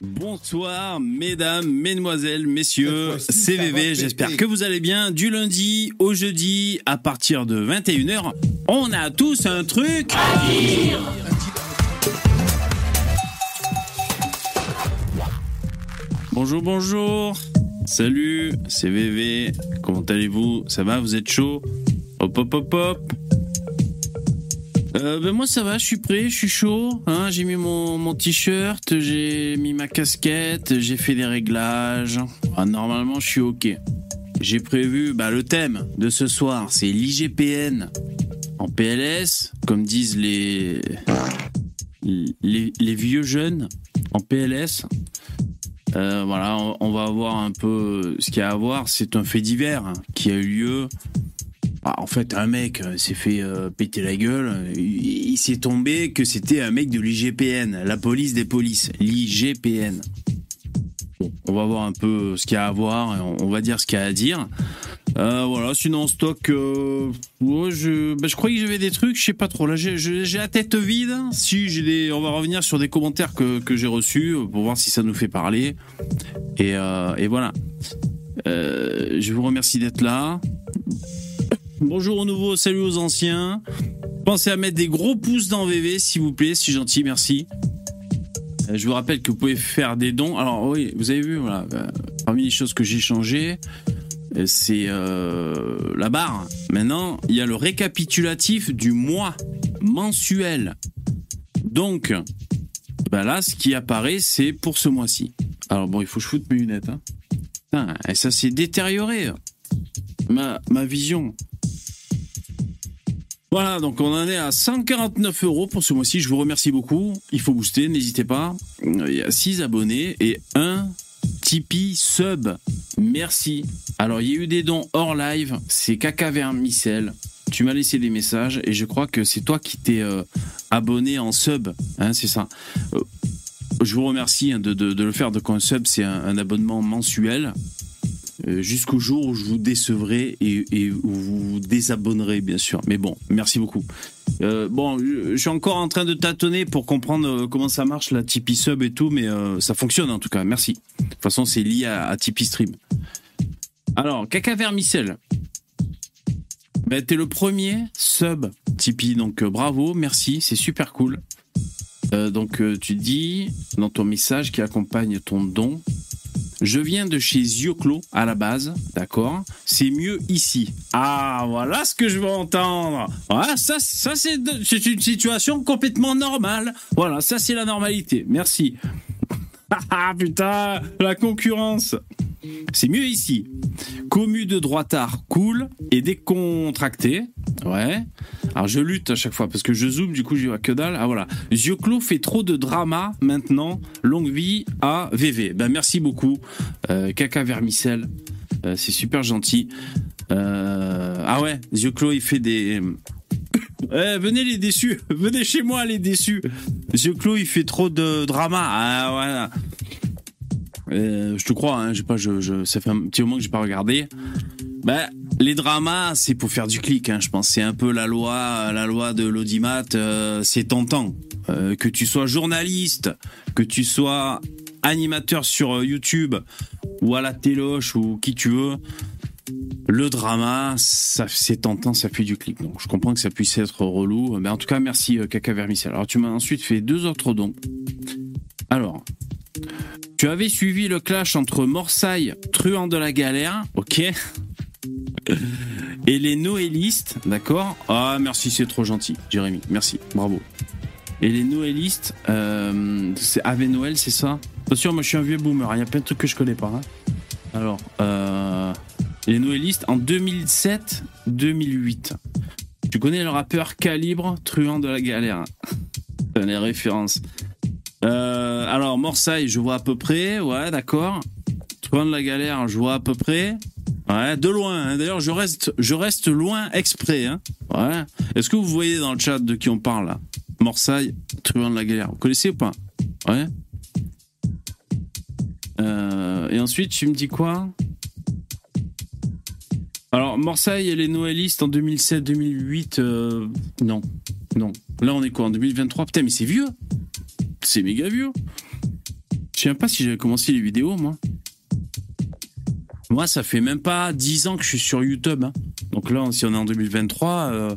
Bonsoir, mesdames, mesdemoiselles, messieurs, CVV, j'espère que vous allez bien. Du lundi au jeudi, à partir de 21h, on a tous un truc. Bonjour, bonjour. Salut, CVV. Comment allez-vous? Ça va? Vous êtes chaud? Hop, hop, hop, hop. Euh, ben moi ça va, je suis prêt, je suis chaud. Hein, j'ai mis mon, mon t-shirt, j'ai mis ma casquette, j'ai fait des réglages. Ah, normalement je suis ok. J'ai prévu bah, le thème de ce soir, c'est l'IGPN en PLS, comme disent les, les, les vieux jeunes en PLS. Euh, voilà, on, va voir un peu ce qu'il y a à voir. C'est un fait divers hein, qui a eu lieu. Ah, en fait, un mec euh, s'est fait euh, péter la gueule. Il, s'est tombé que c'était un mec de l'IGPN, la police des polices, l'IGPN. On va voir un peu ce qu'il y a à voir on, on va dire ce qu'il y a à dire. Euh, voilà, sinon en stock, je, bah, je croyais que j'avais des trucs, je sais pas trop. Là, j'ai- la tête vide. Si on va revenir sur des commentaires que, que j'ai reçus pour voir si ça nous fait parler. Et, voilà. Je vous remercie d'être là. Bonjour aux nouveaux, salut aux anciens. Pensez à mettre des gros pouces dans VV, s'il vous plaît, c'est gentil, merci. Euh, Je vous rappelle que vous pouvez faire des dons. Alors oui, vous avez vu, voilà, euh, parmi les choses que j'ai changées, euh, c'est euh, la barre. Maintenant, il y a le récapitulatif du mois mensuel. Donc, bah là, ce qui apparaît, c'est pour ce mois-ci. Alors bon, il faut que je foute mes lunettes. Hein. Putain, et ça s'est détérioré. Ma, ma vision. Voilà, donc on en est à 149 euros pour ce mois-ci. Je vous remercie beaucoup. Il faut booster, n'hésitez pas. Il y a 6 abonnés et un Tipeee sub. Merci. Alors, il y a eu des dons hors live. C'est Caca Vermicelle. Tu m'as laissé des messages et je crois que c'est toi qui t'es euh, abonné en sub. Hein, c'est ça. Euh, je vous remercie hein, de, de- le faire. Donc, un sub, c'est un abonnement mensuel. Euh, jusqu'au jour où je vous décevrai et, où vous vous désabonnerez, bien sûr. Mais bon, merci beaucoup. Euh, bon, je, suis encore en train de tâtonner pour comprendre euh, comment ça marche, la Tipeee Sub et tout, mais ça fonctionne en tout cas, merci. De toute façon, c'est lié à, à Tipeee Stream. Alors, Caca Vermicelle. Ben, t'es le premier sub Tipeee, donc bravo, merci, c'est super cool. Donc, tu dis dans ton message qui accompagne ton don, je viens de chez Zioclo à la base, d'accord C'est mieux ici. Ah, voilà ce que je veux entendre. Voilà, ça, ça c'est de- c'est une situation complètement normale. Voilà, ça c'est la normalité. Merci. Ah putain, la concurrence. C'est mieux ici. Commu de droitard, cool et décontracté. Ouais. Alors je lutte à chaque fois parce que je zoome, du coup j'y vois que dalle. Ah voilà. Zioclo fait trop de drama maintenant. Longue vie à VV. Ben merci beaucoup. Euh, Caca Vermicelle. Euh, c'est super gentil. Euh, ah ouais, Zioclo il fait des. Eh, venez les déçus, venez chez moi les déçus. Monsieur Clo, il fait trop de drama. Ah. Euh, je te crois, hein, pas, je, je, ça fait un petit moment que j'ai pas regardé. Ben, les dramas, c'est pour faire du clic, hein, je pense. C'est un peu la loi, la loi de l'audimat. euh, c'est tentant. Euh, que tu sois journaliste, que tu sois animateur sur YouTube ou à la téloche ou qui tu veux, le drama, ça, c'est tentant, ça fait du clic. Donc, je comprends que ça puisse être relou. Mais en tout cas, merci, euh, Caca Vermicelle. Alors, tu m'as ensuite fait deux autres dons. Alors, tu avais suivi le clash entre Morsaille, truand de la galère, ok Et les noélistes, d'accord Ah, merci, c'est trop gentil, Jérémy. Merci, bravo. Et les noélistes, euh, c'est Ave Noël, c'est ça? Attention, moi je suis un vieux boomer, il y a plein de trucs que je connais pas. hein. Alors, euh, les noélistes en 2007-2008. Tu connais le rappeur Calibre, truand de la galère les références. Euh, alors, Morsaille, je vois à peu près, ouais, d'accord. Truand de la galère, je vois à peu près. Ouais, de loin. hein. D'ailleurs, je reste, je reste loin exprès. Hein. Ouais. Est-ce que vous voyez dans le chat de qui on parle là? Morsaille, truand de la galère. Vous connaissez ou pas? Ouais. Euh, et ensuite, tu me dis quoi? Alors, Morsaille et les Noëlistes en 2007-2008, euh, non. Non. Là, on est quoi En 2023 Putain, mais c'est vieux C'est méga vieux Je sais pas si j'avais commencé les vidéos, moi. Moi, ça fait même pas 10 ans que je suis sur YouTube. hein. Donc là, si on est en 2023. euh,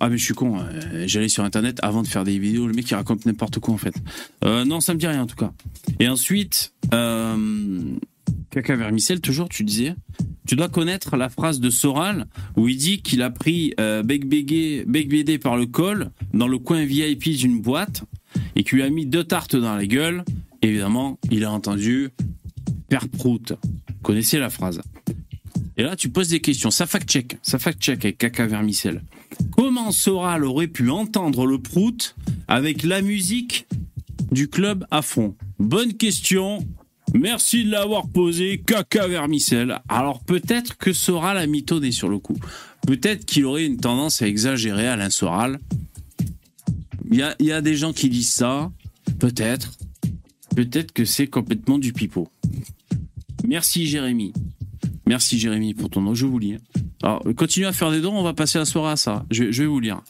Ah, mais je suis con. euh, J'allais sur Internet avant de faire des vidéos. Le mec, il raconte n'importe quoi, en fait. Euh, non, ça me dit rien, en tout cas. Et ensuite. Caca Vermicelle, toujours, tu disais. Tu dois connaître la phrase de Soral où il dit qu'il a pris euh, Bec par le col dans le coin VIP d'une boîte et qu'il lui a mis deux tartes dans la gueule. Évidemment, il a entendu Père Prout. Connaissez la phrase. Et là, tu poses des questions. Ça fact-check. Ça fact-check avec Caca Vermicelle. Comment Soral aurait pu entendre le Prout avec la musique du club à fond? Bonne question. Merci de l'avoir posé, caca vermicelle. Alors peut-être que Soral a mitonné sur le coup. Peut-être qu'il aurait une tendance à exagérer Alain Soral. Il y a, des gens qui disent ça. Peut-être. Peut-être que c'est complètement du pipeau. Merci Jérémy. Merci Jérémy pour ton nom. Je vous lis. Alors, continuez à faire des dons, on va passer la soirée à ça. Je vais vous lire.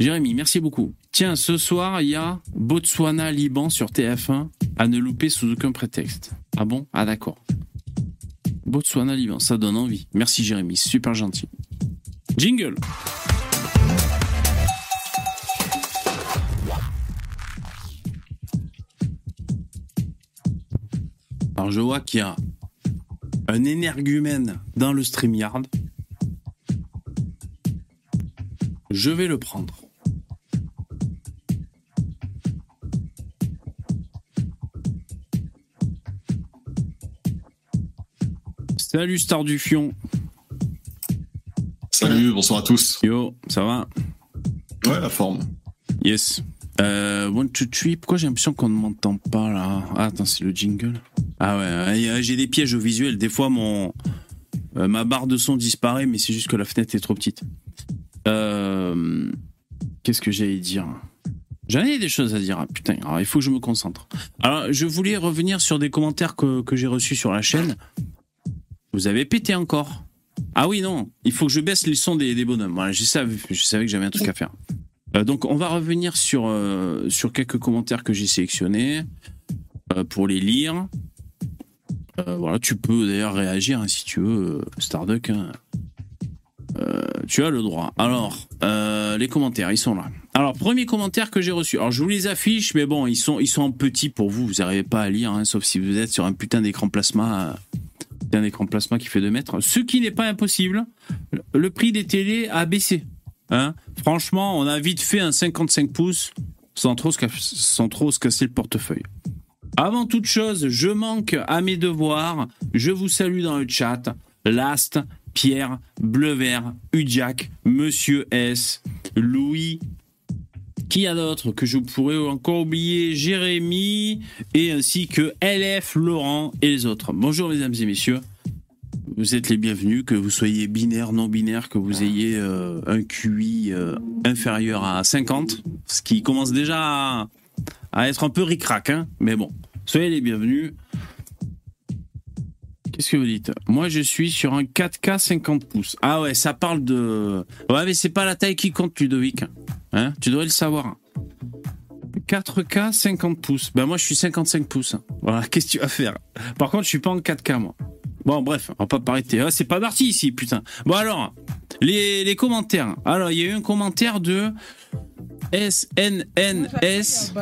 Jérémy, merci beaucoup. Tiens, ce soir, il y a Botswana-Liban sur TF1 à ne louper sous aucun prétexte. Ah bon? Ah d'accord. Botswana-Liban, ça donne envie. Merci Jérémy, super gentil. Jingle Alors je vois qu'il y a un énergumène dans le StreamYard. Je vais le prendre. Salut Star du Fion. Salut, bonsoir à tous. Yo, ça va? Ouais, la forme. Yes. Euh, one, two, three. Pourquoi j'ai l'impression qu'on ne m'entend pas là? Ah, attends, c'est le jingle. Ah ouais, j'ai des pièges au visuel. Des fois, mon euh, ma barre de son disparaît, mais c'est juste que la fenêtre est trop petite. Euh, Qu'est-ce que j'allais dire? J'en ai des choses à dire. Ah, putain, alors il faut que je me concentre. Alors, je voulais revenir sur des commentaires que, que j'ai reçus sur la chaîne. Vous avez pété encore. Ah oui, non, il faut que je baisse les sons des, des bonhommes. Voilà, je savais, que j'avais un truc à faire. Euh, donc, on va revenir sur, euh, sur quelques commentaires que j'ai sélectionnés euh, pour les lire. Voilà, tu peux d'ailleurs réagir hein, si tu veux, Starduck. hein. Tu as le droit. Alors, les commentaires, ils sont là. Alors, premier commentaire que j'ai reçu. Alors, je vous les affiche, mais bon, ils sont, ils en petit pour vous. Vous n'arrivez pas à lire, hein, sauf si vous êtes sur un putain d'écran plasma. Euh, un écran plasma qui fait 2 mètres. Ce qui n'est pas impossible, le prix des télés a baissé. Hein Franchement, on a vite fait un 55 pouces sans trop, se casser le portefeuille. Avant toute chose, je manque à mes devoirs. Je vous salue dans le chat. Last, Pierre, Bleu Vert, Udiac, Monsieur S, Louis. Qui a d'autres que je pourrais encore oublier Jérémy et ainsi que LF, Laurent et les autres. Bonjour mesdames et messieurs. Vous êtes les bienvenus, que vous soyez binaire, non binaire, que vous ayez euh, un QI euh, inférieur à 50, ce qui commence déjà à, à être un peu ric-rac, hein mais bon, soyez les bienvenus. Qu'est-ce que vous dites? Moi, je suis sur un 4K 50 pouces. Ah ouais, ça parle de... Ouais, mais c'est pas la taille qui compte, Ludovic. Hein? Tu devrais le savoir. 4K 50 pouces. Ben moi, je suis 55 pouces. Voilà, qu'est-ce que tu vas faire? Par contre, je suis pas en 4K, moi. Bon, bref, on va pas parler Ah, c'est pas parti ici, putain. Bon, alors, les, les commentaires. Alors, il y a eu un commentaire de SNNS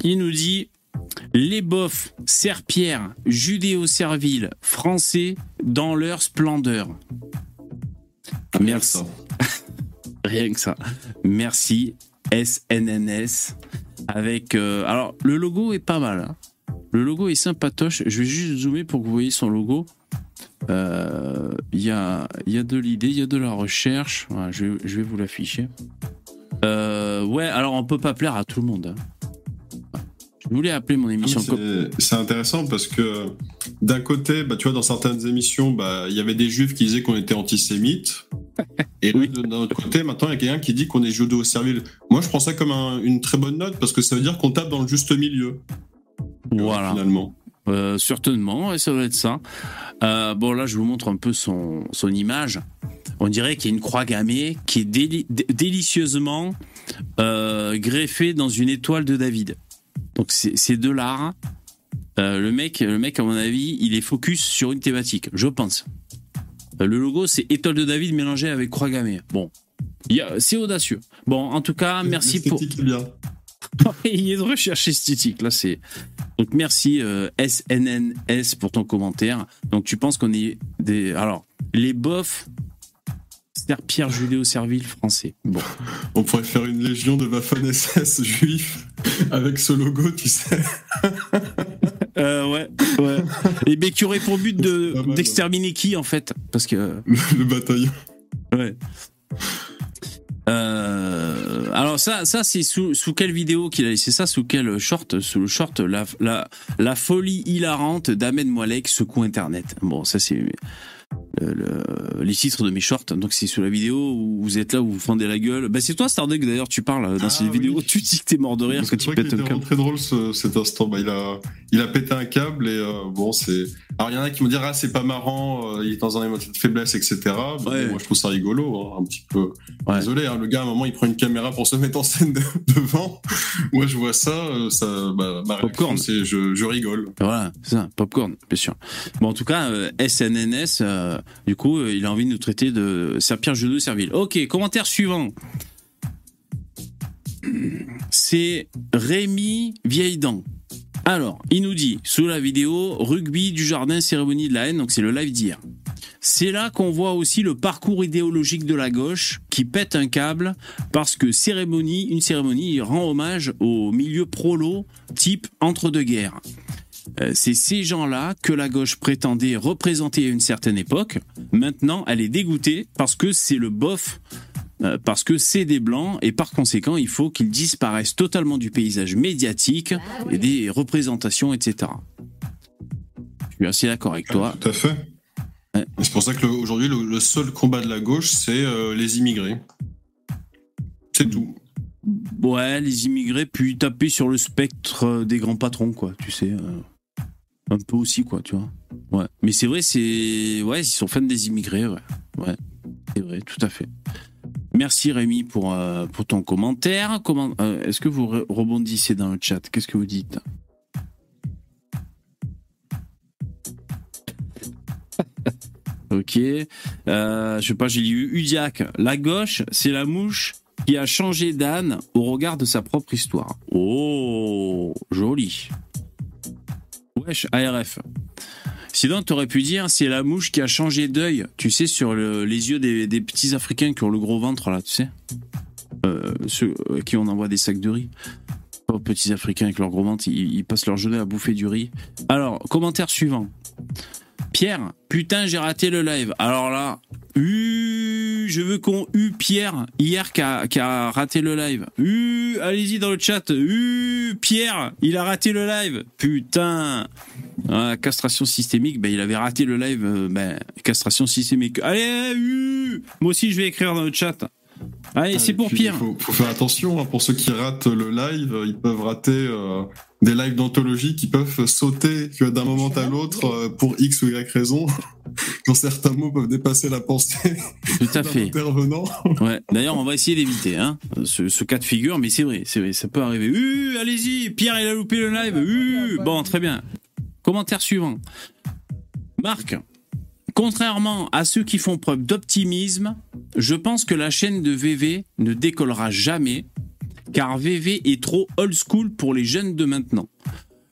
qui nous dit les bofs, serpillères, judéo-serviles, français dans leur splendeur. Merci. Rien que ça. Merci SNNS. Avec. euh, alors, le logo est pas mal. hein. Le logo est sympatoche. Je vais juste zoomer pour que vous voyez son logo. Euh, Il y, a, y a de l'idée, il y a de la recherche. Voilà, je, vais- je vais vous l'afficher. Euh, ouais, alors on peut pas plaire à tout le monde. hein. Je voulais appeler mon émission. C'est intéressant parce que d'un côté, bah, tu vois, dans certaines émissions, bah, il y avait des juifs qui disaient qu'on était antisémites. Et Oui. d'un autre côté, maintenant, il y a quelqu'un qui dit qu'on est judéo-servile. Moi, je prends ça comme un- une très bonne note parce que ça veut dire qu'on tape dans le juste milieu. Voilà. Finalement. Euh, certainement, ouais, ça doit être ça. Euh, bon, là, je vous montre un peu son, son image. On dirait qu'il y a une croix gammée qui est déli- dé- délicieusement euh, greffée dans une étoile de David. Donc, c'est de l'art. Euh, le mec, le mec, à mon avis, il est focus sur une thématique, je pense. Euh, le logo, c'est étoile de David mélangé avec croix gammée. Bon, c'est audacieux. Bon, en tout cas, merci pour. Bien. il est de recherche esthétique. Là, c'est. Donc, merci euh, SNNS pour ton commentaire. Donc, tu penses qu'on est des. Alors, les bofs. Pierre judéo-servile français. Bon. On pourrait faire une légion de Waffen SS juifs avec ce logo, tu sais. Euh, ouais, ouais. Et ben, qui aurait pour but de d'exterminer qui, en fait? Parce que. Le bataillon. Ouais. Euh, alors ça, ça c'est sous, sous quelle vidéo qu'il a laissé ça? Sous quel short Sous le short la, la, la folie hilarante d'Ahmed Moalek secoue Internet. Bon, ça c'est le- le- les titres de mes shorts. Donc c'est sous la vidéo où vous êtes là, où vous fendez la gueule. Bah c'est toi Starduck d'ailleurs, tu parles dans Ah, cette oui. vidéo. Tu dis que t'es mort de rire Parce quand que tu pètes était câble. très drôle ce- cet instant. Bah, il a, il a pété un câble et euh, bon, c'est. Alors il y en a qui me diront ah c'est pas marrant, euh, il est dans un état de faiblesse, etc. Ouais. bon, moi je trouve ça rigolo, hein, un petit peu. Ouais. Désolé, hein, le gars à un moment il prend une caméra pour se mettre en scène de- devant. moi je vois ça, euh, ça, bah, ma réaction Popcorn. c'est je, je rigole. Voilà, c'est ça, popcorn, bien sûr. Bon, en tout cas, euh, SNNS, euh, du coup, euh, il a envie de nous traiter de jeu de servile. Ok, commentaire suivant. C'est Rémi Vieille-Dent. Alors, il nous dit, sous la vidéo, rugby du jardin, cérémonie de la haine, donc c'est le live d'hier. C'est là qu'on voit aussi le parcours idéologique de la gauche qui pète un câble parce que cérémonie, une cérémonie rend hommage au milieu prolo type entre-deux-guerres. Euh, c'est ces gens-là que la gauche prétendait représenter à une certaine époque. Maintenant, elle est dégoûtée parce que c'est le bof, euh, parce que c'est des blancs et par conséquent, il faut qu'ils disparaissent totalement du paysage médiatique et des représentations, etc. Je suis assez d'accord avec toi. Tout à fait. Ouais. C'est pour ça que le- aujourd'hui le, le seul combat de la gauche c'est euh, les immigrés. C'est tout. Ouais, les immigrés, puis taper sur le spectre des grands patrons, quoi, tu sais. euh, un peu aussi, quoi, tu vois. Ouais. Mais c'est vrai, c'est. Ouais, ils sont fans des immigrés, ouais. Ouais, c'est vrai, tout à fait. Merci Rémi pour, euh, ton commentaire. Comment, euh, Est-ce que vous re- rebondissez dans le chat? Qu'est-ce que vous dites? Ok. Euh, je sais pas, j'ai lu Udiac. La gauche, c'est la mouche qui a changé d'âne au regard de sa propre histoire. Oh, joli. Wesh, ARF. Sinon, tu aurais pu dire c'est la mouche qui a changé d'œil, tu sais, sur le- les yeux des, petits Africains qui ont le gros ventre, là, tu sais. Euh, ceux à qui on envoie des sacs de riz. Pauvres petits Africains avec leur gros ventre, ils, ils passent leur journée à bouffer du riz. Alors, commentaire suivant. Pierre, putain, j'ai raté le live. Alors là, uh, je veux qu'on eut Pierre hier qui a, raté le live. Uh, allez-y dans le chat. Uh, Pierre, il a raté le live. Putain. Ah, castration systémique, ben, il avait raté le live. euh, ben, castration systémique. Allez, uh, moi aussi je vais écrire dans le chat. Allez, c'est Et pour puis, Pierre. Il faut, faut faire attention, hein, pour ceux qui ratent le live, ils peuvent rater euh, des lives d'anthologie qui peuvent sauter d'un moment à l'autre euh, pour X ou Y raison, quand certains mots peuvent dépasser la pensée Tout à fait. intervenant. Ouais. D'ailleurs, on va essayer d'éviter hein, ce, ce cas de figure, mais c'est vrai, c'est vrai, ça peut arriver. Uh, allez-y, Pierre, il a loupé le live. Uh, bon, très bien. Commentaire suivant. Marc, contrairement à ceux qui font preuve d'optimisme, je pense que la chaîne de VV ne décollera jamais, car VV est trop old school pour les jeunes de maintenant.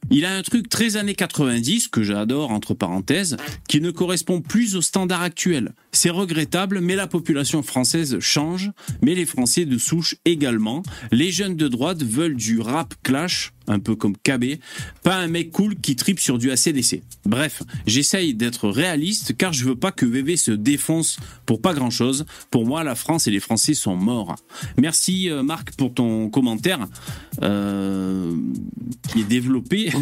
Il a un truc très années 90, que j'adore entre parenthèses, qui ne correspond plus aux standards actuels. C'est regrettable, mais la population française change, mais les Français de souche également. Les jeunes de droite veulent du rap clash, un peu comme KB, pas un mec cool qui tripe sur du ACDC. Bref, j'essaye d'être réaliste car je veux pas que VV se défonce pour pas grand chose. Pour moi, la France et les Français sont morts. Merci euh, Marc pour ton commentaire euh, qui est développé.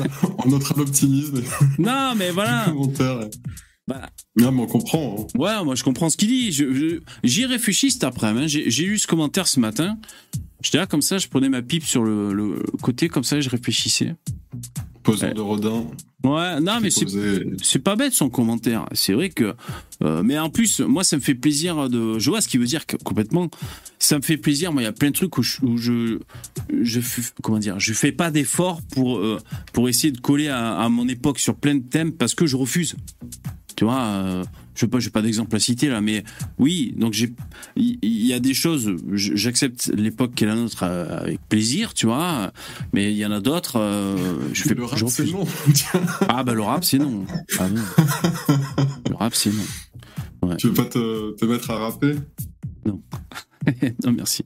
On notera l'optimisme non, mais voilà. Bah, Non, mais on comprend. hein. Ouais, moi je comprends ce qu'il dit. Je- je- J'y réfléchis cet après-midi. hein. J'ai lu ce commentaire ce matin. J'étais là comme ça, je prenais ma pipe sur le, le côté comme ça, je réfléchissais. Posant de Rodin. Ouais, non, mais c'est c'est pas bête son commentaire. C'est vrai que, euh, mais en plus, moi, ça me fait plaisir de. Je vois ce qu'il veut dire complètement. Ça me fait plaisir. Moi, il y a plein de trucs où je, où je, je comment dire, je fais pas d'efforts pour euh, pour essayer de coller à, à, mon époque sur plein de thèmes parce que je refuse. Tu vois. Euh, je sais pas, j'ai pas d'exemple à citer là, mais oui, donc j'ai, il y, a des choses, j'accepte l'époque qui est la nôtre euh, avec plaisir, tu vois, mais il y en a d'autres, euh, je fais le rap, c'est non. ah bah le rap, c'est non. Ah, non. Le rap, c'est non. Ouais. Tu veux pas te, te mettre à rapper? Non. non, merci.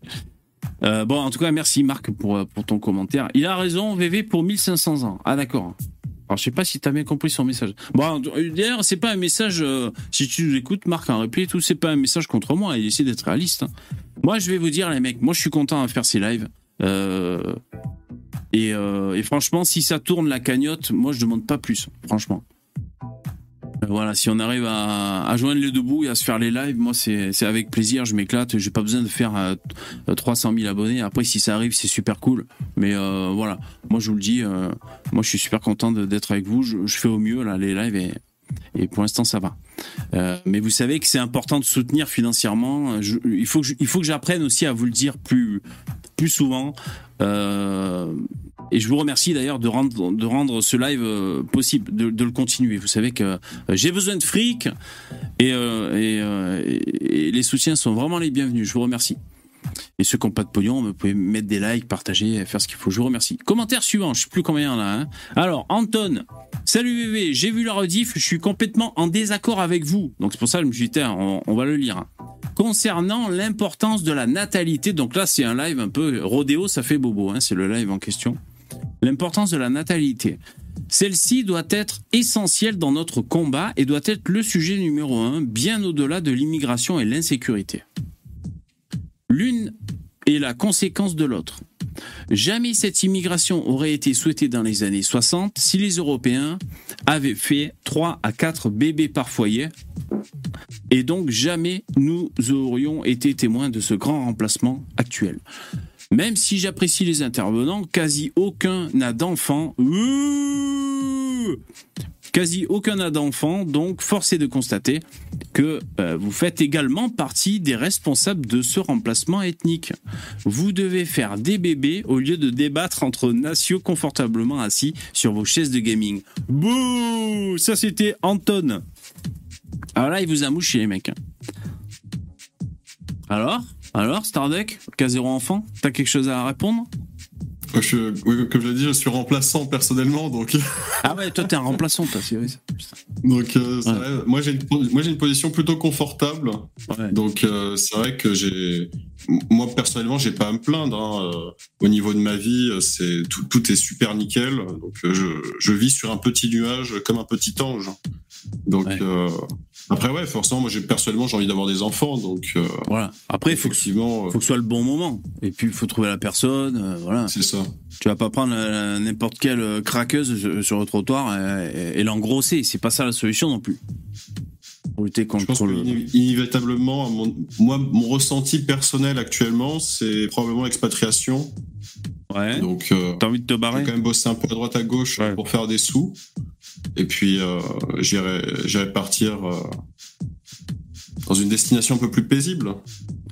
Euh, bon, en tout cas, merci Marc pour, pour ton commentaire. Il a raison, VV pour 1500 ans. Ah d'accord. Alors, je sais pas si tu as bien compris son message. Bon, d'ailleurs, c'est pas un message. Euh, si tu nous écoutes, Marc, en replay, tout, c'est pas un message contre moi. Il essaie d'être réaliste. Hein. Moi, je vais vous dire, les mecs, moi, je suis content à faire ces lives. Euh, et, euh, et, franchement, si ça tourne la cagnotte, moi, je demande pas plus. Franchement. Voilà, si on arrive à, joindre les deux bouts et à se faire les lives, moi c'est avec plaisir, je m'éclate, j'ai pas besoin de faire 300 000 abonnés. Après, si ça arrive, c'est super cool. Mais euh, voilà, moi je vous le dis, euh, moi je suis super content d'être avec vous. Je, fais au mieux là les lives et, et pour l'instant ça va. Euh, mais vous savez que c'est important de soutenir financièrement. il faut que il faut que j'apprenne aussi à vous le dire plus plus souvent. Euh, et je vous remercie d'ailleurs de rendre, de rendre ce live euh, possible, de, de, le continuer. Vous savez que euh, j'ai besoin de fric et, euh, et, et, les soutiens sont vraiment les bienvenus. Je vous remercie. Et ceux qui n'ont pas de pognon, vous pouvez mettre des likes, partager, faire ce qu'il faut. Je vous remercie. Commentaire suivant, je sais plus combien a. Hein. Alors, Anton, salut VV, j'ai vu la rediff, je suis complètement en désaccord avec vous. Donc c'est pour ça que je me suis dit, on, on va le lire. Concernant l'importance de la natalité, donc là c'est un live un peu rodéo, ça fait bobo, hein, c'est le live en question l'importance de la natalité. Celle-ci doit être essentielle dans notre combat et doit être le sujet numéro un, bien au-delà de l'immigration et l'insécurité. L'une est la conséquence de l'autre. Jamais cette immigration aurait été souhaitée dans les années 60 si les Européens avaient fait 3 à 4 bébés par foyer. Et donc jamais nous aurions été témoins de ce grand remplacement actuel. Même si j'apprécie les intervenants, quasi aucun n'a d'enfant. Quasi aucun n'a d'enfant, donc force est de constater que euh, vous faites également partie des responsables de ce remplacement ethnique. Vous devez faire des bébés au lieu de débattre entre nations confortablement assis sur vos chaises de gaming. Bouh Ça c'était Anton. Alors là, il vous a mouché les mecs. Alors? Alors, Starduck, k zéro enfant, t'as quelque chose à répondre? Je, oui, comme je l'ai dit, je suis remplaçant personnellement, donc. ah ouais, toi t'es un remplaçant, toi, c'est vrai. Donc, euh, moi j'ai une, moi j'ai une position plutôt confortable. Donc euh, c'est vrai que j'ai, moi personnellement, j'ai pas à me plaindre. Hein. Euh, au niveau de ma vie, c'est tout, tout est super nickel. Donc je, je vis sur un petit nuage comme un petit ange. Donc après, ouais, forcément, moi, personnellement, j'ai envie d'avoir des enfants, donc. Euh, voilà. Après, il faut, que, faut que ce soit le bon moment. Et puis, il faut trouver la personne, euh, voilà. C'est ça. Tu vas pas prendre n'importe quelle craqueuse sur le trottoir et, l'engrosser. C'est pas ça la solution non plus. Pour lutter contre Je pense le... inévitablement, moi, mon ressenti personnel actuellement, c'est probablement l'expatriation. Ouais. Donc, euh, t'as envie de te barrer quand même bosser un peu à droite à gauche pour faire des sous. Et puis, euh, j'irai partir euh, dans une destination un peu plus paisible.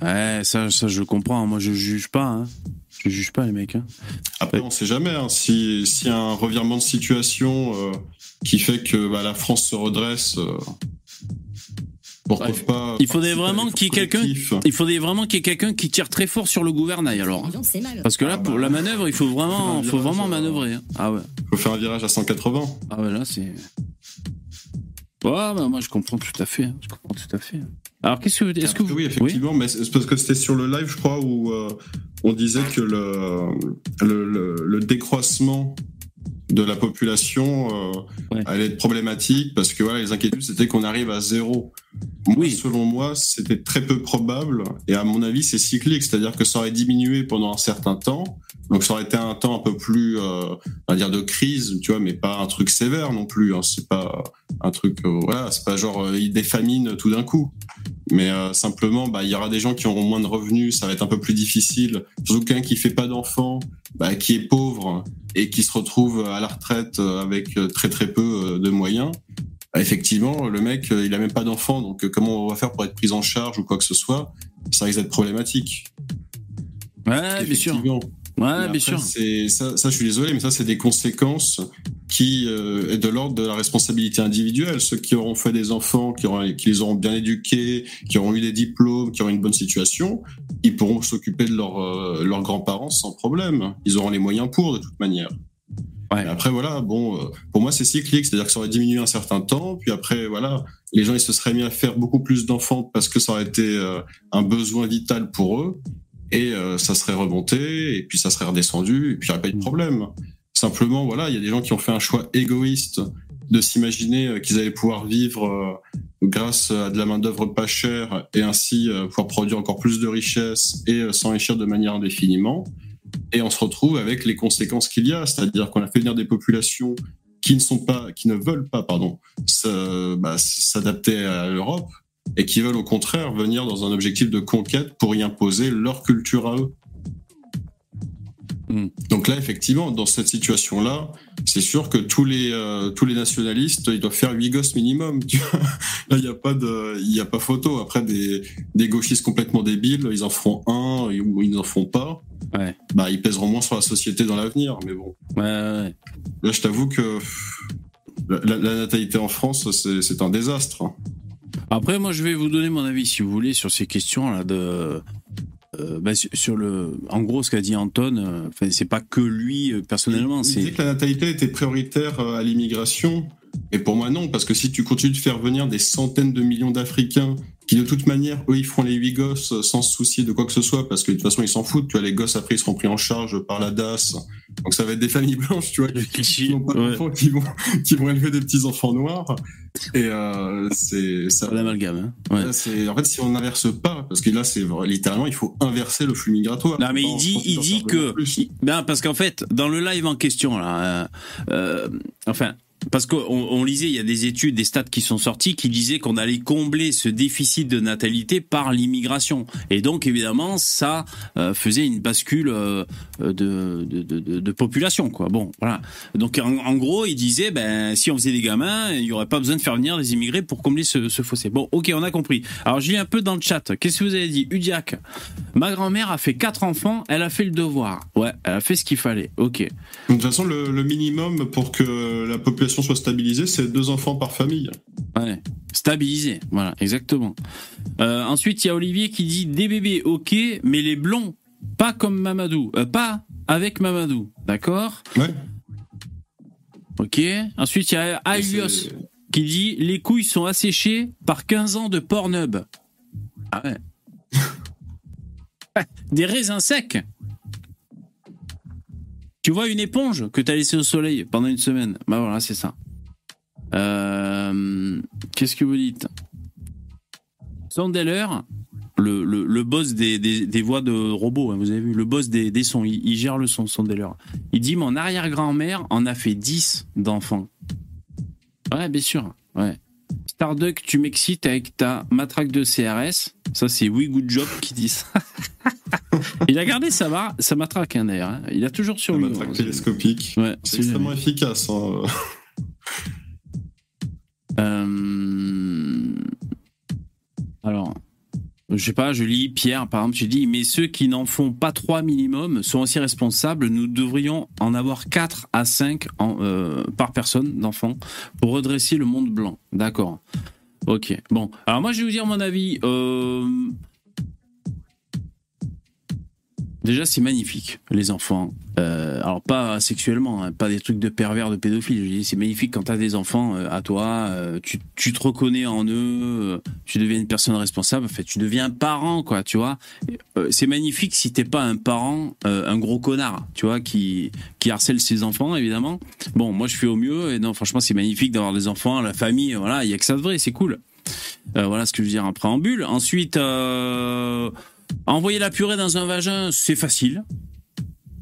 Ouais, ça, ça je comprends. Moi, je juge pas. Hein. Je juge pas les mecs. Hein. Après, on sait jamais. Hein. Si, si un revirement de situation euh, qui fait que bah, la France se redresse, euh, pourquoi pas Il faudrait vraiment qu'il y ait quelqu'un. Il faudrait vraiment qu'il y ait quelqu'un qui tire très fort sur le gouvernail alors. Parce que là, pour la manœuvre, il faut vraiment, faut vraiment manœuvrer. Hein. Ah ouais. Faut faire un virage à 180. Ah ouais, là c'est. Ouais, bah, moi je comprends tout à fait. Hein. Je comprends tout à fait. Alors qu'est-ce que est-ce que vous... oui effectivement, mais c'est parce que c'était sur le live, je crois, où euh, on disait que le, le, le décroissement de la population euh, allait être problématique parce que voilà, les inquiétudes c'était qu'on arrive à zéro. Oui. selon moi, c'était très peu probable. Et à mon avis, c'est cyclique, c'est-à-dire que ça aurait diminué pendant un certain temps. Donc ça aurait été un temps un peu plus, euh, on va dire, de crise, tu vois, mais pas un truc sévère non plus. Hein. C'est pas un truc, euh, voilà, c'est pas genre euh, des famines tout d'un coup. Mais euh, simplement, bah, il y aura des gens qui auront moins de revenus, ça va être un peu plus difficile. Surtout quelqu'un qui fait pas d'enfants, bah, qui est pauvre et qui se retrouve à la retraite avec très très peu de moyens. Bah, effectivement, le mec, il a même pas d'enfants, donc comment on va faire pour être pris en charge ou quoi que ce soit? Ça risque d'être problématique. Ouais, bien sûr. Ouais, bien sûr. Ça, ça, je suis désolé, mais ça, c'est des conséquences qui euh, est de l'ordre de la responsabilité individuelle. Ceux qui auront fait des enfants, qui, auront, qui les auront bien éduqués, qui auront eu des diplômes, qui auront une bonne situation, ils pourront s'occuper de leur, euh, leurs grands-parents sans problème. Ils auront les moyens pour, de toute manière. Ouais. après, voilà, bon, euh, pour moi, c'est cyclique, c'est-à-dire que ça aurait diminué un certain temps, puis après, voilà, les gens, ils se seraient mis à faire beaucoup plus d'enfants parce que ça aurait été euh, un besoin vital pour eux, et ça serait remonté, et puis ça serait redescendu, et puis il n'y aurait pas eu de problème. Simplement, voilà, il y a des gens qui ont fait un choix égoïste de s'imaginer euh, qu'ils allaient pouvoir vivre euh, grâce à de la main d'œuvre pas chère et ainsi euh, pouvoir produire encore plus de richesses et s'enrichir de manière indéfiniment. Et on se retrouve avec les conséquences qu'il y a, c'est-à-dire qu'on a fait venir des populations qui ne sont pas, qui ne veulent pas, pardon, bah, s'adapter à l'Europe et qui veulent au contraire venir dans un objectif de conquête pour y imposer leur culture à eux. Mm. Donc là, effectivement, dans cette situation-là, c'est sûr que tous les euh, tous les nationalistes, ils doivent faire huit gosses minimum. là, il n'y a pas de, il y a pas photo. Après, des des gauchistes complètement débiles, ils en feront un ou ils n'en font pas. Ouais. Bah, ils pèseront moins sur la société dans l'avenir. Mais bon. Ouais, ouais. Là, je t'avoue que la, la, natalité en France, c'est un désastre. Après, moi, je vais vous donner mon avis, si vous voulez, sur ces questions-là de euh, bah, sur le, en gros, ce qu'a dit Anton, euh, c'est pas que lui euh, personnellement. Il, dit que la natalité était prioritaire à l'immigration, et pour moi non, parce que si tu continues de faire venir des centaines de millions d'Africains qui de toute manière, eux, ils feront les huit gosses sans se soucier de quoi que ce soit, parce que de toute façon, ils s'en foutent. Tu vois, les gosses, après, ils seront pris en charge par la DAS. Donc, ça va être des familles blanches, tu vois, qui, vont, qui, vont, qui vont élever des petits-enfants noirs. Et euh, c'est ça. L'amalgame. Hein ouais. En fait si on n'inverse pas, parce que là c'est littéralement il faut inverser le flux migratoire. Non mais il dit il dit que ben parce qu'en fait dans le live en question là, euh, euh enfin parce qu'on on lisait, il y a des études, des stats qui sont sortis qui disaient qu'on allait combler ce déficit de natalité par l'immigration. Et donc, évidemment, ça euh, faisait une bascule euh, de, population. Bon, voilà. Donc, en, gros, il disait, ben, si on faisait des gamins, il y aurait pas besoin de faire venir des immigrés pour combler ce, fossé. Bon, ok, on a compris. Alors, je lis un peu dans le chat. Qu'est-ce que vous avez dit? Udiac, ma grand-mère a fait quatre enfants, elle a fait le devoir. Ouais, elle a fait ce qu'il fallait. Ok. De toute façon, le minimum pour que la population soit stabilisée, c'est deux enfants par famille. Ouais, stabilisé, voilà, exactement. Euh, ensuite, il y a Olivier qui dit des bébés, ok, mais les blonds, pas comme Mamadou, euh, pas avec Mamadou, d'accord Ouais. Ok. Ensuite, il y a Alios qui dit les couilles sont asséchées par 15 ans de Pornhub. Ah ouais. Des raisins secs. Tu vois une éponge que tu as laissée au soleil pendant une semaine? Bah voilà, c'est ça. Euh, qu'est-ce que vous dites? Sandeller, le, boss des, voix de robots, hein, vous avez vu, le boss des, des sons, il, gère le son, Sandeller. Il dit Mon arrière-grand-mère en a fait 10 d'enfants. Ouais, bien sûr. Ouais. Starduck, tu m'excites avec ta matraque de CRS. Ça, c'est We Good Job qui dit ça. il a gardé sa, sa matraque, hein, d'ailleurs. Hein. Il a toujours sur lui. matraque télescopique. Ouais, c'est extrêmement efficace. Hein. Euh, alors, je sais pas, je lis Pierre, par exemple, tu dis, mais ceux qui n'en font pas trois minimum sont aussi responsables. Nous devrions en avoir 4 à 5 en, euh, par personne d'enfants pour redresser le monde blanc. D'accord. Ok. Bon. Alors moi, je vais vous dire mon avis. Euh, Déjà, c'est magnifique, les enfants. Euh, alors, pas sexuellement, hein, pas des trucs de pervers, de pédophiles. Je dis, c'est magnifique quand tu as des enfants euh, à toi, euh, tu, tu, te reconnais en eux, tu deviens une personne responsable, en fait, tu deviens un parent, quoi, tu vois. c'est magnifique si t'es pas un parent, un gros connard, tu vois, qui, qui harcèle ses enfants, évidemment. Bon, moi, je fais au mieux, et non, franchement, c'est magnifique d'avoir des enfants, la famille, voilà, il y a que ça de vrai, c'est cool. voilà ce que je veux dire en préambule. Ensuite, envoyer la purée dans un vagin, c'est facile.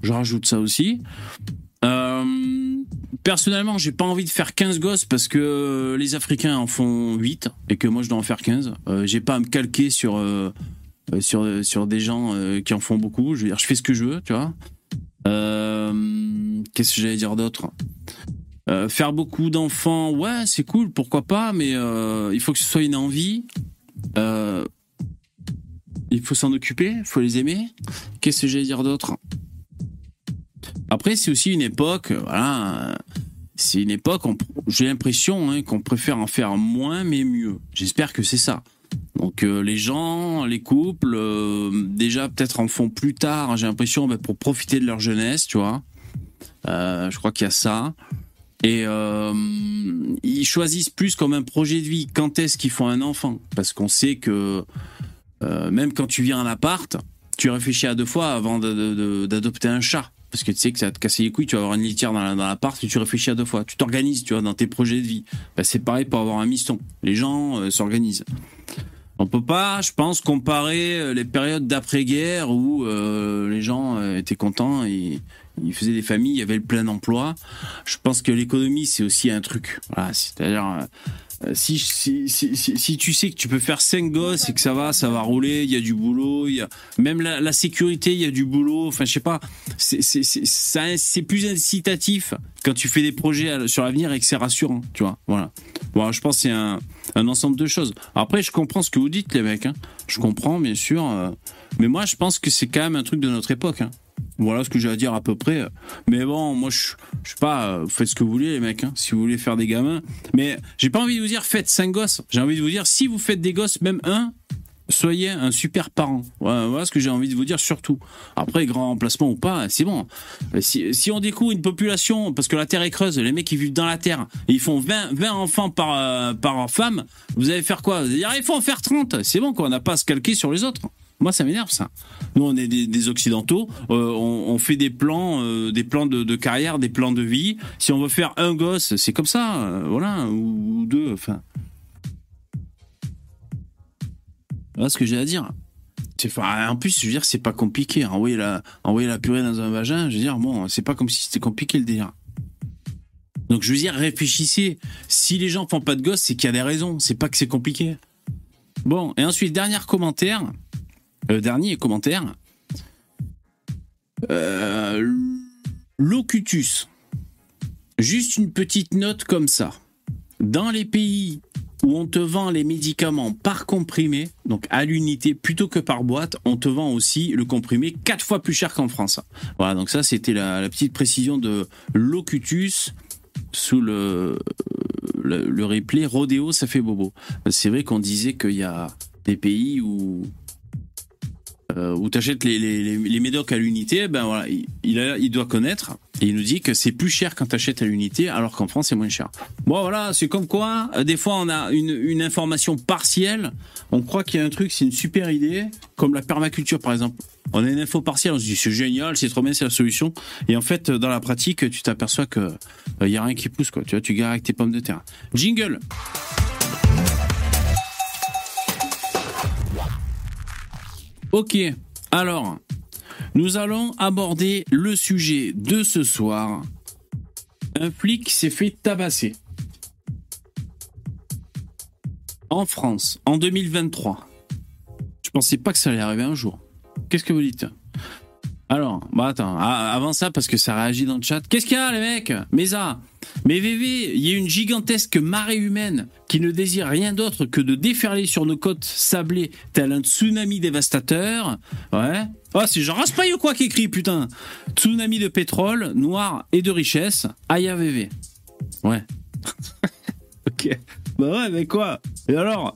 Je rajoute ça aussi. personnellement, j'ai pas envie de faire 15 gosses parce que les Africains en font 8 et que moi je dois en faire 15. j'ai pas à me calquer sur sur sur des gens qui en font beaucoup. Je veux dire, je fais ce que je veux, tu vois. Qu'est-ce que j'allais dire d'autre? Euh, faire beaucoup d'enfants, ouais, c'est cool, pourquoi pas, mais euh, il faut que ce soit une envie. Euh, il faut s'en occuper, il faut les aimer. Qu'est-ce que j'allais dire d'autre? Après, c'est aussi une époque, voilà, c'est une époque, j'ai l'impression hein, qu'on préfère en faire moins mais mieux. J'espère que c'est ça. Donc les gens, les couples, déjà peut-être en font plus tard, j'ai l'impression, bah, pour profiter de leur jeunesse, tu vois. je crois qu'il y a ça. Et euh, ils choisissent plus comme un projet de vie quand est-ce qu'ils font un enfant? Parce qu'on sait que euh, même quand tu viens en appart, tu réfléchis à deux fois avant d'adopter un chat. Parce que tu sais que ça va te casser les couilles, tu vas avoir une litière dans l'appart et tu réfléchis à deux fois. Tu t'organises, tu vois, dans tes projets de vie. Ben, c'est pareil pour avoir un miston. Les gens euh, s'organisent. On peut pas, je pense, comparer les périodes d'après-guerre où les gens étaient contents et il faisait des familles, il y avait le plein emploi. Je pense que l'économie, c'est aussi un truc. C'est-à-dire, euh, si, si, si, si, tu sais que tu peux faire cinq gosses et que ça va, ça va rouler, il y a du boulot, y a même la, la sécurité, il y a du boulot. Enfin, je sais pas, c'est plus incitatif quand tu fais des projets sur l'avenir et que c'est rassurant, tu vois. Voilà. Bon, je pense que c'est un, un, ensemble de choses. Après, je comprends ce que vous dites, les mecs. Hein. Je comprends, bien sûr. Euh, mais moi, je pense que c'est quand même un truc de notre époque. Hein. Voilà ce que j'ai à dire à peu près. Mais bon, moi, je, je sais pas, vous faites ce que vous voulez, les mecs, hein, si vous voulez faire des gamins. Mais j'ai pas envie de vous dire faites cinq gosses. J'ai envie de vous dire, si vous faites des gosses, même un, soyez un super parent. Voilà, ce que j'ai envie de vous dire surtout. Après, grand remplacement ou pas, c'est bon. Si, on découvre une population, parce que la Terre est creuse, les mecs qui vivent dans la Terre, ils font 20, 20 enfants par, euh, par femme, vous allez faire quoi? Vous allez dire, ah, il faut en faire 30. C'est bon, qu'on n'a pas à se calquer sur les autres. Moi, ça m'énerve ça. Nous, on est des, occidentaux, euh, on, fait des plans, euh, des plans de, carrière, des plans de vie. Si on veut faire un gosse, c'est comme ça, euh, voilà, ou, deux. Enfin, voilà ce que j'ai à dire. en plus, je veux dire, c'est pas compliqué. Envoyer la, envoyer la purée dans un vagin, je veux dire, bon, c'est pas comme si c'était compliqué le délire. Donc, je veux dire, réfléchissez. Si les gens font pas de gosses, c'est qu'il y a des raisons. C'est pas que c'est compliqué. Bon, et ensuite, dernier commentaire. Dernier commentaire. Euh, locutus. Juste une petite note comme ça. Dans les pays où on te vend les médicaments par comprimé, donc à l'unité plutôt que par boîte, on te vend aussi le comprimé quatre fois plus cher qu'en France. Voilà, donc ça c'était la, petite précision de Locutus sous le, le, le replay Rodéo, ça fait bobo. C'est vrai qu'on disait qu'il y a des pays où euh, où tu achètes les, les, les, médocs à l'unité, ben voilà, il, il, doit connaître. Il nous dit que c'est plus cher quand tu achètes à l'unité, alors qu'en France, c'est moins cher. Bon, voilà, c'est comme quoi, euh, des fois, on a une, une information partielle. On croit qu'il y a un truc, c'est une super idée, comme la permaculture, par exemple. On a une info partielle, on se dit c'est génial, c'est trop bien, c'est la solution. Et en fait, dans la pratique, tu t'aperçois que il euh, y a rien qui pousse, quoi. Tu vois, tu gares avec tes pommes de terre. Jingle. Ok, alors, nous allons aborder le sujet de ce soir. Un flic s'est fait tabasser. En France, en 2023. Je pensais pas que ça allait arriver un jour. Qu'est-ce que vous dites? Alors, bah attends, avant ça, parce que ça réagit dans le chat. Qu'est-ce qu'il y a, les mecs? Mais ça, mais VV, il y a une gigantesque marée humaine qui ne désire rien d'autre que de déferler sur nos côtes sablées tel un tsunami dévastateur. Ouais. Oh, c'est Jean Raspail ou quoi qui écrit, putain Tsunami de pétrole, noir et de richesse. Aïe VV. Ouais. ok. Bah ouais, mais quoi? Et alors?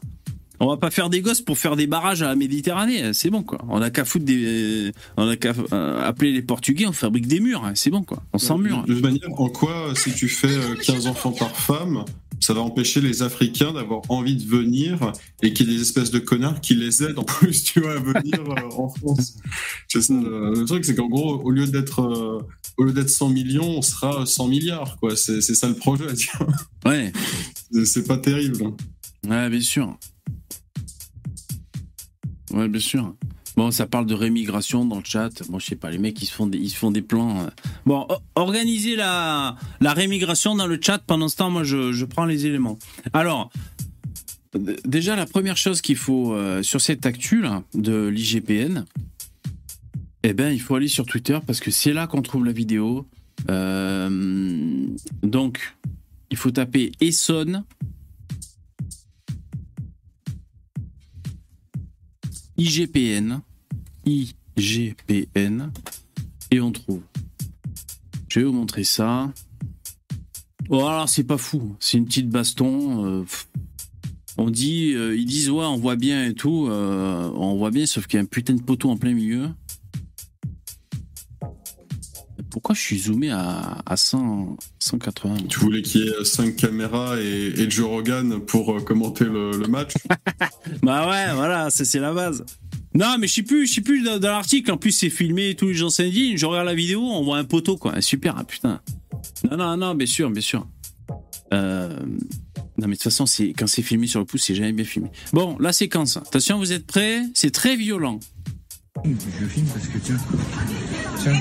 On va pas faire des gosses pour faire des barrages à la Méditerranée, c'est bon quoi. On a qu'à foutre des, on a qu'à euh, appeler les Portugais, on fabrique des murs, hein. c'est bon quoi. On s'en mure. De toute manière, en quoi, si tu fais 15 euh, enfants par femme, ça va empêcher les Africains d'avoir envie de venir et qu'il y ait des espèces de connards qui les aident en plus, tu vois, à venir euh, en France. C'est ça, le, truc, c'est qu'en gros, au lieu d'être au lieu d'être 100 millions, on sera 100 milliards, quoi. C'est ça le projet, tu vois. Ouais. C'est pas terrible. Ouais, bien sûr. Ouais, bien sûr. Bon, ça parle de rémigration dans le chat. Bon, je sais pas, les mecs, ils se font des, ils se font des plans. euh. Bon, organisez la, la rémigration dans le chat. Pendant ce temps, moi, je, je prends les éléments. Alors, déjà, la première chose qu'il faut, euh, sur cette actu là, de l'IGPN, eh ben, il faut aller sur Twitter parce que c'est là qu'on trouve la vidéo. Euh, donc, il faut taper Essonne. IGPN. IGPN. Et on trouve. Je vais vous montrer ça. Oh, c'est pas fou. C'est une petite baston. euh, on dit, euh, ils disent, ouais, on voit bien et tout. euh, on voit bien, sauf qu'il y a un putain de poteau en plein milieu. Pourquoi je suis zoomé à, à 100, 180 Tu voulais qu'il y ait 5 caméras et, et Joe Rogan pour euh, commenter le, le match? Bah ouais, voilà, c'est la base. Non, mais je sais plus, je sais plus dans, dans l'article. En plus, c'est filmé, tous les gens s'indignent. Je regarde la vidéo, on voit un poteau, quoi. Super, ah, putain. Non, non, non, bien sûr, bien sûr. Euh, Non, mais de toute façon, c'est quand c'est filmé sur le pouce, c'est jamais bien filmé. Bon, la séquence. Attention, vous êtes prêts? C'est très violent. Je filme parce que tiens. Tiens.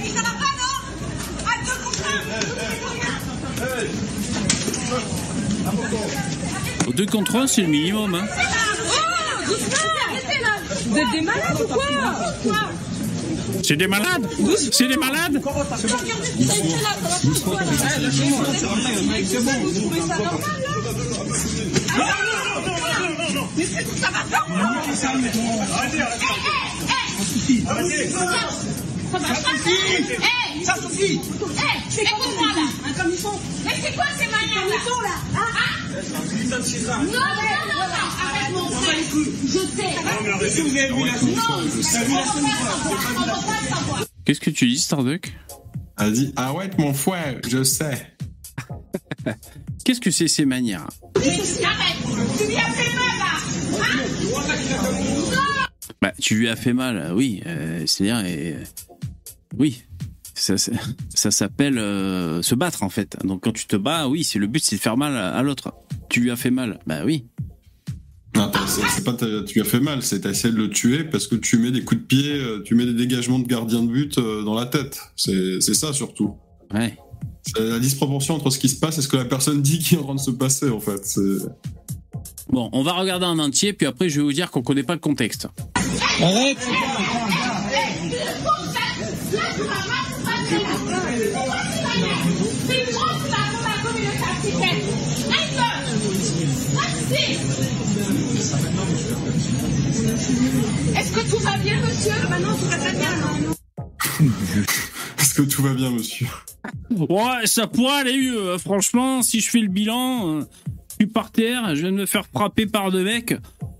Au 2 contre 1, c'est le minimum. Hein. Vous êtes des malades ou quoi C'est des malades C'est des malades Ça suffit Eh, c'est quoi moi là Un camisson Mais c'est quoi ces manières là là Hein Non, non, non, non Arrête mon frère. Je sais. Vous avez vu la scène Non, on va pas le savoir Qu'est-ce que tu dis, Starduck Elle dit Ah ouais, mon frère, je sais. Qu'est-ce que c'est ces manières? Arrête Tu lui as fait mal là. Hein Bah, tu lui as fait mal, oui. euh, C'est-à-dire, euh, oui. Ça, ça, ça s'appelle euh, se battre en fait. Donc quand tu te bats, oui, c'est le but, c'est de faire mal à, à l'autre. Tu lui as fait mal, bah oui. Non, c'est pas tu as fait mal, c'est t'as essayé de le tuer parce que tu mets des coups de pied, euh, tu mets des dégagements de gardien de but euh, dans la tête. C'est c'est ça surtout. Ouais. C'est la disproportion entre ce qui se passe et ce que la personne dit qui est en train de se passer en fait. Bon, on va regarder en entier, puis après je vais vous dire qu'on connaît pas le contexte. Arrête tout va bien, monsieur? Maintenant, tout va très bien, non? Est-ce que tout va bien, monsieur? Ouais, ça pourrait aller mieux. hein. Franchement, si je fais le bilan, euh, je suis par terre, je viens de me faire frapper par deux mecs.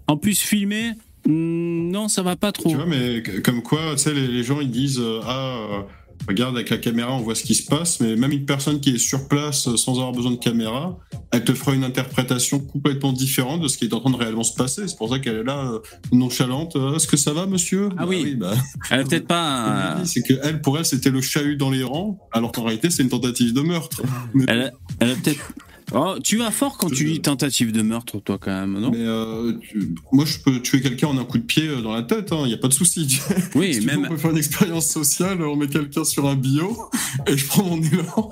En plus, filmer, hmm, non, ça va pas trop. Tu vois, mais comme quoi, tu sais, les, les gens ils disent euh, Ah, euh, regarde, avec la caméra, on voit ce qui se passe, mais même une personne qui est sur place euh, sans avoir besoin de caméra, elle te fera une interprétation complètement différente de ce qui est en train de réellement se passer. C'est pour ça qu'elle est là, euh, nonchalante. Euh, Est-ce que ça va, monsieur? Ah Bah oui. bah, Elle a peut-être pas. dis, C'est que elle, pour elle, c'était le chahut dans les rangs, alors qu'en réalité, c'est une tentative de meurtre. Mais, elle, a, elle a peut-être. Oh, tu vas fort quand tu dis tentative de meurtre, toi, quand même, non? Mais, euh, tu- moi, je peux tuer quelqu'un en un coup de pied euh, dans la tête, il n'y a pas de souci. Oui, Si tu veux, même. on peut faire une expérience sociale, on met quelqu'un sur un bio et je prends mon élan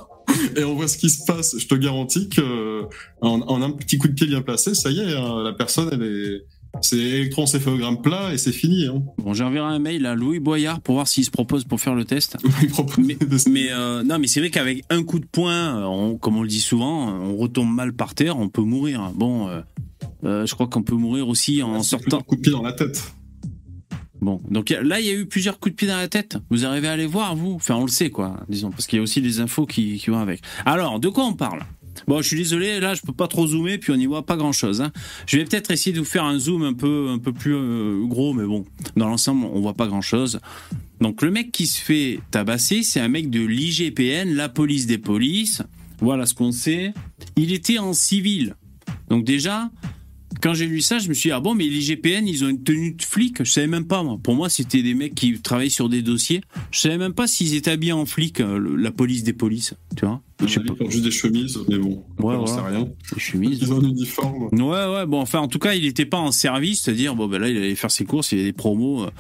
et on voit ce qui se passe. Je te garantis que en, en un petit coup de pied bien placé, ça y est, hein, la personne, elle est, c'est électroencéphalogramme plat et c'est fini. Hein. Bon, j'enverrai un mail à Louis Boyard pour voir s'il se propose pour faire le test. Il propose Mais, de- mais euh, non, mais c'est vrai qu'avec un coup de poing, euh, on- comme on le dit souvent, on retombe mal par terre, on peut mourir. Bon, euh, euh, je crois qu'on peut mourir aussi en sortant. un coup de pied dans la tête. Bon, donc là, il y a eu plusieurs coups de pied dans la tête. Vous arrivez à les voir, vous? Enfin, on le sait, quoi, disons, parce qu'il y a aussi des infos qui, qui vont avec. Alors, de quoi on parle? Bon, je suis désolé, là, je peux pas trop zoomer, puis on n'y voit pas grand-chose. Hein. Je vais peut-être essayer de vous faire un zoom un peu, un peu plus euh, gros, mais bon, dans l'ensemble, on voit pas grand-chose. Donc, le mec qui se fait tabasser, c'est un mec de l'IGPN, la police des polices. Voilà ce qu'on sait. Il était en civil. Donc déjà, quand j'ai lu ça, je me suis dit, ah bon, mais l'IGPN, ils ont une tenue de flic? Je savais même pas, moi. Pour moi, c'était des mecs qui travaillaient sur des dossiers. Je savais même pas s'ils étaient habillés en flic, euh, la police des polices, tu vois. Je sais Ils portent juste des chemises, mais bon, Ouais, on sait voilà. rien. Les chemises. Ils ont un uniforme. Ouais, ouais, bon, enfin, en tout cas, il n'était pas en service, c'est-à-dire, bon, ben là, il allait faire ses courses, il y avait des promos, euh,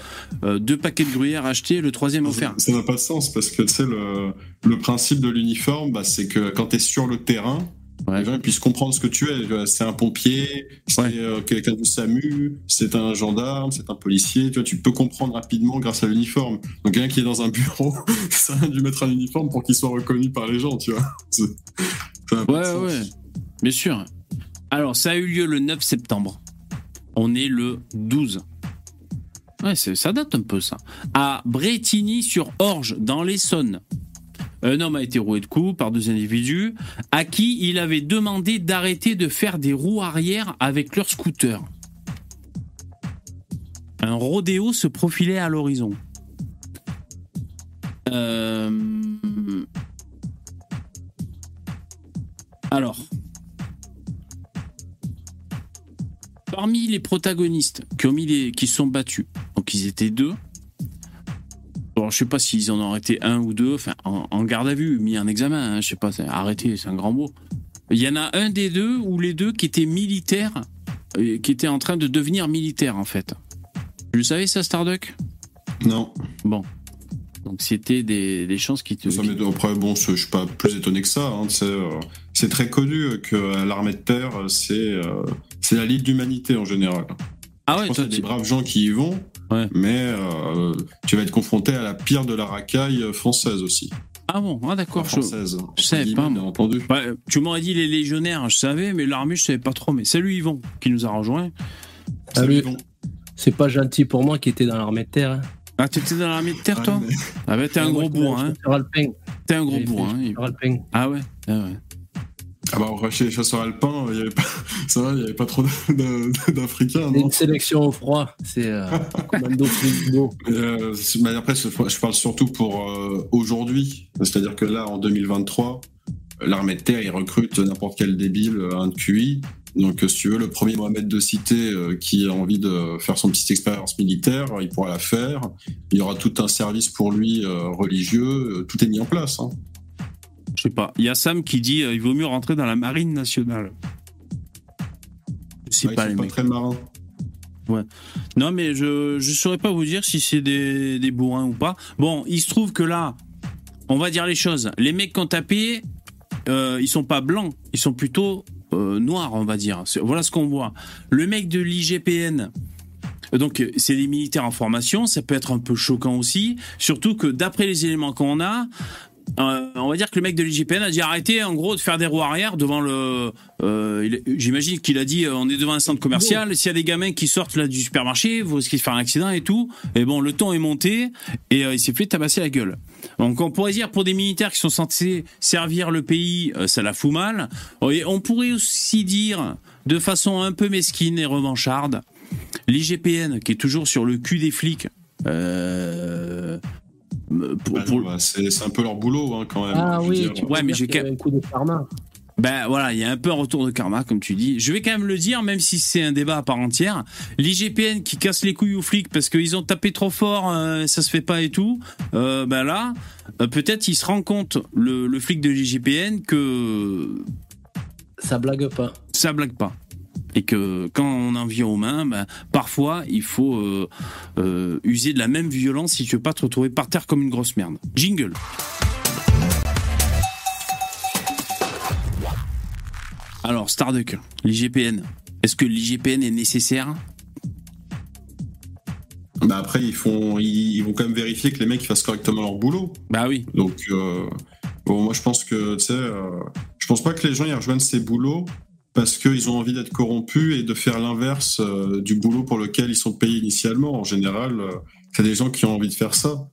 euh, deux paquets de gruyère achetés, le troisième offert. Ça n'a pas de sens parce que tu sais, le, le principe de l'uniforme, bah, c'est que quand tu es sur le terrain, Ouais. les gens puissent comprendre ce que tu es. C'est un pompier, c'est Ouais. euh, quelqu'un du SAMU, c'est un gendarme, c'est un policier. Tu, vois, tu peux comprendre rapidement grâce à l'uniforme. Donc quelqu'un qui est dans un bureau, ça a dû mettre un uniforme pour qu'il soit reconnu par les gens, tu vois. Ça de Ouais, ouais, bien sûr. Alors, ça a eu lieu le 9 septembre. On est le 12. Ouais, ça date un peu, ça. À Bretigny-sur-Orge, dans l'Essonne. Un homme a été roué de coups par deux individus à qui il avait demandé d'arrêter de faire des roues arrière avec leur scooter. Un rodéo se profilait à l'horizon. Euh... Alors, parmi les protagonistes qui ont mis les, qui sont battus, donc ils étaient deux. Bon, je sais pas s'ils en ont arrêté un ou deux, enfin en, en garde à vue, mis en examen, hein, je sais pas, arrêté, c'est un grand mot. Il y en a un des deux ou les deux qui étaient militaires, euh, qui étaient en train de devenir militaires en fait. Tu le savais ça, Starduck? Non, Bon. Donc c'était des, des chances qui te. ça. Après, bon, je je suis pas plus étonné que ça. hein, euh, c'est très connu que euh, l'armée de terre, c'est euh, c'est la Ligue d'humanité en général. Ah Je ouais, pense toi, qu'il y a des braves gens qui y vont, Ouais. mais euh, tu vas être confronté à la pire de la racaille française aussi. Ah bon, ah d'accord. je- française. je savais pas. Bien entendu. Bah, tu m'aurais dit les légionnaires, je savais, mais l'armée, je savais pas trop. Mais salut Yvon, qui nous a rejoint. Salut. Yvon. C'est pas gentil pour moi qui était dans l'armée de terre. Hein. Ah, t'étais dans l'armée de terre, Ah, toi mais- Ah bah, t'es un Moi, gros j'étais bourrin, hein. T'es un gros bourrin. hein. Ah ouais Ah ouais. Ah bah, chez les chasseurs alpins, il y avait pas, ça va, il y avait pas trop d'Africains, une sélection au froid. C'est euh. Euh, après, je parle surtout pour euh, aujourd'hui. C'est-à-dire que là, en 2023, l'armée de terre, ils recrutent n'importe quel débile, euh, un QI. Donc, euh, si tu veux, le premier Mohamed de cité euh, qui a envie de faire son petite expérience militaire, il pourra la faire. Il y aura tout un service pour lui euh, religieux. euh, tout est mis en place. Hein. Je sais pas. Il y a Sam qui dit euh, il vaut mieux rentrer dans la marine nationale. Ouais, ils pas, les pas mecs. très marins. Non, mais je je saurais pas vous dire si c'est des, des bourrins ou pas. Bon, il se trouve que là, on va dire les choses. Les mecs qui ont tapé, euh, ils sont pas blancs, ils sont plutôt euh, noirs, on va dire. C'est- Voilà ce qu'on voit. Le mec de l'IGPN. euh, Donc, c'est des militaires en formation, ça peut être un peu choquant aussi, surtout que d'après les éléments qu'on a, euh, on va dire que le mec de l'IGPN a dit arrêtez en gros de faire des roues arrière devant le. euh, J'imagine qu'il a dit euh, on est devant un centre commercial. S'il y a des gamins qui sortent là du supermarché, vous risquez de faire un accident et tout. Et bon, le ton est monté et il s'est fait tabasser la gueule. Donc on pourrait dire pour des militaires qui sont censés servir le pays, ça la fout mal. Et on pourrait aussi dire de façon un peu mesquine et revancharde, l'IGPN qui est toujours sur le cul des flics. Euh, pour- Bah, pour- bah, c'est un peu leur boulot hein, quand même. Ah oui, tu Ouais, mais j'ai un coup de karma. Ben voilà, il y a un peu un retour de karma, comme tu dis. Je vais quand même le dire, même si c'est un débat à part entière. L'IGPN qui casse les couilles aux flics parce qu'ils ont tapé trop fort, euh, ça se fait pas et tout. Euh, ben là, euh, peut-être il se rend compte, le, le flic de l'IGPN, que Ça blague pas. ça blague pas. Et que quand on en vient aux mains, ben, parfois il faut euh, euh, user de la même violence si tu veux pas te retrouver par terre comme une grosse merde. Jingle. Alors, Starduck, l'IGPN. Est-ce que l'IGPN est nécessaire? Bah après, ils, font, ils, ils vont quand même vérifier que les mecs fassent correctement leur boulot. Bah oui. Donc, euh, bon, moi je pense que, tu sais, je pense pas que les gens ils rejoignent ces boulots parce qu'ils ont envie d'être corrompus et de faire l'inverse euh, du boulot pour lequel ils sont payés initialement. En général, euh, c'est des gens qui ont envie de faire ça.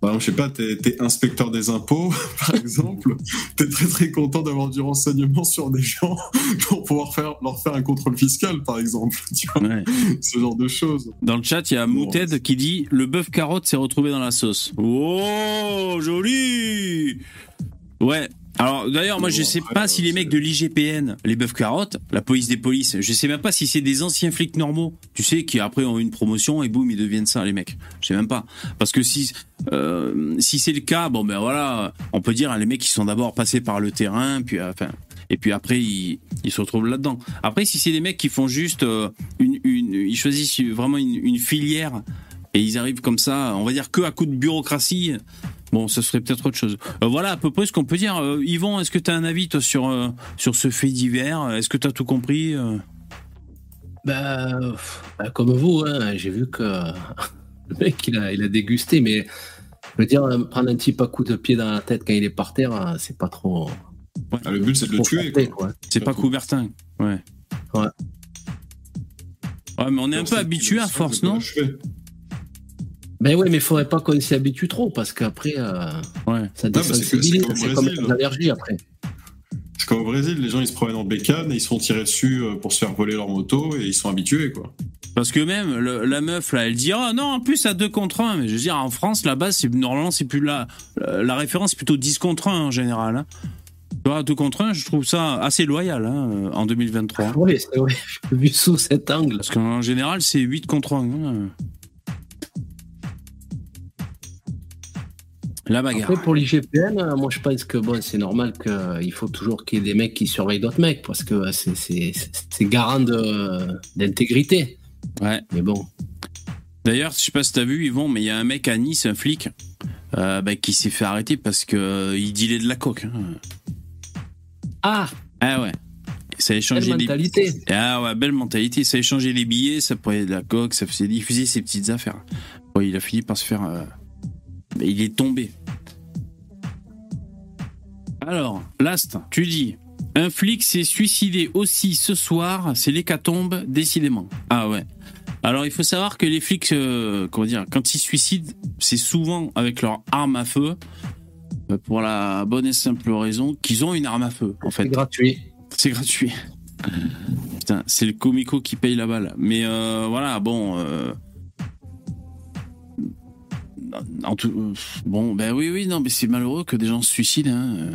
Par exemple, je sais pas, t'es es inspecteur des impôts, par exemple, t'es très très content d'avoir du renseignement sur des gens pour pouvoir faire, leur faire un contrôle fiscal, par exemple. Tu vois, Ouais. ce genre de choses. Dans le chat, il y a Bon, Mouted qui dit Le bœuf carotte s'est retrouvé dans la sauce. Oh, joli Ouais, Alors d'ailleurs, moi je sais pas si les mecs de l'IGPN, les bœufs carottes, la police des polices, je sais même pas si c'est des anciens flics normaux, tu sais, qui après ont une promotion et boum, ils deviennent ça, les mecs. Je sais même pas. Parce que si, euh, si c'est le cas, bon ben voilà, on peut dire, hein, les mecs qui sont d'abord passés par le terrain, puis euh, enfin. Et puis après, ils, ils se retrouvent là-dedans. Après, si c'est des mecs qui font juste euh, une, une, ils choisissent vraiment une, une filière et ils arrivent comme ça, on va dire que à coup de bureaucratie, Bon, ça serait peut-être autre chose. Euh, voilà à peu près ce qu'on peut dire. Euh, Yvon, est-ce que tu as un avis toi, sur, euh, sur ce fait divers? Est-ce que tu as tout compris euh? Bah, bah, comme vous, hein, j'ai vu que le mec, il a, il a dégusté, mais je veux dire, prendre un petit pas coup de pied dans la tête quand il est par terre, c'est pas trop. Ah, le but, c'est de le tuer. C'est pas. Coubertin. Ouais. Ouais. Ouais, mais on est un peu habitué à force, non? Ben ouais, mais il faudrait pas qu'on s'y habitue trop, parce qu'après, euh, Ouais. ça désensibilise, c'est comme comme Brésil. les allergies après. C'est comme au Brésil, les gens ils se promènent en bécane et ils se font tirer dessus euh, pour se faire voler leur moto et ils sont habitués quoi. Parce que même le- la meuf, là, elle dit Ah non, en plus, à 2 contre 1. Mais je veux dire, en France, là-bas, c'est, normalement, c'est plus la, la référence, c'est plutôt 10 contre 1 en général. Hein. Tu vois, 2 contre 1, je trouve ça assez loyal hein, en 2023. Oui, c'est vrai, vu sous cet angle. Parce qu'en général, c'est 8 contre 1. hein. La bagarre. Après, pour l'IGPN, euh, moi je pense que bon, c'est normal qu'il faut toujours qu'il y ait des mecs qui surveillent d'autres mecs, parce que euh, c'est- garant d'intégrité. Ouais. Mais bon, D'ailleurs, je sais pas si t'as vu, Yvon, mais il y a un mec à Nice, un flic, euh, bah, qui s'est fait arrêter parce que euh, il dealait de la coke. hein. ah, Ah ouais. Ça a échangé des mentalité Ah ouais, belle mentalité. Ça a échangé les billets, ça prenait de la coke, ça faisait diffuser ses petites affaires. Ouais, il a fini par se faire. euh, bah, il est tombé. Alors, Last, tu dis. Un flic s'est suicidé aussi ce soir, c'est l'hécatombe, décidément. Ah ouais. Alors il faut savoir que les flics, euh, comment dire, quand ils se suicident, c'est souvent avec leur arme à feu, euh, pour la bonne et simple raison qu'ils ont une arme à feu, en fait. C'est gratuit. C'est gratuit. Putain, c'est le comico qui paye la balle. Mais euh, voilà, bon. euh, Bon, ben oui, oui, non, mais c'est malheureux que des gens se suicident. hein.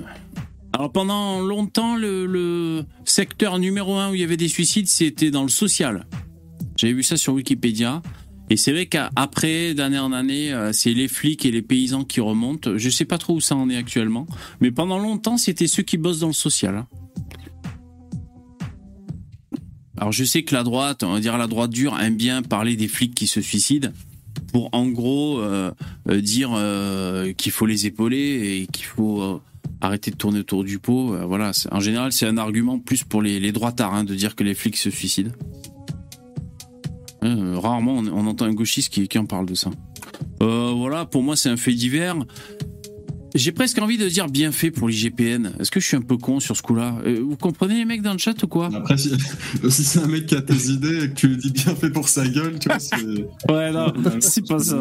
Alors pendant longtemps, le, le secteur numéro un où il y avait des suicides, c'était dans le social. J'avais vu ça sur Wikipédia. Et c'est vrai qu'après, d'année en année, euh, c'est les flics et les paysans qui remontent. Je sais pas trop où ça en est actuellement. Mais pendant longtemps, c'était ceux qui bossent dans le social. hein. Alors je sais que la droite, on va dire la droite dure, aime bien parler des flics qui se suicident pour en gros euh, euh, dire euh, qu'il faut les épauler et qu'il faut arrêter de tourner autour du pot. Voilà, en général c'est un argument plus pour les, les droitards hein, de dire que les flics se suicident. Rarement on, entend un gauchiste qui, qui en parle de ça. Voilà, pour moi c'est un fait divers. J'ai presque envie de dire bien fait pour l'IGPN. Est-ce que je suis un peu con sur ce coup-là Euh, Vous comprenez les mecs dans le chat ou quoi Après, si, si c'est un mec qui a tes idées et que tu lui dis bien fait pour sa gueule, tu vois, c'est. Ouais, non, c'est pas ça.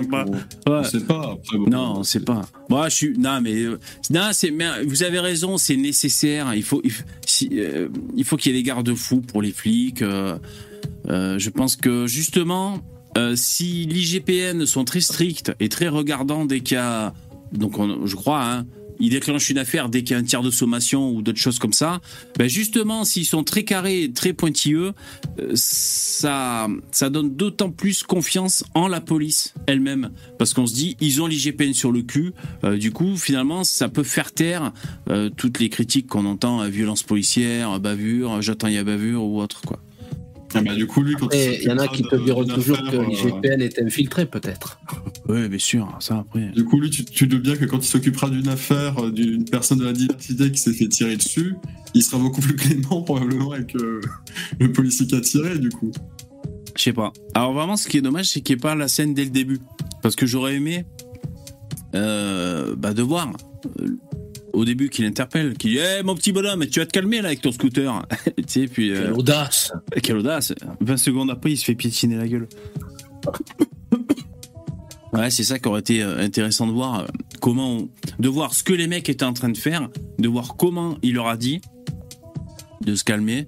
On, Ouais. sait pas. Après, bon, Non, on sait pas. Moi, je suis. Non, mais euh, non, c'est. Mais vous avez raison, c'est nécessaire. Il faut. Il, faut- si, euh, il faut qu'il y ait des garde-fous pour les flics. euh, euh, je pense que justement, euh, si l'IGPN sont très stricts et très regardants dès qu'il y a. Donc, on- je crois, hein. Ils déclenchent une affaire dès qu'il y a un tiers de sommation ou d'autres choses comme ça. Ben justement, s'ils sont très carrés, très pointilleux, euh, ça, ça donne d'autant plus confiance en la police elle-même. Parce qu'on se dit, ils ont l'IGPN sur le cul. Euh, du coup, finalement, ça peut faire taire euh, toutes les critiques qu'on entend à violence policière, bavure, j'attends il y a bavure ou autre. quoi. Ah bah, du coup, lui, quand il y en a qui te diront toujours affaire, que euh, l'IGPN est infiltré, peut-être. Oui, bien sûr, ça après. Du coup, lui, tu, tu doutes bien que quand il s'occupera d'une affaire euh, d'une personne de la diversité qui s'est fait tirer dessus, il sera beaucoup plus clément probablement avec euh, le policier qui a tiré, du coup. Je sais pas. Alors vraiment, ce qui est dommage, c'est qu'il n'y ait pas la scène dès le début. Parce que j'aurais aimé euh, bah, de voir euh, au début qu'il interpelle, qu'il dit hey, mon petit bonhomme, tu vas te calmer là avec ton scooter. tu sais, puis... euh, Quelle audace Quelle audace 20 secondes après, il se fait piétiner la gueule. Ouais, c'est ça qui aurait été euh, intéressant de voir euh, comment, on- de voir ce que les mecs étaient en train de faire, de voir comment il leur a dit de se calmer,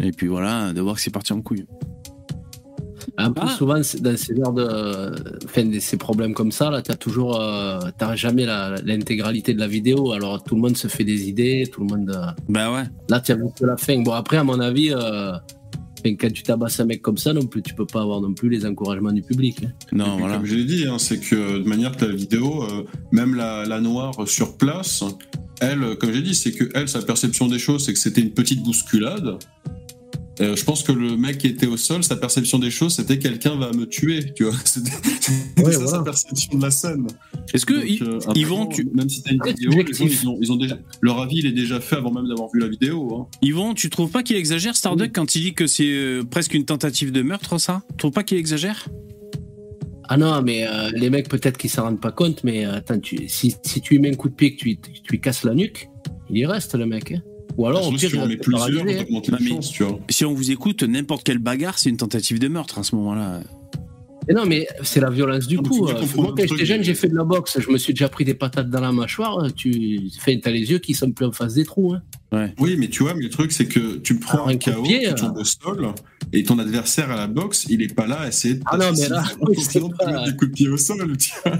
et puis voilà, de voir que c'est parti en couille. En plus, Ah. souvent, dans ces genres de, enfin, ces problèmes comme ça, là, t'as toujours, euh, t'as jamais la- l'intégralité de la vidéo. Alors, tout le monde se fait des idées, tout le monde. euh, Bah ouais. Là, tu as vu que la fin. Bon, après, à mon avis, euh, enfin, quand tu tabasses un mec comme ça, non plus, tu peux pas avoir non plus les encouragements du public. hein. Non, puis, voilà. Comme je l'ai dit, hein, c'est que de manière que la vidéo, euh, même la, la noire sur place, elle, comme j'ai dit, c'est que elle, sa perception des choses, c'est que c'était une petite bousculade. Euh, je pense que le mec qui était au sol, sa perception des choses, c'était quelqu'un va me tuer, tu vois. C'était c'était Ouais, ça voilà. sa perception de la scène. Est-ce que Donc, euh, tu, même si t'as une vidéo, les gens, ils ont, ils ont déjà, leur avis, il est déjà fait avant même d'avoir vu la vidéo. Hein. Yvon, tu trouves pas qu'il exagère Starduck quand il dit que c'est euh, presque une tentative de meurtre, ça? Tu trouves pas qu'il exagère? Ah non, mais euh, les mecs, peut-être qu'ils s'en rendent pas compte, mais euh, attends, tu, si, si tu lui mets un coup de pied, que tu, tu lui casses la nuque, il y reste, le mec. hein. Ou alors, au Surtout pire, si on va met plusieurs, Non, les chances, tu vois. Si on vous écoute, n'importe quelle bagarre, c'est une tentative de meurtre à ce moment-là. Mais non, mais c'est la violence du Non, coup. Moi, quand j'étais jeune, j'ai fait de la boxe. Je me suis déjà pris des patates dans la mâchoire. Tu fais, t'as les yeux qui sont plus en face des trous. Hein. Oui, mais tu vois, mais le truc, c'est que tu prends Alors, un un coup de KO, tu euh. tombes au sol, et ton adversaire à la boxe, il est pas là à essayer de Ah non, mais là, pas- mets des coups de pied au sol, tu vois.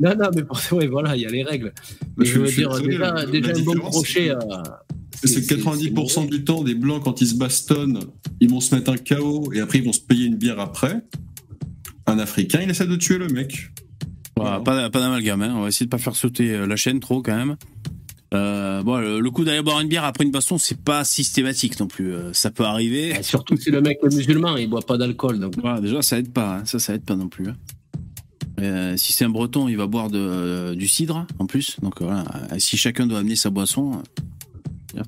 Non, non, mais pour ouais, voilà, il y a les règles. Mais Je- je veux dire, déjà, déjà un bon crochet. euh, C'est que 90% du temps, des blancs, quand ils se bastonnent, ils vont se mettre un KO, et après, ils vont se payer une bière après. Un Africain, il essaie de tuer le mec. Voilà, Pas, pas d'amalgame, hein. on va essayer de pas faire sauter euh, la chaîne trop quand même. Euh, bon, le, le coup d'aller boire une bière après une baston, c'est pas systématique non plus. euh, ça peut arriver. Et surtout si le mec est musulman, il boit pas d'alcool. Donc, Voilà, déjà, ça aide pas. hein. Ça, ça aide pas non plus. hein. Euh, si c'est un breton, il va boire de, euh, du cidre en plus. Donc voilà, si chacun doit amener sa boisson, euh,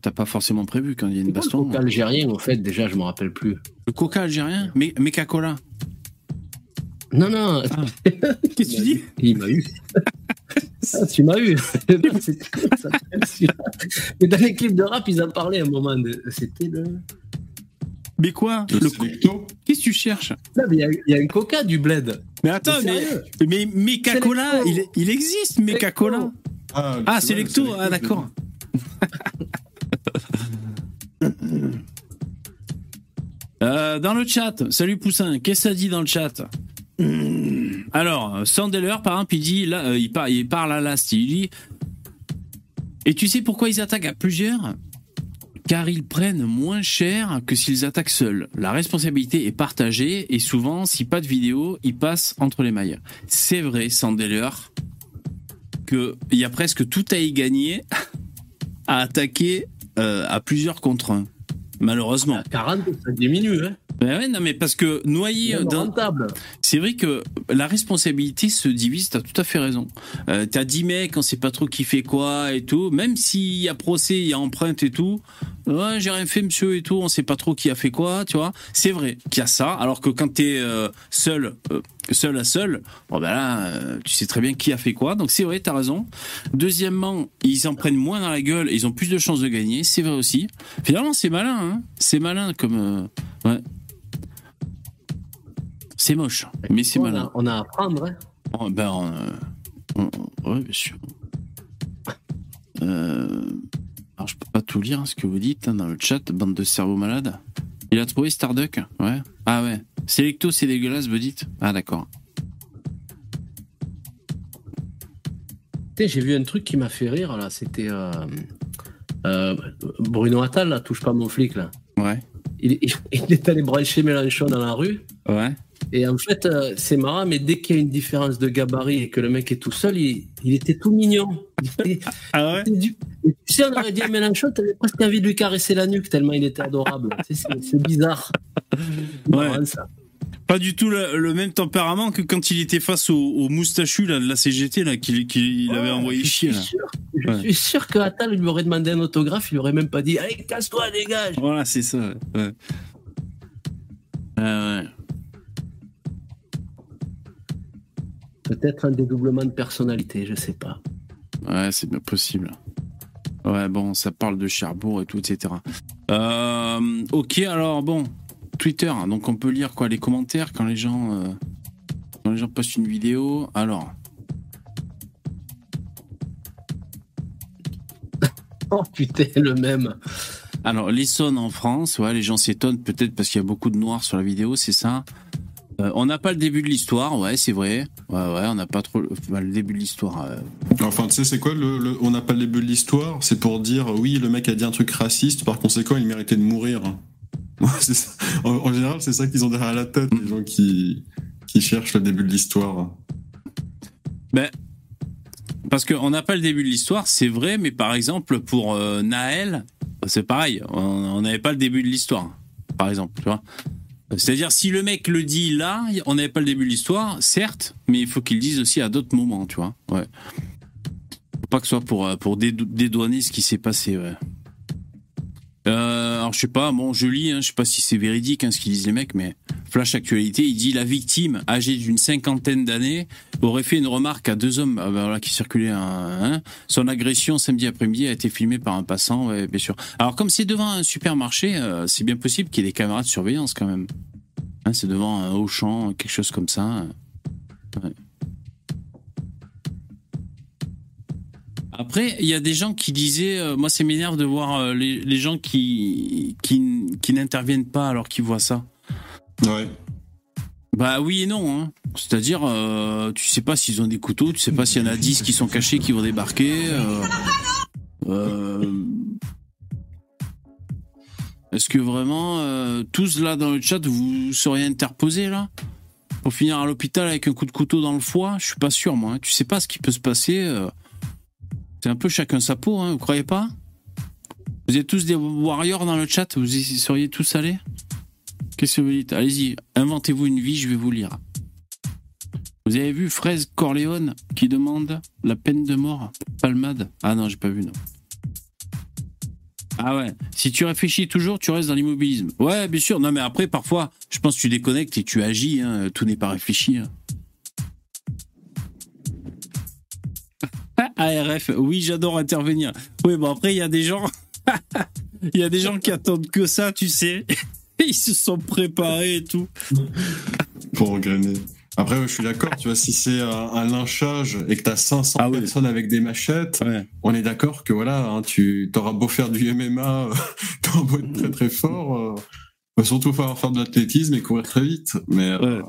t'as pas forcément prévu quand il y a une quoi le baston. coca algérien, au fait, déjà, je me rappelle plus. Le coca algérien Mais Coca-Cola. Non, non, Qu'est-ce que tu dis? Il m'a eu. Ah, tu m'as eu. Non, ça. Mais dans les clips de rap, ils en parlaient à un moment. de- C'était le. Mais quoi? Le Le. Qu'est-ce que tu cherches? Non, mais il y a- il y, a un coca du bled. Mais attends, Mais mais, mais Meca-Cola, il, il existe Meca-Cola. Ah, Ah, c'est vrai, Selecto, le ah d'accord. Euh, dans le chat, salut Poussin, qu'est-ce que ça dit dans le chat. Alors, Sandeller, par exemple, il dit, euh, il, par- parle à Last, il dit Et tu sais pourquoi ils attaquent à plusieurs? Car ils prennent moins cher que s'ils attaquent seuls. La responsabilité est partagée et souvent, si pas de vidéo, ils passent entre les mailles. C'est vrai, Sandeller, qu'il y a presque tout à y gagner à attaquer euh, à plusieurs contre un. Malheureusement. À 40, ça diminue. Hein. Ben ouais, non, mais parce que C'est dans, c'est vrai que la responsabilité se divise, t'as tout à fait raison. Euh, t'as 10 mecs, on sait pas trop qui fait quoi et tout. Même s'il y a procès, il y a empreinte et tout. Ouais, j'ai rien fait, monsieur et tout, on sait pas trop qui a fait quoi, tu vois. C'est vrai qu'il y a ça, alors que quand t'es euh, seul, euh, seul à seul, bon ben là, euh, tu sais très bien qui a fait quoi. Donc c'est vrai, t'as raison. Deuxièmement, ils en prennent moins dans la gueule et ils ont plus de chances de gagner, c'est vrai aussi. Finalement, c'est malin, hein. C'est malin comme. euh, ouais. C'est moche, mais c'est malin. on a à apprendre. Hein. Oh, ben, euh, on- on- ouais, bien sûr. Euh, alors, je peux pas tout lire hein, ce que vous dites hein, dans le chat, bande de cerveaux malades. Il a trouvé Starduck Ouais. Ah ouais. Selecto, c'est dégueulasse, vous dites Ah d'accord. J'ai vu un truc qui m'a fait rire, là. C'était euh, euh, Bruno Attal, là, touche pas mon flic, là. Ouais. Il, il- il est allé brancher Mélenchon dans la rue. Ouais. Et en fait, euh, c'est marrant, mais dès qu'il y a une différence de gabarit et que le mec est tout seul, il, il était tout mignon. Était- Ah ouais? du- tu sais, on aurait dit à Mélenchon, t'avais presque envie de lui caresser la nuque tellement il était adorable. C'est bizarre. Marrant, Ouais. ça. Pas du tout le, le même tempérament que quand il était face au, au moustachu là, de la CGT là, qu'il avait envoyé je chier. Là. sûr- Je suis sûr que Attal lui aurait demandé un autographe, il lui aurait même pas dit Allez, casse-toi, dégage Voilà, c'est ça. Ouais. Euh, ouais. Peut-être un dédoublement de personnalité, je sais pas. Ouais, c'est bien possible. Ouais, bon, ça parle de Cherbourg et tout, etc. Euh, ok, alors bon, Twitter, hein, donc on peut lire quoi les commentaires quand les gens euh, quand les gens postent une vidéo. Alors, Oh putain, le même. alors l'Essonne en France, ouais, les gens s'étonnent peut-être parce qu'il y a beaucoup de noirs sur la vidéo, c'est ça. Euh, on n'a pas le début de l'histoire, ouais, c'est vrai. Ouais, ouais, on n'a pas trop le, bah, le début de l'histoire. euh. Enfin, tu sais, c'est quoi le, le- On n'a pas le début de l'histoire? C'est pour dire, oui, le mec a dit un truc raciste, par conséquent, il méritait de mourir. En, général, c'est ça qu'ils ont derrière la tête, les gens qui, qui cherchent le début de l'histoire. Parce qu'on n'a pas le début de l'histoire, c'est vrai, mais par exemple, pour euh, Naël, c'est pareil. On n'avait pas le début de l'histoire, par exemple, tu vois. C'est-à-dire, si le mec le dit là, on n'avait pas le début de l'histoire, certes, mais il faut qu'il le dise aussi à d'autres moments, tu vois. Ouais. Faut pas que ce soit pour, euh, pour dédou- dédouaner ce qui s'est passé, ouais. Euh, alors, je sais pas, bon, je lis, hein, je sais pas si c'est véridique, hein, ce qu'ils disent les mecs, mais Flash Actualité, il dit la victime, âgée d'une cinquantaine d'années, aurait fait une remarque à deux hommes ah ben qui circulaient. un- hein. Son agression samedi après-midi a été filmée par un passant, bien sûr. Alors comme c'est devant un supermarché, euh, c'est bien possible qu'il y ait des caméras de surveillance quand même. Hein, c'est devant un Auchan, quelque chose comme ça. Ouais. Après, il y a des gens qui disaient, euh, moi, ça m'énerve de voir euh, les, les gens qui qui, qui n'interviennent pas alors qu'ils voient ça. Ouais. Bah oui et non. Hein. C'est-à-dire, euh, tu sais pas s'ils ont des couteaux, tu sais pas s'il y en a 10 qui sont cachés, qui vont débarquer. euh, Est-ce que vraiment, tous là dans le chat, vous seriez interposés là? Pour finir à l'hôpital avec un coup de couteau dans le foie? Je suis pas sûr moi. hein. Tu sais pas ce qui peut se passer. C'est un peu chacun sa peau, hein, vous croyez pas? Vous êtes tous des warriors dans le chat, vous y seriez tous allés? Qu'est-ce que vous dites? Allez-y, inventez-vous une vie, je vais vous lire. Vous avez vu Fraise Corleone qui demande la peine de mort Palmade? Ah non, j'ai pas vu, non. Ah ouais, si tu réfléchis toujours, tu restes dans l'immobilisme. Ouais, bien sûr. Non, mais après, parfois, je pense que tu déconnectes et tu agis. hein. Tout n'est pas réfléchi. hein. ARF, oui, j'adore intervenir. Oui, bon, après, il y a des gens. Il y a des gens qui attendent que ça, tu sais. Ils se sont préparés et tout. Pour regrener. Après, je suis d'accord, tu vois, si c'est un, un lynchage et que t'as 500 Ah oui. personnes avec des machettes, Ouais. on est d'accord que voilà, hein, tu t'auras beau faire du MMA, t'auras beau être très très fort, euh, va surtout falloir faire de l'athlétisme et courir très vite. Mais euh.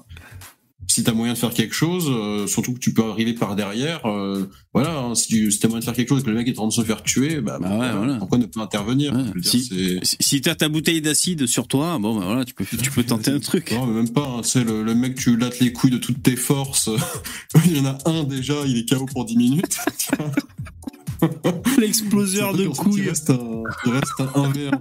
Si t'as moyen de faire quelque chose, euh, surtout que tu peux arriver par derrière, euh, voilà, hein, si tu si t'as moyen de faire quelque chose et que le mec est en train de se faire tuer, bah, Bah ouais, voilà. pourquoi ne pas intervenir Ouais. Dire, Si- t'as ta bouteille d'acide sur toi, bon, bah voilà, tu peux, tu peux tenter un truc. Non, mais même pas. hein, c'est le, le mec, tu lattes les couilles de toutes tes forces. il y en a un déjà, il est KO pour 10 minutes. L'exploseur de couilles. Il reste un, il reste un 1v1.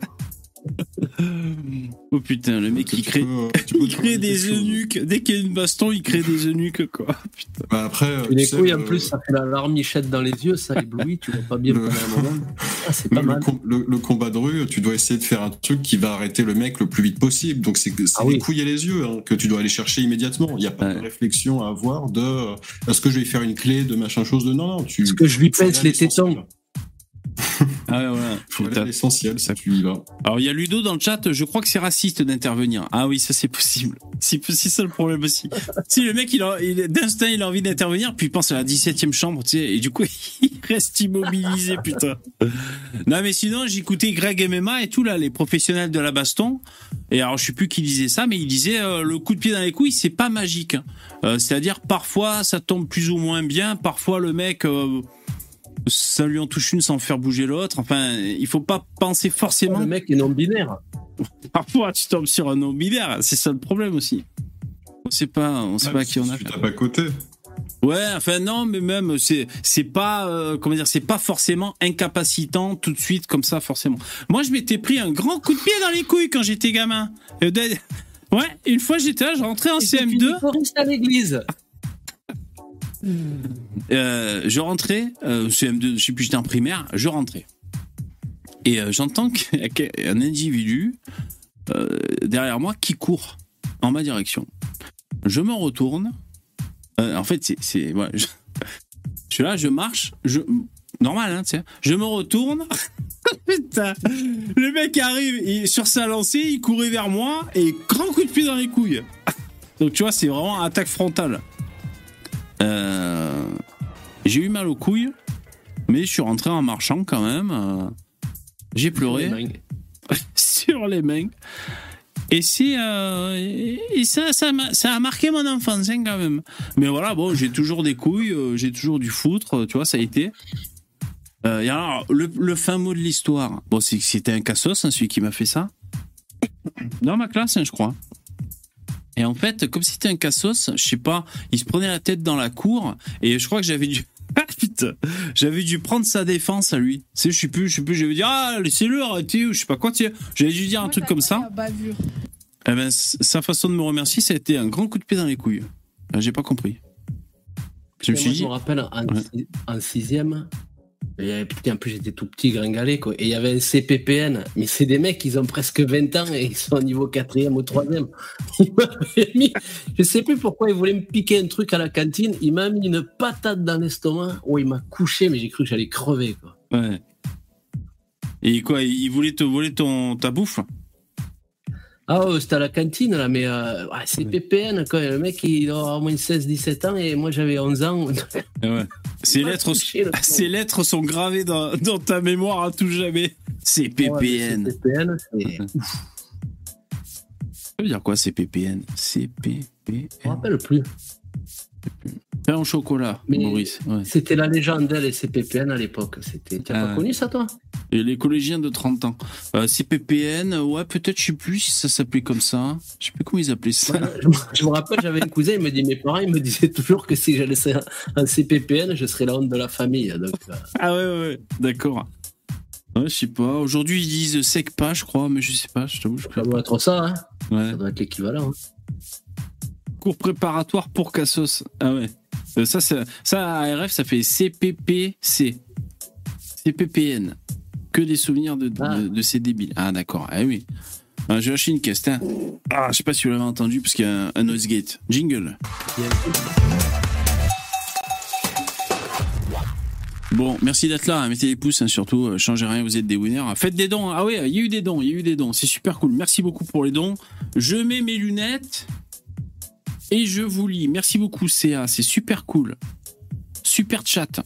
Oh putain, le mec, il crée, peux, euh, peux des eunuques. Dès qu'il y a une baston, il crée des eunuques, quoi. Putain. Bah après, Et les couilles, en le- plus, ça fait la larmichette dans les yeux, ça éblouit, tu vois pas bien Le- pendant un moment. Ah, c'est le, pas le mal. com- le- le combat de rue, tu dois essayer de faire un truc qui va arrêter le mec le plus vite possible. Donc c'est c'est Ah les oui. couilles et les yeux hein, que tu dois aller chercher immédiatement. Il n'y a pas de réflexion à avoir de euh, est-ce que je vais faire une clé de machin chose de non non. Tu Est-ce que je lui pèse les tétons Ah ouais, voilà. Faut aller à l'essentiel si tu y vas. Alors, il y a Ludo dans le chat, je crois que c'est raciste d'intervenir. Ah oui, ça c'est possible. C'est c'est ça le problème aussi. si le mec, il il, d'instinct, il a envie d'intervenir, puis il pense à la 17ème chambre, tu sais, et du coup, il reste immobilisé, putain. Non, mais sinon, j'écoutais Greg MMA et tout, là, les professionnels de la baston. Et alors, je sais plus qui disait ça, mais il disait, euh, le coup de pied dans les couilles, c'est pas magique. hein. Euh, C'est-à-dire, parfois, ça tombe plus ou moins bien, parfois, le mec, euh, ça lui en touche une sans faire bouger l'autre. Enfin, il faut pas penser forcément Le mec est non-binaire. Parfois, tu tombes sur un non binaire, c'est ça le problème aussi. On sait pas, on sait pas qui on a Tu tapes à côté. Ouais, enfin non, mais même c'est c'est pas euh, comment dire, c'est pas forcément incapacitant tout de suite comme ça forcément. Moi, je m'étais pris un grand coup de pied dans les couilles quand j'étais gamin. Ouais, une fois j'étais là, je rentrais en Et c'est CM2, une choriste à l'église. Euh, je rentrais euh, CM2, je sais plus, j'étais en primaire, je rentrais. Et euh, j'entends un individu euh, derrière moi qui court en ma direction. Je me retourne. En fait, c'est. je suis là, je marche. Je, normal, hein, tu sais. Je me retourne. Putain. Le mec arrive il- sur sa lancée, il courait vers moi et grand coup de pied dans les couilles. Donc tu vois, c'est vraiment attaque frontale. Euh, J'ai eu mal aux couilles, mais je suis rentré en marchant quand même. euh, J'ai pleuré sur les mains. Et c'est euh, et ça, ça, a marqué mon enfance hein, quand même. Mais voilà, bon, j'ai toujours des couilles, j'ai toujours du foutre, tu vois, ça a été. Euh, et alors, le, le fin mot de l'histoire, bon, c'est que c'était un cassos, hein, celui qui m'a fait ça. Dans ma classe, hein, je crois. Et en fait, comme c'était un cassos, je sais pas, il se prenait la tête dans la cour et je crois que j'avais dû. Ah, putain, j'avais dû prendre sa défense à lui. Sais, je sais plus, je sais plus, j'avais dit ah laissez-le arrêtez ou je sais pas quoi. J'avais dû dire un truc comme ça. Eh ben, sa façon de me remercier, ça a été un grand coup de pied dans les couilles. Euh, J'ai pas compris. Je me Moi, suis je dit, me rappelle en, Ouais. si- en sixième, avait- putain, en plus j'étais tout petit, gringalé, quoi. Et il y avait un CPPN. Mais c'est des mecs, ils ont presque 20 ans et ils sont au niveau quatrième ou troisième. Il m'avait mis, je sais plus pourquoi il voulait me piquer un truc à la cantine. Il m'a mis une patate dans l'estomac. Oh, il m'a couché, mais j'ai cru que j'allais crever, quoi. ouais. Et quoi, il voulait te voler ton, ta bouffe? Ah ouais, c'était à la cantine, là, mais euh, c'est PPN, quoi. Le mec, il avoir au moins 16-17 ans et moi, j'avais 11 ans. Eh ouais. Ces lettres, ces sont gravées dans, dans ta mémoire à tout jamais. C'est PPN. Ouais, CPPN, c'est... Ça veut dire quoi, c'est PPN CPPN. Je me rappelle plus. Pain au chocolat, Mais- Maurice. ouais. C'était la légende, les CPPN à l'époque. C'était... Tu n'as Ah. pas connu ça, toi? Et les collégiens de 30 ans. Euh, CPPN, ouais, peut-être, je sais plus si ça s'appelait comme ça. Je sais plus comment ils appelaient ça. je, me- je me rappelle, j'avais un cousin, il me dit, mes parents, ils me disaient toujours que si j'allais faire un CPPN, je serais la honte de la famille. Donc, euh, Ah ouais, ouais, ouais. d'accord. Ouais, je sais pas. Aujourd'hui, ils disent sec pas, je crois, mais je sais pas, je t'avoue. Je... ça doit être ça, hein. Ouais. ça doit être l'équivalent. hein. Cours préparatoire pour Cassos. Ah ouais. Euh, ça, ça, ça, à RF, ça fait CPPC. CPPN. Que des souvenirs de, de, Ah. de ces débiles. Ah, d'accord. Ah oui. Ah, J'ai lâché une caisse. tiens. Ah, je sais pas si vous l'avez entendu, parce qu'il y a un, un noise gate. Jingle. Bon, merci d'être là. hein. Mettez les pouces, hein, surtout. Euh, Changez rien, vous êtes des winners. Faites des dons. Ah oui, il y a eu des dons. Il y a eu des dons. C'est super cool. Merci beaucoup pour les dons. Je mets mes lunettes et je vous lis. Merci beaucoup, CA. C'est super cool. Super chat.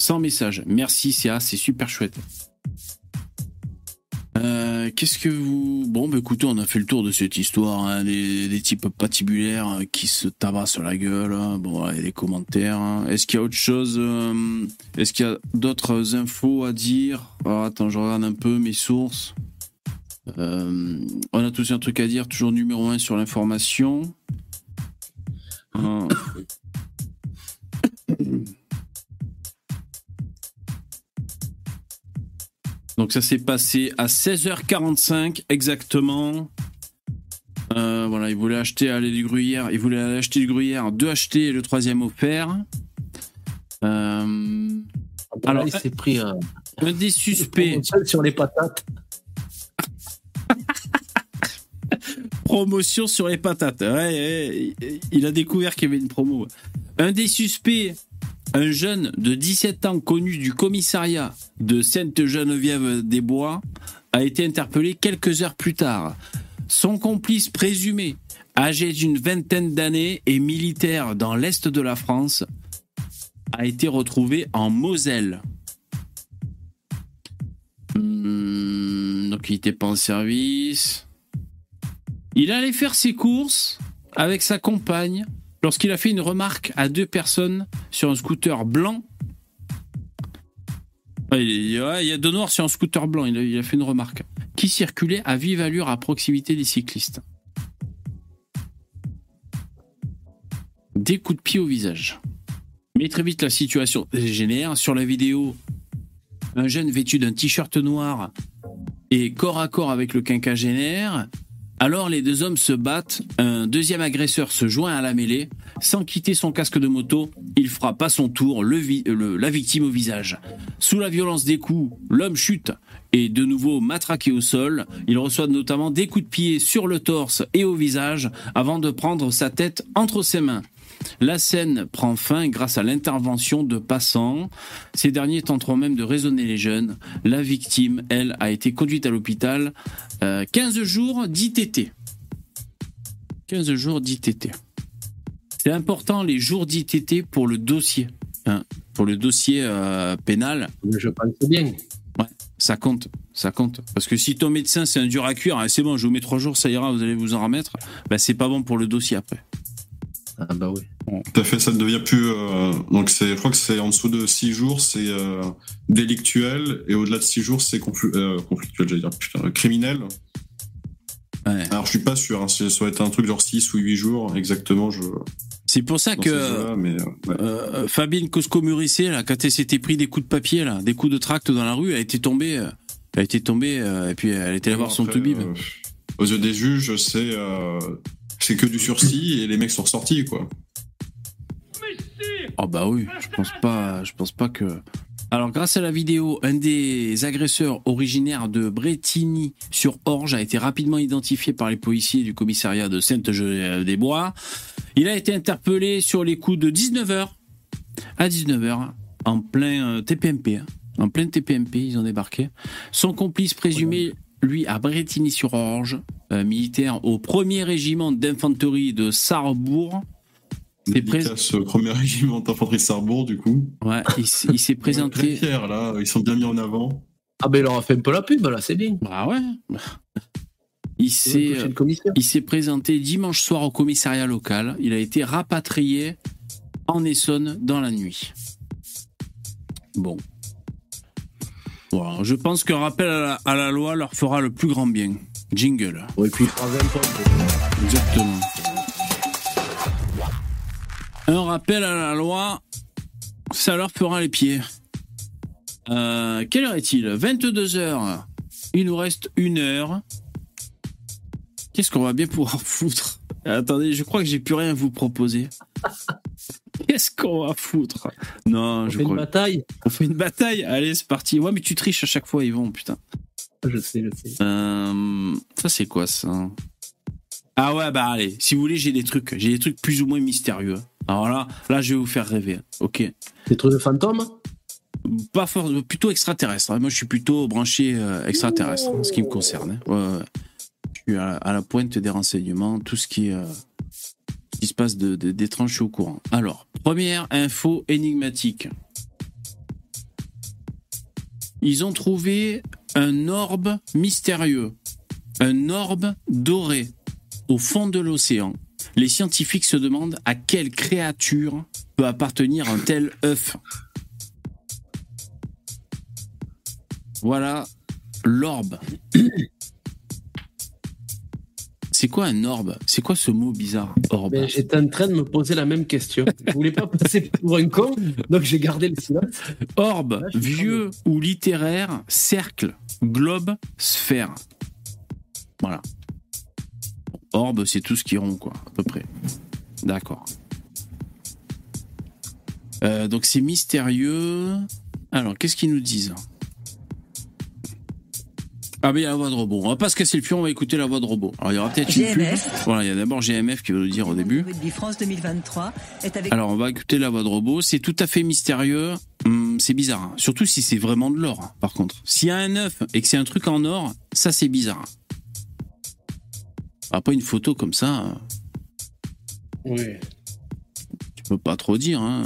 Sans message. Merci, CA. C'est super chouette. Euh, Qu'est-ce que vous... Bon, bah écoutez, on a fait le tour de cette histoire, hein, des, types patibulaires hein, qui se tabassent la gueule. hein. Bon, et les commentaires. Est-ce qu'il y a autre chose euh, Est-ce qu'il y a d'autres infos à dire? Alors, Attends, je regarde un peu mes sources. Euh, on a tous un truc à dire, toujours numéro un sur l'information. Euh, Donc ça s'est passé à 16h45 exactement. Euh, voilà, il voulait acheter aller du gruyère, il voulait aller acheter du gruyère, deux achetés et le troisième offert. Euh, Alors, Là, il s'est pris un des suspects, sur les patates. Promotion sur les patates. Il a découvert qu'il y avait une promo. Un des suspects, un jeune de 17 ans connu du commissariat de Sainte-Geneviève-des-Bois, a été interpellé quelques heures plus tard. Son complice présumé, âgé d'une vingtaine d'années et militaire dans l'est de la France, a été retrouvé en Moselle. Hmm, donc il n'était pas en service. Il allait faire ses courses avec sa compagne lorsqu'il a fait une remarque à deux personnes sur un scooter blanc. Ouais, Il y a deux noirs sur un scooter blanc, il a, fait une remarque. Qui circulait à vive allure à proximité des cyclistes. Des coups de pied au visage. Mais très vite, la situation dégénère. Sur la vidéo, un jeune vêtu d'un t-shirt noir est corps à corps avec le quinquagénaire. Alors les deux hommes se battent, un deuxième agresseur se joint à la mêlée, sans quitter son casque de moto, il frappe à son tour la victime au visage. Sous la violence des coups, l'homme chute et de nouveau matraqué au sol. Il reçoit notamment des coups de pied sur le torse et au visage avant de prendre sa tête entre ses mains. La scène prend fin grâce à l'intervention de passants. Ces derniers tenteront même de raisonner les jeunes. La victime, elle, a été conduite à l'hôpital. Euh, 15 jours d'ITT. 15 jours d'ITT. C'est important les jours d'ITT pour le dossier. hein, pour le dossier euh, pénal. Je pense bien. Ça compte, ça compte. Parce que si ton médecin c'est un dur à cuire, ah, c'est bon, je vous mets trois jours, ça ira, vous allez vous en remettre, bah c'est pas bon pour le dossier après. Ah bah oui. Tout à fait, ça ne devient plus. euh, donc, c'est, je crois que c'est en dessous de 6 jours, c'est euh, délictuel, et au-delà de 6 jours, c'est euh, conflictuel, j'allais dire, putain, criminel. Ouais. Alors, je suis pas sûr, hein, ça va être un truc genre 6 ou 8 jours, exactement, je. C'est pour ça dans que mais, ouais. Fabine Cosco-Murissé, quand elle s'était pris des coups de papier, là, des coups de tract dans la rue, elle était tombée, elle était tombée, et puis elle était allée voir son toubib. aux yeux des juges, c'est c'est que du sursis et les mecs sont ressortis, quoi. Oh bah oui, je pense pas, je pense pas que. Alors grâce à la vidéo, un des agresseurs originaires de Bretigny-sur-Orge a été rapidement identifié par les policiers du commissariat de Sainte-Geneviève-des-Bois. Il a été interpellé sur les coups de 19h à 19h en plein euh, TPMP. hein. En plein TPMP, ils ont débarqué. Son complice présumé, lui, à Bretigny-sur-Orge, euh, militaire au 1er régiment d'infanterie de Sarrebourg. C'est au premier régiment d'infanterie de Sarrebourg, du coup. Ouais, il, s'est Très présenté. fiers, là, ils sont bien mis en avant. Ah ben il leur a fait un peu la pub là, c'est bien. Bah ouais. Il vont s'est, présenté dimanche soir au commissariat local. Il a été rapatrié en Essonne dans la nuit. Bon. Voilà, je pense qu'un rappel à la, à la loi leur fera le plus grand bien. Jingle. Ouais, et puis il fera 20 ans. Exactement. Un rappel à la loi, ça leur fera les pieds. Euh, quelle heure est-il? 22 heures. Il nous reste une heure. Qu'est-ce qu'on va bien pouvoir foutre? Attendez, je crois que j'ai plus rien à vous proposer. Qu'est-ce qu'on va foutre? Non, On je fait une bataille. On fait une bataille. Allez, c'est parti. Ouais, mais tu triches à chaque fois, Yvon, putain. Je sais, je sais. Euh, ça c'est quoi ça? Ah ouais bah allez, si vous voulez j'ai des trucs, j'ai des trucs plus ou moins mystérieux. Alors là, là je vais vous faire rêver. Ok, Des trucs de fantômes? Pas fort, plutôt extraterrestre. hein. Moi je suis plutôt branché euh, extraterrestre en ce qui me concerne. hein. Ouais, ouais. Je suis à, à la pointe des renseignements, tout ce qui, euh, qui se passe de- de- d'étrange, je suis au courant. Alors première info énigmatique. Ils ont trouvé un orbe mystérieux, un orbe doré au fond de l'océan. Les scientifiques se demandent à quelle créature peut appartenir un tel œuf. Voilà l'orbe. C'est quoi un orbe? C'est quoi ce mot bizarre Orbe? J'étais en train de me poser la même question. Je voulais pas passer pour un con, donc j'ai gardé le silence. Orbe, vieux ou littéraire, cercle, globe, sphère. Voilà. Orbe, c'est tout ce qui est rond, quoi, à peu près. D'accord. Euh, donc c'est mystérieux. Alors, qu'est-ce qu'ils nous disent? Ah, mais il y a la voix de robot. On va pas se casser le fion, on va écouter la voix de robot. Alors, il y aura peut-être une pub. Voilà, il y a d'abord GMF qui va nous dire au début. Rugby France 2023 est avec Alors, on va écouter la voix de robot. C'est tout à fait mystérieux. Hum, c'est bizarre. hein. Surtout si c'est vraiment de l'or, hein, par contre. S'il y a un œuf et que c'est un truc en or, ça, c'est bizarre. Après, une photo comme ça, Oui. tu peux pas trop dire. Hein.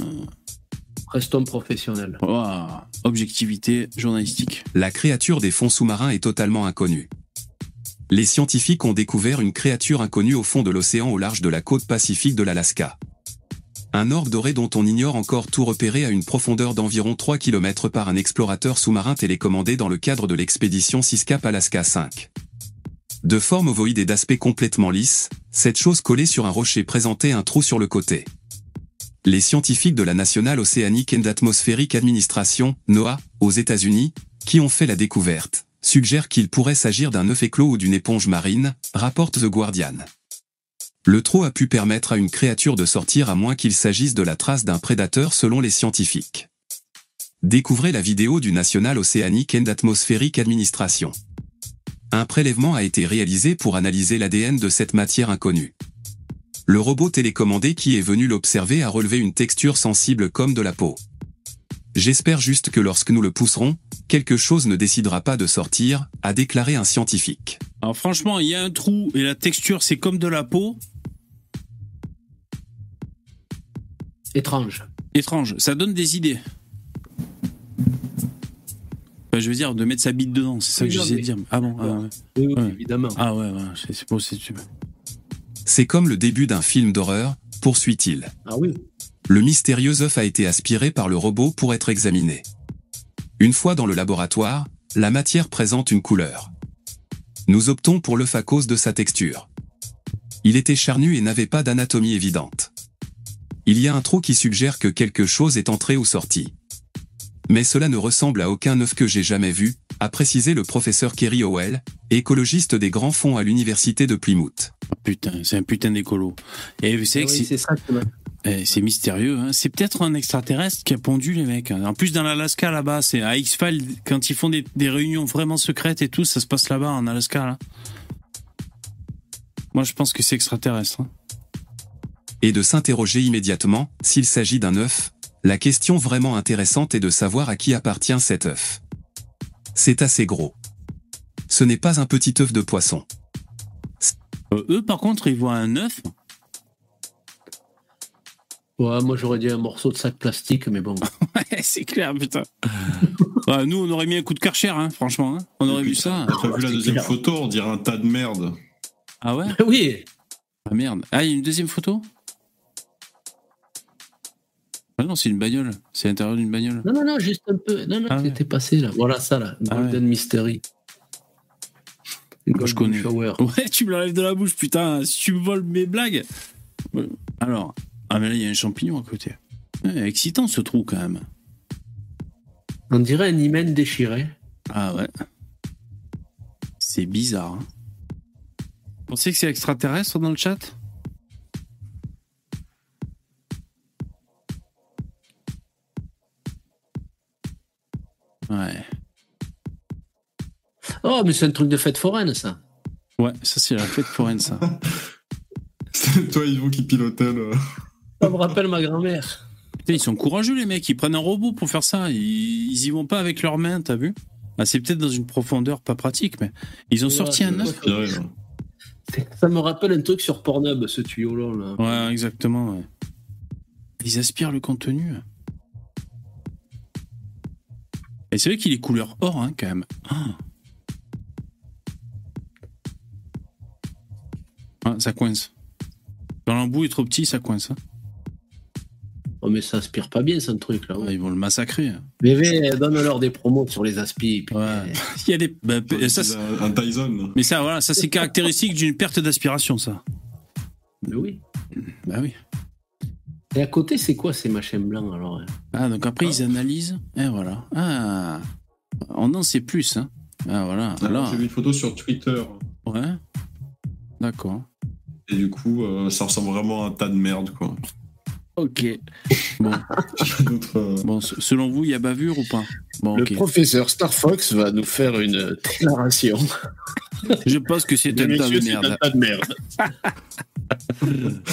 Restons professionnels. Ouah, objectivité journalistique. La créature des fonds sous-marins est totalement inconnue. Les scientifiques ont découvert une créature inconnue au fond de l'océan au large de la côte pacifique de l'Alaska. Un orbe doré dont on ignore encore tout repéré à une profondeur d'environ 3 km par un explorateur sous-marin télécommandé dans le cadre de l'expédition Siscap Alaska 5. De forme ovoïde et d'aspect complètement lisse, cette chose collée sur un rocher présentait un trou sur le côté. Les scientifiques de la National Oceanic and Atmospheric Administration, NOAA, aux États-Unis, qui ont fait la découverte, suggèrent qu'il pourrait s'agir d'un œuf éclos ou d'une éponge marine, rapporte The Guardian. Le trou a pu permettre à une créature de sortir à moins qu'il s'agisse de la trace d'un prédateur selon les scientifiques. Découvrez la vidéo du National Oceanic and Atmospheric Administration. Un prélèvement a été réalisé pour analyser l'ADN de cette matière inconnue. Le robot télécommandé qui est venu l'observer a relevé une texture sensible comme de la peau. J'espère juste que lorsque nous le pousserons, quelque chose ne décidera pas de sortir, a déclaré un scientifique. Alors franchement, il y a un trou et la texture, c'est comme de la peau. Étrange. Étrange. Ça donne des idées. Enfin, je veux dire, de mettre sa bite dedans, c'est ça Oui, que j'essaie de dire. Ah bon ah, ouais. Oui, oui, Ouais. évidemment. Ah ouais, ouais, c'est. C'est comme le début d'un film d'horreur, poursuit-il. Ah oui. Le mystérieux œuf a été aspiré par le robot pour être examiné. Une fois dans le laboratoire, la matière présente une couleur. Nous optons pour l'œuf à cause de sa texture. Il était charnu et n'avait pas d'anatomie évidente. Il y a un trou qui suggère que quelque chose est entré ou sorti. Mais cela ne ressemble à aucun œuf que j'ai jamais vu, a précisé le professeur Kerry Howell, écologiste des grands fonds à l'université de Plymouth. Putain, c'est un putain d'écolo. Et vous savez Ah oui, c'est- c'est eh, c'est mystérieux. Hein. C'est peut-être un extraterrestre qui a pondu les mecs. En plus, dans l'Alaska, là-bas, c'est à X-Files, quand ils font des, des réunions vraiment secrètes et tout, ça se passe là-bas, en Alaska, là. Moi, je pense que c'est extraterrestre. hein. et de s'interroger immédiatement s'il s'agit d'un œuf. La question vraiment intéressante est de savoir à qui appartient cet œuf. C'est assez gros. Ce n'est pas un petit œuf de poisson. Euh, eux, par contre, ils voient un œuf. Ouais, moi j'aurais dit un morceau de sac plastique, mais bon. Ouais, c'est clair, putain. Ouais, nous, on aurait mis un coup de karcher, hein, franchement. hein. On aurait vu ça. T'as vu la deuxième clair. photo, on dirait un tas de merde. Ah ouais? Oui. Ah merde. Ah, il y a une deuxième photo? Ah non, c'est une bagnole. C'est l'intérieur d'une bagnole. Non, non, non, juste un peu. Non, non, Ah ouais. passé là. Voilà ça là. Ah Golden Mystery. Moi, je connais. Shower. Ouais, tu me l'enlèves de la bouche, putain. Si tu me voles mes blagues. Alors, ah mais là, il y a un champignon à côté. Ouais, excitant ce trou quand même. On dirait un hymen déchiré. Ah ouais. C'est bizarre. Hein. Vous pensez que c'est extraterrestre dans le chat? Ouais. Oh, mais c'est un truc de fête foraine ça. Ouais, ça c'est la fête foraine ça. C'est toi, Yvon, qui pilotait le. Ça me rappelle ma grand-mère. Putain, ils sont courageux les mecs, ils prennent un robot pour faire ça. Ils, ils y vont pas avec leurs mains, t'as vu? Ah, C'est peut-être dans une profondeur pas pratique, mais ils ont Ouais, sorti un œuf. Ça me rappelle un truc sur Pornhub, ce tuyau-là. là. Ouais, exactement. ouais. Ils aspirent le contenu. Et c'est vrai qu'il est couleur or, hein, quand même. Ah. Ah, ça coince. Quand l'embout est trop petit, ça coince. hein. Oh, mais ça aspire pas bien, ce truc là. Ah, ils vont le massacrer. hein. Bébé, donne-leur des promos sur les aspi. puis- Ouais. Il y a des. bah, ça, c'est- un, un Tyson. mais ça, voilà, ça c'est caractéristique d'une perte d'aspiration, ça. Mais oui. Bah oui. Et à côté, c'est quoi ces machins blancs alors hein? Ah, donc après, ils analysent. Et voilà. Ah. On en sait plus, hein. Ah, voilà. Alors, Là. J'ai vu une photo sur Twitter. Ouais. D'accord. Et du coup, euh, ça ressemble vraiment à un tas de merde, quoi. Ok. Bon, euh, bon selon vous, il y a bavure ou pas? Bon, Le ok. professeur Starfox va nous faire une déclaration. Je pense que c'est un tas de c'est un merde. tas de merde.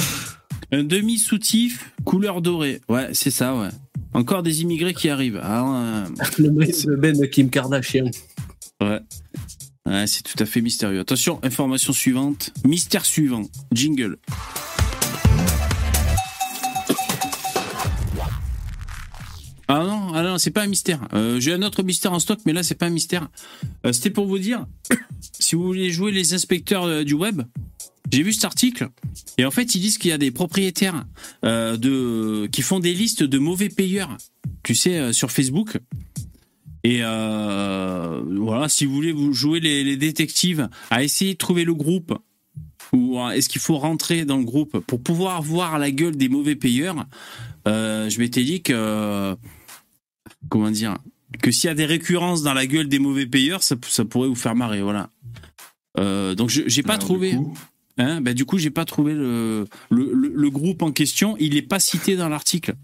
Un demi-soutif, couleur dorée. Ouais, c'est ça, ouais. Encore des immigrés qui arrivent. Ah, Le de Ben Kim Kardashian. ouais. Ouais. Ouais, c'est tout à fait mystérieux. Attention, information suivante. Mystère suivant. Jingle. Ah non, ah non, c'est pas un mystère. Euh, J'ai un autre mystère en stock, mais là, c'est pas un mystère. Euh, C'était pour vous dire, si vous voulez jouer les inspecteurs euh, du web, j'ai vu cet article, et en fait, ils disent qu'il y a des propriétaires euh, de, qui font des listes de mauvais payeurs, tu sais, euh, sur Facebook. Et euh, voilà, si vous voulez vous jouer les, les détectives, à essayer de trouver le groupe, ou est-ce qu'il faut rentrer dans le groupe pour pouvoir voir la gueule des mauvais payeurs, je m'étais dit que comment dire que s'il y a des récurrences dans la gueule des mauvais payeurs, ça, ça pourrait vous faire marrer, voilà. Euh, donc je- j'ai pas alors, trouvé. coup, Hein, bah, du coup, j'ai pas trouvé le, le, le- le groupe en question. Il est pas cité dans l'article.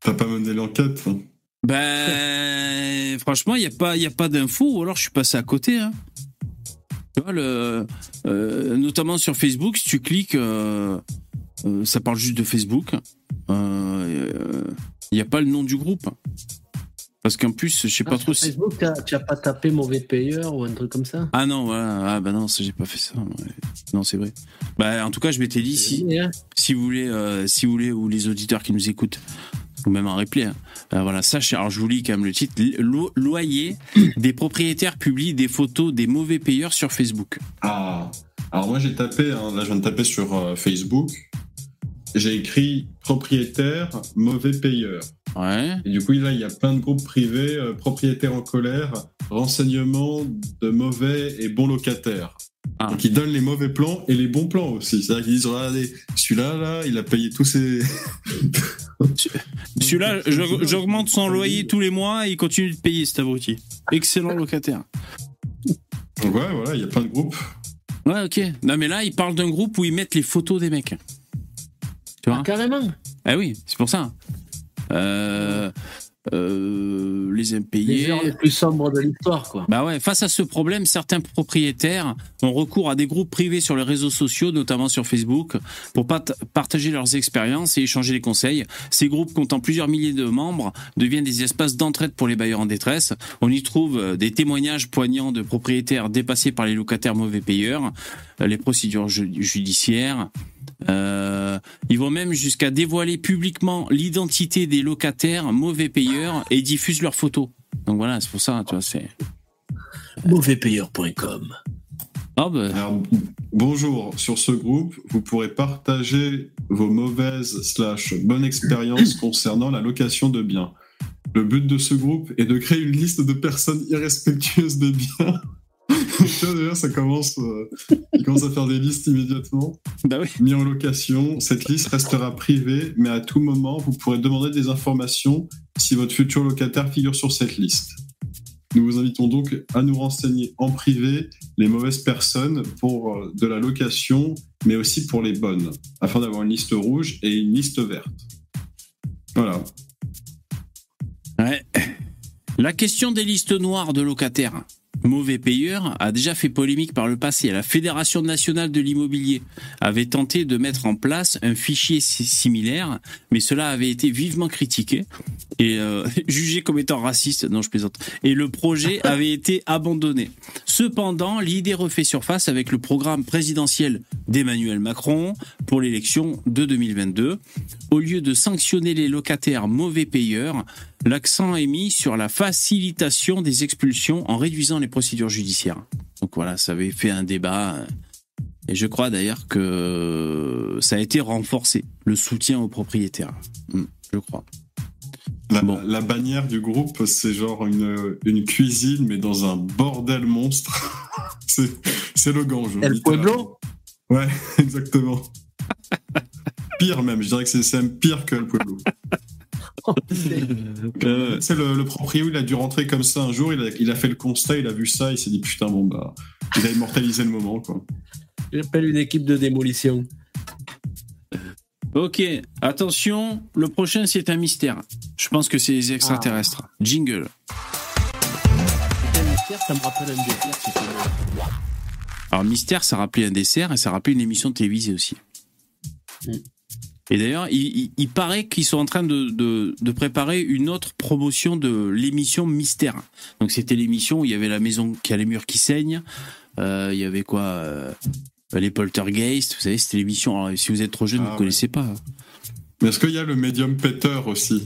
T'as pas mené l'enquête. hein. Ben, franchement, il n'y a pas, y a pas d'infos, ou alors je suis passé à côté. Hein. Tu vois, le, euh, notamment sur Facebook, si tu cliques, euh, euh, ça parle juste de Facebook. Il n'y a pas le nom du groupe. Parce qu'en plus, je sais pas Ah, trop sur si. Facebook, t'as- tu as pas tapé mauvais payeur ou un truc comme ça? Ah non, voilà. Ah bah non, ça, j'ai pas fait ça. ouais. Non, c'est vrai. Bah, en tout cas, je m'étais dit, si, si vous voulez, euh, si vous voulez, ou les auditeurs qui nous écoutent, ou même en replay. hein. Euh, voilà, sachez, alors je vous lis quand même le titre. Lo- loyer, des propriétaires publient des photos des mauvais payeurs sur Facebook. Ah, alors moi j'ai tapé, hein, là je viens de taper sur euh, Facebook, j'ai écrit propriétaire, mauvais payeur. Ouais. Et du coup là il y a plein de groupes privés, euh, propriétaires en colère, renseignements de mauvais et bons locataires. Ah. Donc ils donnent les mauvais plans et les bons plans aussi. C'est-à-dire qu'ils disent, regardez, celui-là, là, il a payé tous ses... Celui-là, j'aug- j'augmente son loyer tous les mois et il continue de payer cet abruti. Excellent locataire. Ouais, voilà, il y a plein de groupes. Ouais, ok. Non, mais là, ils parlent d'un groupe où ils mettent les photos des mecs. Tu vois Carrément. Ah oui, c'est pour ça. Euh, euh, les Les impayés. heures les plus sombres de l'histoire, quoi. Bah ouais, face à ce problème, certains propriétaires ont recours à des groupes privés sur les réseaux sociaux, notamment sur Facebook, pour partager leurs expériences et échanger les conseils. Ces groupes comptant plusieurs milliers de membres deviennent des espaces d'entraide pour les bailleurs en détresse. On y trouve euh, des témoignages poignants de propriétaires dépassés par les locataires mauvais payeurs, les procédures ju- judiciaires. Euh, ils vont même jusqu'à dévoiler publiquement l'identité des locataires mauvais payeurs et diffusent leurs photos. Donc voilà, c'est pour ça, tu vois, c'est. Mauvaisepayeur.com. Ah bah, Alors, bonjour, sur ce groupe, vous pourrez partager vos mauvaises slash bonnes expériences concernant la location de biens. Le but de ce groupe est de créer une liste de personnes irrespectueuses des biens. Déjà, ça commence, euh, il commence à faire des listes immédiatement. bah oui. Mis en location, cette liste restera privée, mais à tout moment, vous pourrez demander des informations si votre futur locataire figure sur cette liste. Nous vous invitons donc à nous renseigner en privé les mauvaises personnes pour euh, de la location, mais aussi pour les bonnes, afin d'avoir une liste rouge et une liste verte. Voilà. Ouais. La question des listes noires de locataires mauvais payeurs a déjà fait polémique par le passé. La Fédération nationale de l'immobilier avait tenté de mettre en place un fichier si- similaire, mais cela avait été vivement critiqué et euh, jugé comme étant raciste. Non, je plaisante. Et le projet avait été abandonné. Cependant, l'idée refait surface avec le programme présidentiel d'Emmanuel Macron pour l'élection de 2022. Au lieu de sanctionner les locataires mauvais payeurs, l'accent est mis sur la facilitation des expulsions en réduisant les procédures judiciaires. Donc voilà, ça avait fait un débat. Et je crois d'ailleurs que ça a été renforcé, le soutien aux propriétaires. Hmm, Je crois. La, Bon. la bannière du groupe, c'est genre une, une cuisine, mais dans un bordel monstre. c'est le gange. El. Pueblo Ouais, exactement. pire même, je dirais que c'est- c'est même pire que El Pueblo. Euh, C'est le, le proprio, il a dû rentrer comme ça un jour, il a, il a fait le constat, il a vu ça, il s'est dit putain, bon bah, il a immortalisé le moment quoi. J'appelle une équipe de démolition. Ok, attention, le prochain c'est un mystère. Je pense que c'est les extraterrestres. Jingle. Un mystère, ça me rappelle un dessert, si tu veux. Alors mystère, ça rappelait un dessert et ça rappelait une émission télévisée aussi. Mm. Et d'ailleurs, il, il- il paraît qu'ils sont en train de, de- de préparer une autre promotion de l'émission Mystère. Donc c'était l'émission où il y avait la maison qui a les murs qui saignent. Euh, il y avait quoi euh, Les poltergeists. Vous savez, c'était l'émission. Alors, si vous êtes trop jeune, Ah vous ne ouais. connaissez pas. Mais est-ce qu'il y a le médium Peter aussi?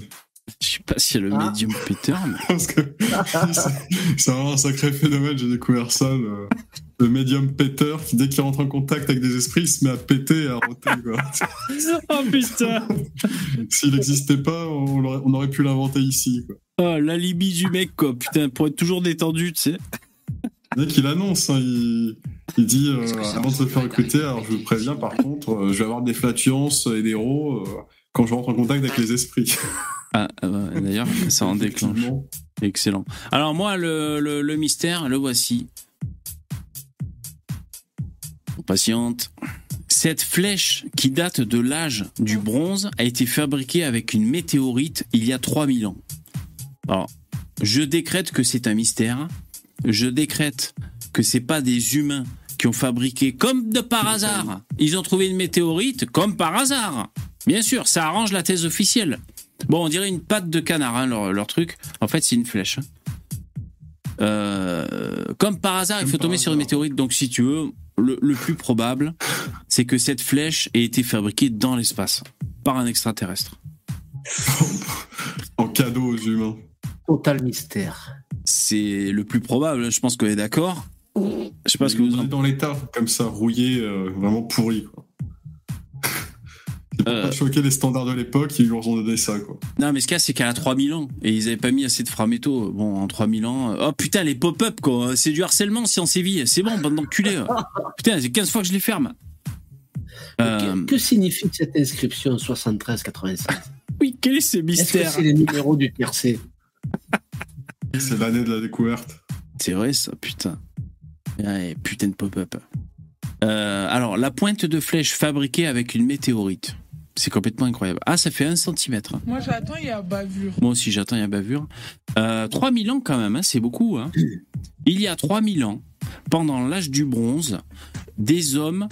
Je sais pas a le Ah. médium Peter. mais- Parce que c'est- vraiment un sacré phénomène, j'ai découvert ça, le, le médium Peter, qui dès qu'il rentre en contact avec des esprits, il se met à péter et à roter quoi. oh putain S'il n'existait pas, on, aurait pu l'inventer ici quoi. oh, L'alibi du mec, quoi. Putain, pour être toujours détendu, tu sais. Dès qu'il annonce, hein, il, il dit euh, avant de se faire recruter, alors je vous préviens par contre, euh, je vais avoir des flatulences et des rots euh, quand je rentre en contact avec les esprits. Ah, euh, d'ailleurs, ça en déclenche. Excellent. Alors moi, le, le- le mystère, le voici. On patiente. Cette flèche qui date de l'âge du bronze a été fabriquée avec une météorite il y a 3000 ans. Alors, je décrète que c'est un mystère. Je décrète que c'est pas des humains qui ont fabriqué comme de par hasard. Ils ont trouvé une météorite comme par hasard. Bien sûr, ça arrange la thèse officielle. Bon, on dirait une patte de canard, hein, leur, leur truc. En fait, c'est une flèche. hein. Euh, comme par hasard, il faut tomber sur une météorite. Donc, si tu veux, le, le plus probable, c'est que cette flèche ait été fabriquée dans l'espace par un extraterrestre. en cadeau aux humains. Total mystère. C'est le plus probable, je pense qu'on est d'accord. Je sais pas ce que vous On en est dans l'état, comme ça, rouillé, euh, vraiment pourri. Quoi. Euh. pas choquer les standards de l'époque, ils leur ont donné ça. Quoi. Non, mais ce cas, c'est qu'elle a 3000 ans. Et ils avaient pas mis assez de framéto. Bon, en 3000 ans. euh, Oh putain, les pop-up, quoi. C'est du harcèlement si on sévit. C'est bon, bande d'enculés. putain, c'est 15 fois que je les ferme. Euh, Que, signifie cette inscription 73-96 oui, quel est ce mystère? c'est les numéros du tiercé? C'est l'année de la découverte. C'est vrai, ça, putain. Ouais, putain de pop-up. Euh, alors, la pointe de flèche fabriquée avec une météorite. C'est complètement incroyable. Ah, ça fait 1 cm. Moi j'attends, il y a bavure. Moi aussi, j'attends, il y a bavure. Euh, 3000 ans quand même, hein, c'est beaucoup. Hein. Il y a 3000 ans, pendant l'âge du bronze, des hommes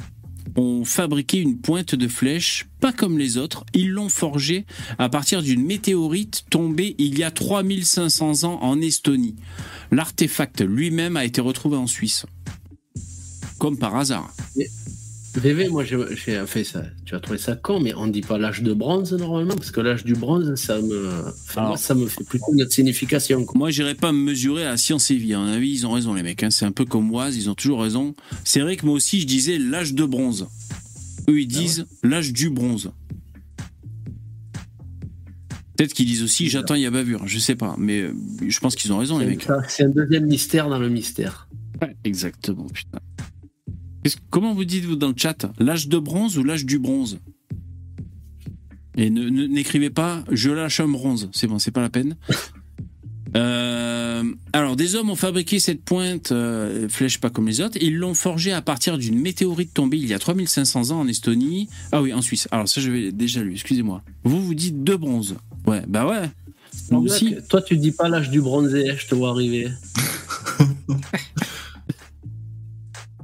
ont fabriqué une pointe de flèche, pas comme les autres. Ils l'ont forgée à partir d'une météorite tombée il y a 3500 ans en Estonie. L'artefact lui-même a été retrouvé en Suisse. Comme par hasard. VV, moi j'ai fait ça. Tu as trouvé ça con, mais on dit pas l'âge de bronze normalement, parce que l'âge du bronze, ça me, enfin, Alors- moi, ça me fait plutôt une autre signification. quoi. Moi, j'irai pas me mesurer à science et vie. À mon avis, ils ont raison, les mecs. hein. C'est un peu comme Oise, ils ont toujours raison. C'est vrai que moi aussi, je disais l'âge de bronze. Eux, ils disent l'âge du bronze. Peut-être qu'ils disent aussi j'attends, il y a bavure. Je sais pas. Mais euh, je pense qu'ils ont raison, les mecs. C'est un deuxième mystère dans le mystère. Exactement, putain. Comment vous dites-vous dans le chat L'âge de bronze ou l'âge du bronze? Et n'écrivez pas je lâche un bronze. C'est bon, c'est pas la peine. Euh, alors, des hommes ont fabriqué cette pointe euh, flèche pas comme les autres. Ils l'ont forgée à partir d'une météorite tombée il y a 3500 ans en Estonie. Ah oui, en Suisse. Alors ça, je vais déjà lu. Excusez-moi. Vous vous dites de bronze. Ouais, bah ouais. Aussi. Toi, tu dis pas l'âge du bronzé, je te vois arriver.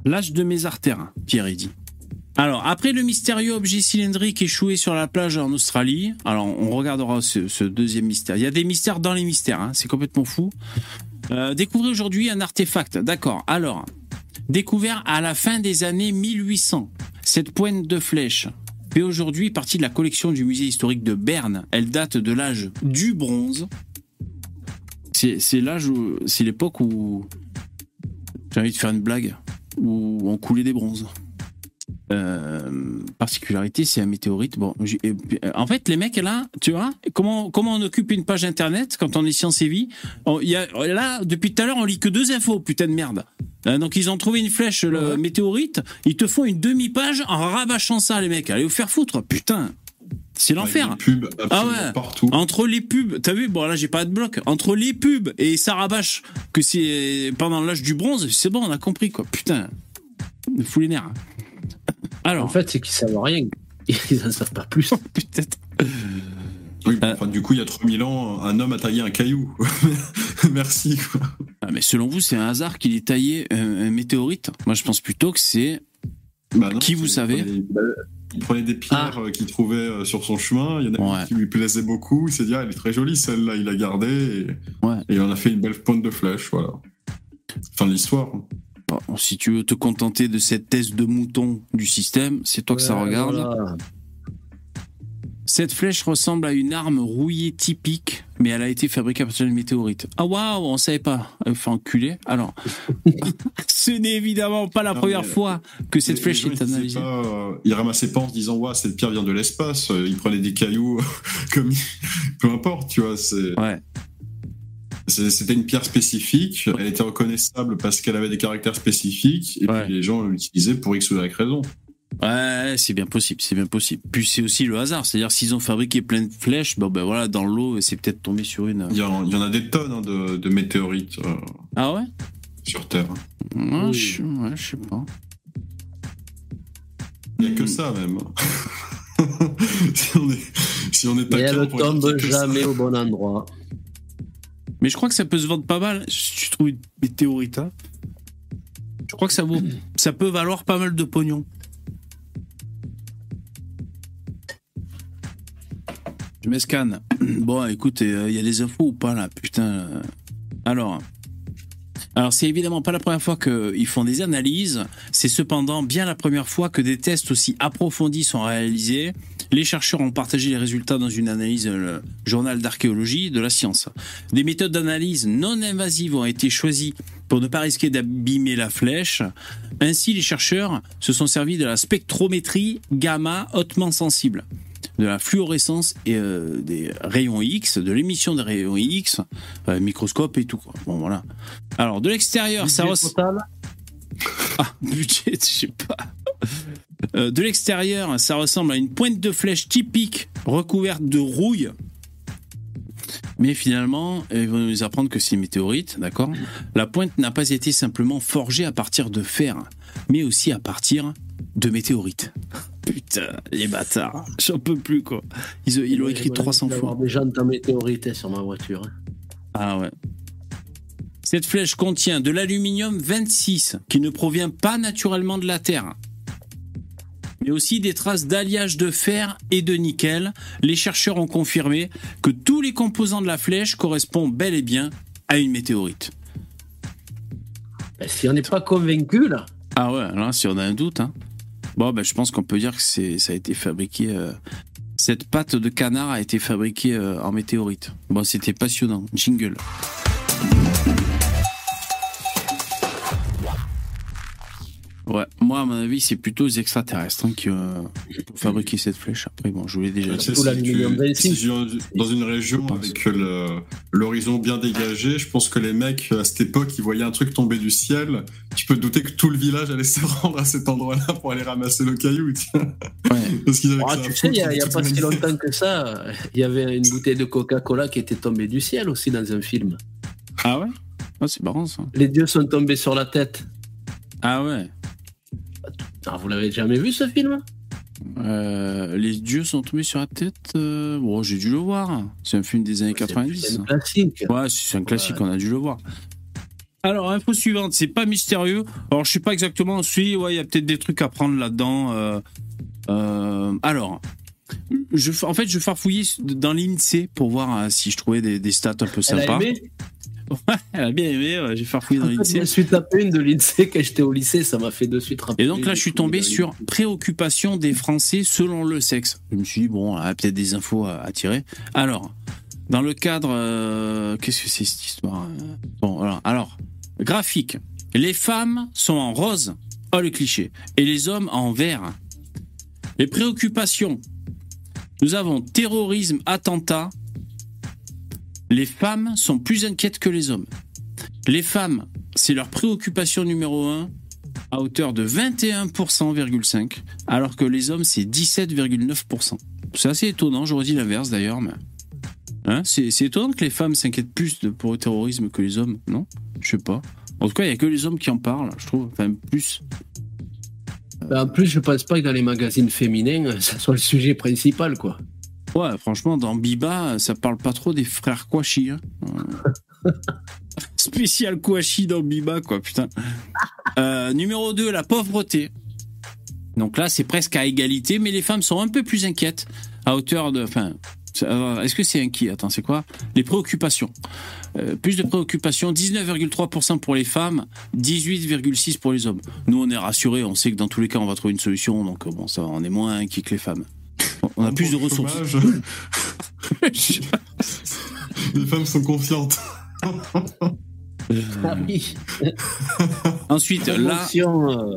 L'âge de mes artères, Pierre dit. Alors, après le mystérieux objet cylindrique échoué sur la plage en Australie, alors on regardera ce, deuxième mystère. Il y a des mystères dans les mystères, hein, c'est complètement fou. Euh, découvrez aujourd'hui un artefact, d'accord. Alors, découvert à la fin des années 1800, cette pointe de flèche fait aujourd'hui partie de la collection du musée historique de Berne. Elle date de l'âge du bronze. C'est l'âge, c'est l'époque où j'ai envie de faire une blague où on coulait des bronzes. Euh, particularité, c'est un météorite. Bon, euh, en fait, les mecs là, tu vois, comment comment on occupe une page internet quand on est science et vie On- y a, Là, depuis tout à l'heure, on lit que deux infos, putain de merde. Euh, donc ils ont trouvé une flèche, le météorite. Ils te font une demi-page en rabâchant ça, les mecs. Allez vous faire foutre, putain. C'est l'enfer. Pubs absolument Ah ouais. partout. Entre les pubs, t'as vu, bon là j'ai pas de bloc. Entre les pubs et ça rabâche que c'est pendant l'âge du bronze, c'est bon, on a compris quoi. Putain, me fout les nerfs. Alors, En fait, c'est qu'ils savent rien. Ils en savent pas plus. peut-être. Oui, Euh. enfin, du coup, il y a 3000 ans, un homme a taillé un caillou. Merci. Quoi. Ah, mais selon vous, c'est un hasard qu'il ait taillé un, un météorite? Moi, je pense plutôt que c'est. Bah non, Qui vous savez il prenait, il des pierres euh, qu'il trouvait euh, sur son chemin. Il y en a Ouais. une qui lui plaisait beaucoup. Il s'est dit, ah, elle est très jolie celle-là. Il l'a gardée et, Ouais. et on a fait une belle pointe de flèche. Voilà. Fin de l'histoire. Bon, si tu veux te contenter de cette thèse de mouton du système, c'est toi que ça regarde. voilà. Cette flèche ressemble à une arme rouillée typique, mais elle a été fabriquée à partir d'une météorite. Ah waouh, on savait pas. Elle fait enculer. Alors, ce n'est évidemment pas la Non, première fois que cette Les- flèche est analysée. pas, euh, ils ramassaient pas en se disant, ouais, cette pierre vient de l'espace. Euh, Ils prenaient des cailloux comme, peu importe, tu vois. C'est, Ouais. c'est- c'était une pierre spécifique. Elle était reconnaissable parce qu'elle avait des caractères spécifiques. Et Ouais. puis les gens l'utilisaient pour X ou Y raison. Ouais, c'est bien possible, c'est bien possible. Puis c'est aussi le hasard, c'est-à-dire s'ils ont fabriqué plein de flèches, bon ben voilà, dans l'eau, c'est peut-être tombé sur une. Il y en, il y en a des tonnes hein, de, de météorites euh, Ah ouais? sur Terre. Ouais, Oui. je, ouais, je sais pas. Il n'y a que ça même. si on est, si on est taquin, elle tombe que ça. jamais au bon endroit. Mais je crois que ça peut se vendre pas mal. Si tu trouves une météorite, hein. je crois que ça vaut, ça peut valoir pas mal de pognon. Je m'escanne. Bon, écoute, il y a des infos ou pas là Putain. euh. Alors, Alors c'est évidemment pas la première fois qu'ils font des analyses, c'est cependant bien la première fois que des tests aussi approfondis sont réalisés. Les chercheurs ont partagé les résultats dans une analyse dans le journal d'archéologie de la science. Des méthodes d'analyse non invasives ont été choisies pour ne pas risquer d'abîmer la flèche. Ainsi, les chercheurs se sont servis de la spectrométrie gamma hautement sensible de la fluorescence et euh, des rayons X, de l'émission des rayons X, euh, microscope et tout. Quoi. Bon voilà. Alors de l'extérieur, ça ressemble. Ah, budget, je sais pas. Euh, de l'extérieur, ça ressemble à une pointe de flèche typique recouverte de rouille. Mais finalement, ils vont nous apprendre que c'est une météorite, d'accord? La pointe n'a pas été simplement forgée à partir de fer, mais aussi à partir de météorites. Putain, les bâtards, j'en peux plus quoi. Ils ils l'ont écrit 300 fois. jantes en météorite sur ma voiture. hein. Ah ouais. Cette flèche contient de l'aluminium 26 qui ne provient pas naturellement de la Terre. Mais aussi des traces d'alliage de fer et de nickel. Les chercheurs ont confirmé que tous les composants de la flèche correspondent bel et bien à une météorite. Ben, si on n'est pas convaincu là, Ah ouais, là, si on a un doute. Hein. Bon, ben, je pense qu'on peut dire que c'est, ça a été fabriqué. euh, cette pâte de canard a été fabriquée euh, en météorite. Bon, c'était passionnant. Jingle. Ouais, moi, à mon avis, c'est plutôt les extraterrestres hein, qui ont fabriqué cette flèche. Après, bon, je vous l'ai déjà dit. Si tu- si tu- dans une région avec le- l'horizon bien dégagé, je pense que les mecs à cette époque, ils voyaient un truc tomber du ciel. Tu peux te douter que tout le village allait se rendre à cet endroit-là pour aller ramasser le caillou. tiens. Ouais. Parce qu'ils avaient Ah, tu sais, il n'y a, y a pas si longtemps que ça, il y avait une bouteille de Coca-Cola qui était tombée du ciel aussi dans un film. Ah ouais? Ah, c'est marrant ça. Les dieux sont tombés sur la tête. Ah ouais. Ah, vous l'avez jamais vu ce film? Euh, les dieux sont tombés sur la tête. euh, Bon, j'ai dû le voir. C'est un film des années C'est 90. un classique. Ouais, c'est un classique, on a dû le voir. Alors, info suivante, c'est pas mystérieux. Alors, je sais pas exactement, si, ouais, il y a peut-être des trucs à prendre là-dedans. euh, alors, je, en fait, je farfouillais dans l'INSEE pour voir euh, si je trouvais des, des stats un peu sympas. Ouais, elle a bien aimé, ouais, j'ai farfouillé dans Je l'INSEE. me suis tapé une de l'INSEE quand j'étais au lycée, ça m'a fait de suite rappeler. Et donc là, je suis tombé sur préoccupation des Français selon le sexe. Je me suis dit, bon, il y a peut-être des infos à, à tirer. Alors, dans le cadre. euh, Qu'est-ce que c'est cette histoire euh Bon, alors, alors, graphique. Les femmes sont en rose, oh le cliché, et les hommes en vert. Les préoccupations. Nous avons terrorisme, attentat. Les femmes sont plus inquiètes que les hommes. Les femmes, c'est leur préoccupation numéro un à hauteur de 21,5%, alors que les hommes, c'est 17,9%. C'est assez étonnant, j'aurais dit l'inverse d'ailleurs, mais... Hein c'est étonnant que les femmes s'inquiètent plus de, pour le terrorisme que les hommes, non? Je sais pas. En tout cas, il n'y a que les hommes qui en parlent, je trouve. Enfin, plus. Ben, en plus, je pense pas que dans les magazines féminins, ça soit le sujet principal, quoi. Ouais, franchement, dans Biba, ça parle pas trop des frères Kouachi. Hein. Spécial Kouachi dans Biba, quoi, putain. Euh, numéro 2, la pauvreté. Donc là, c'est presque à égalité, mais les femmes sont un peu plus inquiètes, à hauteur de... Enfin, est-ce que c'est inquiet Attends, c'est quoi? Les préoccupations. Euh, plus de préoccupations, 19,3% pour les femmes, 18,6% pour les hommes. Nous, on est rassurés, on sait que dans tous les cas, on va trouver une solution, donc euh, bon, ça, on est moins inquiets que les femmes. On a plus de ressources. les femmes sont confiantes. Ah oui. Ensuite, là, euh,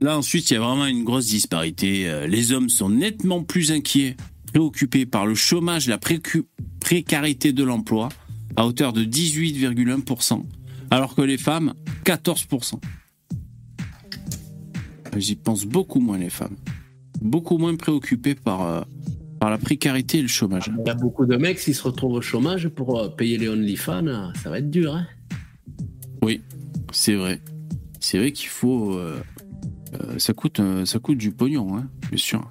là, ensuite, il y a vraiment une grosse disparité. Euh, Les hommes sont nettement plus inquiets, préoccupés par le chômage, la précarité de l'emploi, à hauteur de 18,1%, alors que les femmes, 14%. J'y pense beaucoup moins, les femmes. Beaucoup moins préoccupées par, euh, par la précarité et le chômage. Il y a beaucoup de mecs, s'ils se retrouvent au chômage pour euh, payer les OnlyFans, euh, ça va être dur. Hein Oui, c'est vrai. C'est vrai qu'il faut. euh, ça, coûte, ça coûte du pognon, hein, bien sûr.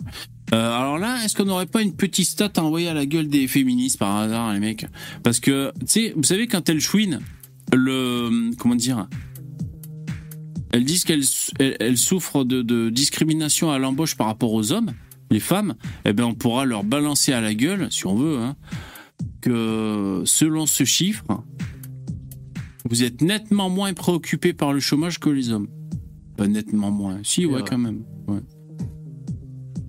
Alors là, est-ce qu'on n'aurait pas une petite stat à envoyer à la gueule des féministes par hasard, les mecs? Parce que, tu sais, vous savez, quand elles chouinent, le. Comment dire Elles disent qu'elles elles, elles souffrent de, de discrimination à l'embauche par rapport aux hommes, les femmes, eh bien, on pourra leur balancer à la gueule, si on veut, hein, que selon ce chiffre, vous êtes nettement moins préoccupés par le chômage que les hommes. Pas nettement moins. Si, ouais, quand même. Ouais.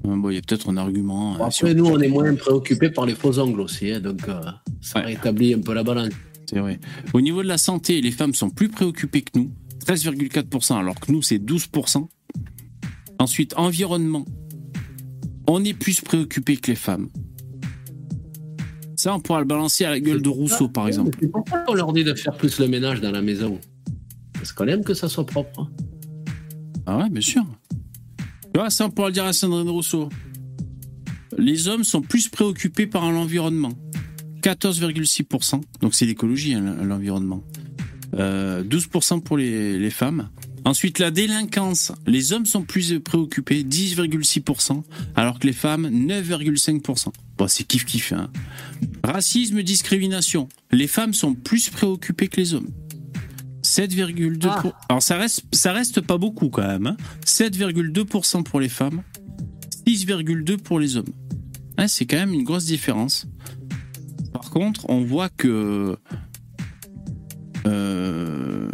Bon, il y a peut-être un argument. Bon, euh, après, nous, on est moins préoccupés par les faux ongles aussi, hein, donc euh, ça Ouais. rétablit un peu la balance. C'est vrai. Au niveau de la santé, les femmes sont plus préoccupées que nous, 13,4%, alors que nous, c'est 12%. Ensuite, environnement. On est plus préoccupé que les femmes. Ça, on pourra le balancer à la gueule de Rousseau, par exemple. Pourquoi on leur dit de faire plus le ménage dans la maison Parce qu'on aime que ça soit propre. hein. Ah ouais, bien sûr. Tu vois, ça, on pourra le dire à Sandrine Rousseau. Les hommes sont plus préoccupés par l'environnement. 14,6%. Donc c'est l'écologie, hein, l'environnement. Euh, 12% pour les, les femmes. Ensuite, la délinquance. Les hommes sont plus préoccupés, 10,6%, alors que les femmes, 9,5%. Bon, c'est kiff-kiff. Hein. Racisme, discrimination. Les femmes sont plus préoccupées que les hommes. 7,2%. Ah. pour- Alors ça reste, ça reste pas beaucoup quand même. hein. 7,2% pour les femmes, 6,2% pour les hommes. Ouais, c'est quand même une grosse différence. Par contre, on voit que. Euh...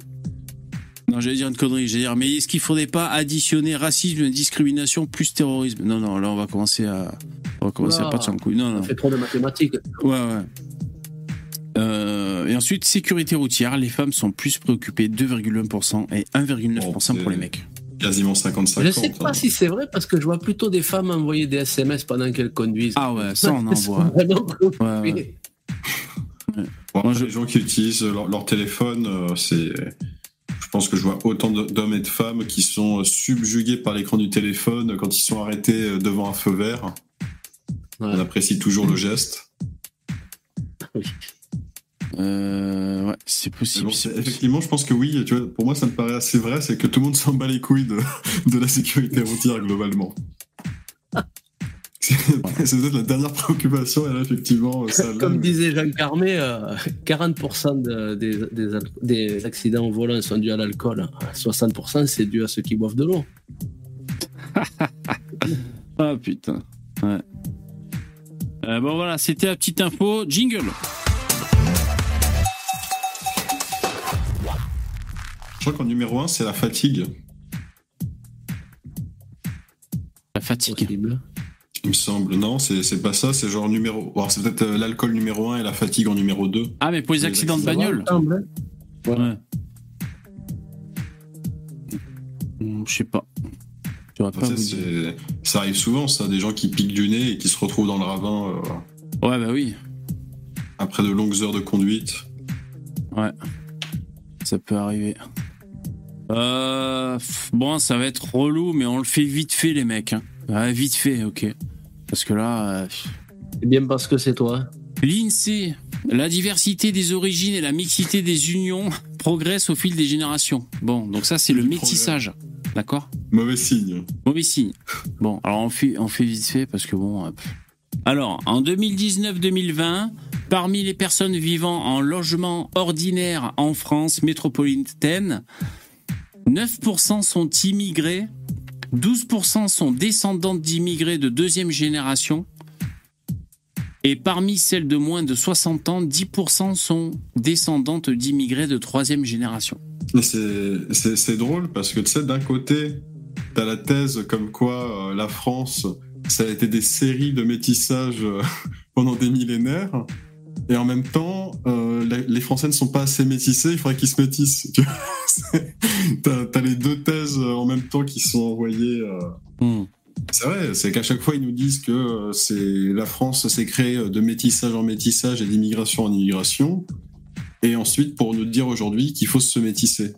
Non, j'allais dire une connerie. J'allais dire, mais est-ce qu'il faudrait pas additionner racisme, discrimination plus terrorisme? Non, non, là on va commencer à, on va commencer à Oula. partir en couille. Non, non. Fait trop de mathématiques. Ouais, ouais. Euh, et ensuite, sécurité routière, les femmes sont plus préoccupées, 2,1% et 1,9% pour les mecs. Quasiment 50-50. Je sais pas hein. si c'est vrai parce que je vois plutôt des femmes envoyer des SMS pendant qu'elles conduisent. Ah ouais, ça on en voit. vraiment préoccupées. Ouais, ouais. Bon, Moi, je- Les gens qui utilisent leur, leur téléphone, euh, c'est. Je pense que je vois autant d'hommes et de femmes qui sont subjugués par l'écran du téléphone quand ils sont arrêtés euh, devant un feu vert. Ouais. On apprécie toujours le geste. Euh, ouais, c'est Mais possible. bon, c'est c'est- possible. effectivement, je pense que oui. Tu vois, pour moi, ça me paraît assez vrai. C'est que tout le monde s'en bat les couilles de, de la sécurité routière globalement. C'est peut-être la dernière préoccupation. Et là, effectivement, ça. Comme disait Jean Carmé, euh, 40% de- des, des al- des accidents au volant sont dus à l'alcool. 60% c'est dû à ceux qui boivent de l'eau. Ah putain. Ouais. Euh, bon voilà, c'était la petite info. Jingle. Je crois qu'en numéro 1, c'est la fatigue. La fatigue. Il me semble. Non, c'est pas ça. C'est genre numéro. Alors, c'est peut-être euh, l'alcool numéro 1 et la fatigue en numéro 2. Ah mais pour les Les accidents de bagnole. Hein. Ouais. Hmm, Je sais pas. Ça, arrive souvent, ça. Des gens qui piquent du nez et qui se retrouvent dans le ravin euh, Ouais bah oui. après de longues heures de conduite. Ouais. Ça peut arriver. Euh, bon, ça va être relou, mais on le fait vite fait, les mecs. hein. Ouais, vite fait, ok. Parce que là, euh, C'est bien parce que c'est toi. l'INSEE, la diversité des origines et la mixité des unions progressent au fil des générations. Bon, donc ça, c'est le métissage. D'accord Mauvais signe. Mauvais signe. Bon, alors on fait, on fait vite fait parce que bon. euh, pff. Alors, en 2019-2020, parmi les personnes vivant en logement ordinaire en France métropolitaine, 9% sont immigrés, 12% sont descendantes d'immigrés de deuxième génération, et parmi celles de moins de 60 ans, 10% sont descendantes d'immigrés de troisième génération. C'est drôle parce que tu sais, d'un côté, t'as la thèse comme quoi euh, la France, ça a été des séries de métissage euh, pendant des millénaires. Et en même temps, euh, les- Français ne sont pas assez métissés, il faudrait qu'ils se métissent. tu t'as les deux thèses euh, en même temps qui sont envoyées. euh. Hmm. C'est vrai, c'est qu'à chaque fois, ils nous disent que c'est la France s'est créée de métissage en métissage et d'immigration en immigration. Et ensuite, pour nous dire aujourd'hui qu'il faut se métisser.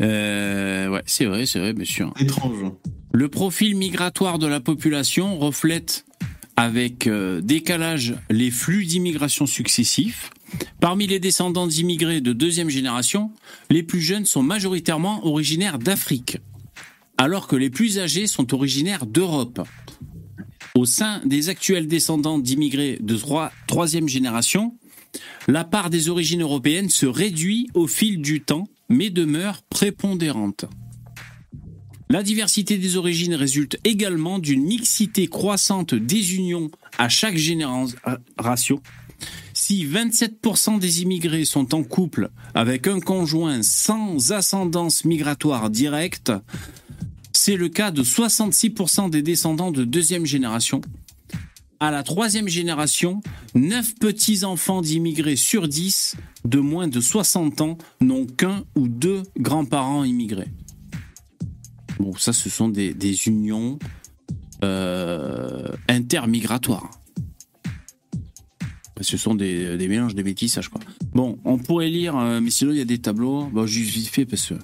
Euh, ouais, c'est vrai, c'est vrai, bien sûr. Étrange. Le profil migratoire de la population reflète avec euh, décalage les flux d'immigration successifs. Parmi les descendants d'immigrés de deuxième génération, les plus jeunes sont majoritairement originaires d'Afrique, alors que les plus âgés sont originaires d'Europe. Au sein des actuels descendants d'immigrés de trois- troisième génération, la part des origines européennes se réduit au fil du temps, mais demeure prépondérante. La diversité des origines résulte également d'une mixité croissante des unions à chaque génération. Si 27% des immigrés sont en couple avec un conjoint sans ascendance migratoire directe, c'est le cas de 66% des descendants de deuxième génération. À la troisième génération, 9 petits-enfants d'immigrés sur 10 de moins de 60 ans n'ont qu'un ou deux grands-parents immigrés. Bon, ça, ce sont des, des unions euh, intermigratoires. Ce sont des, des mélanges, des métissages, quoi. Bon, on pourrait lire, euh, mais sinon, il y a des tableaux. Bon, juste vite fait, parce que.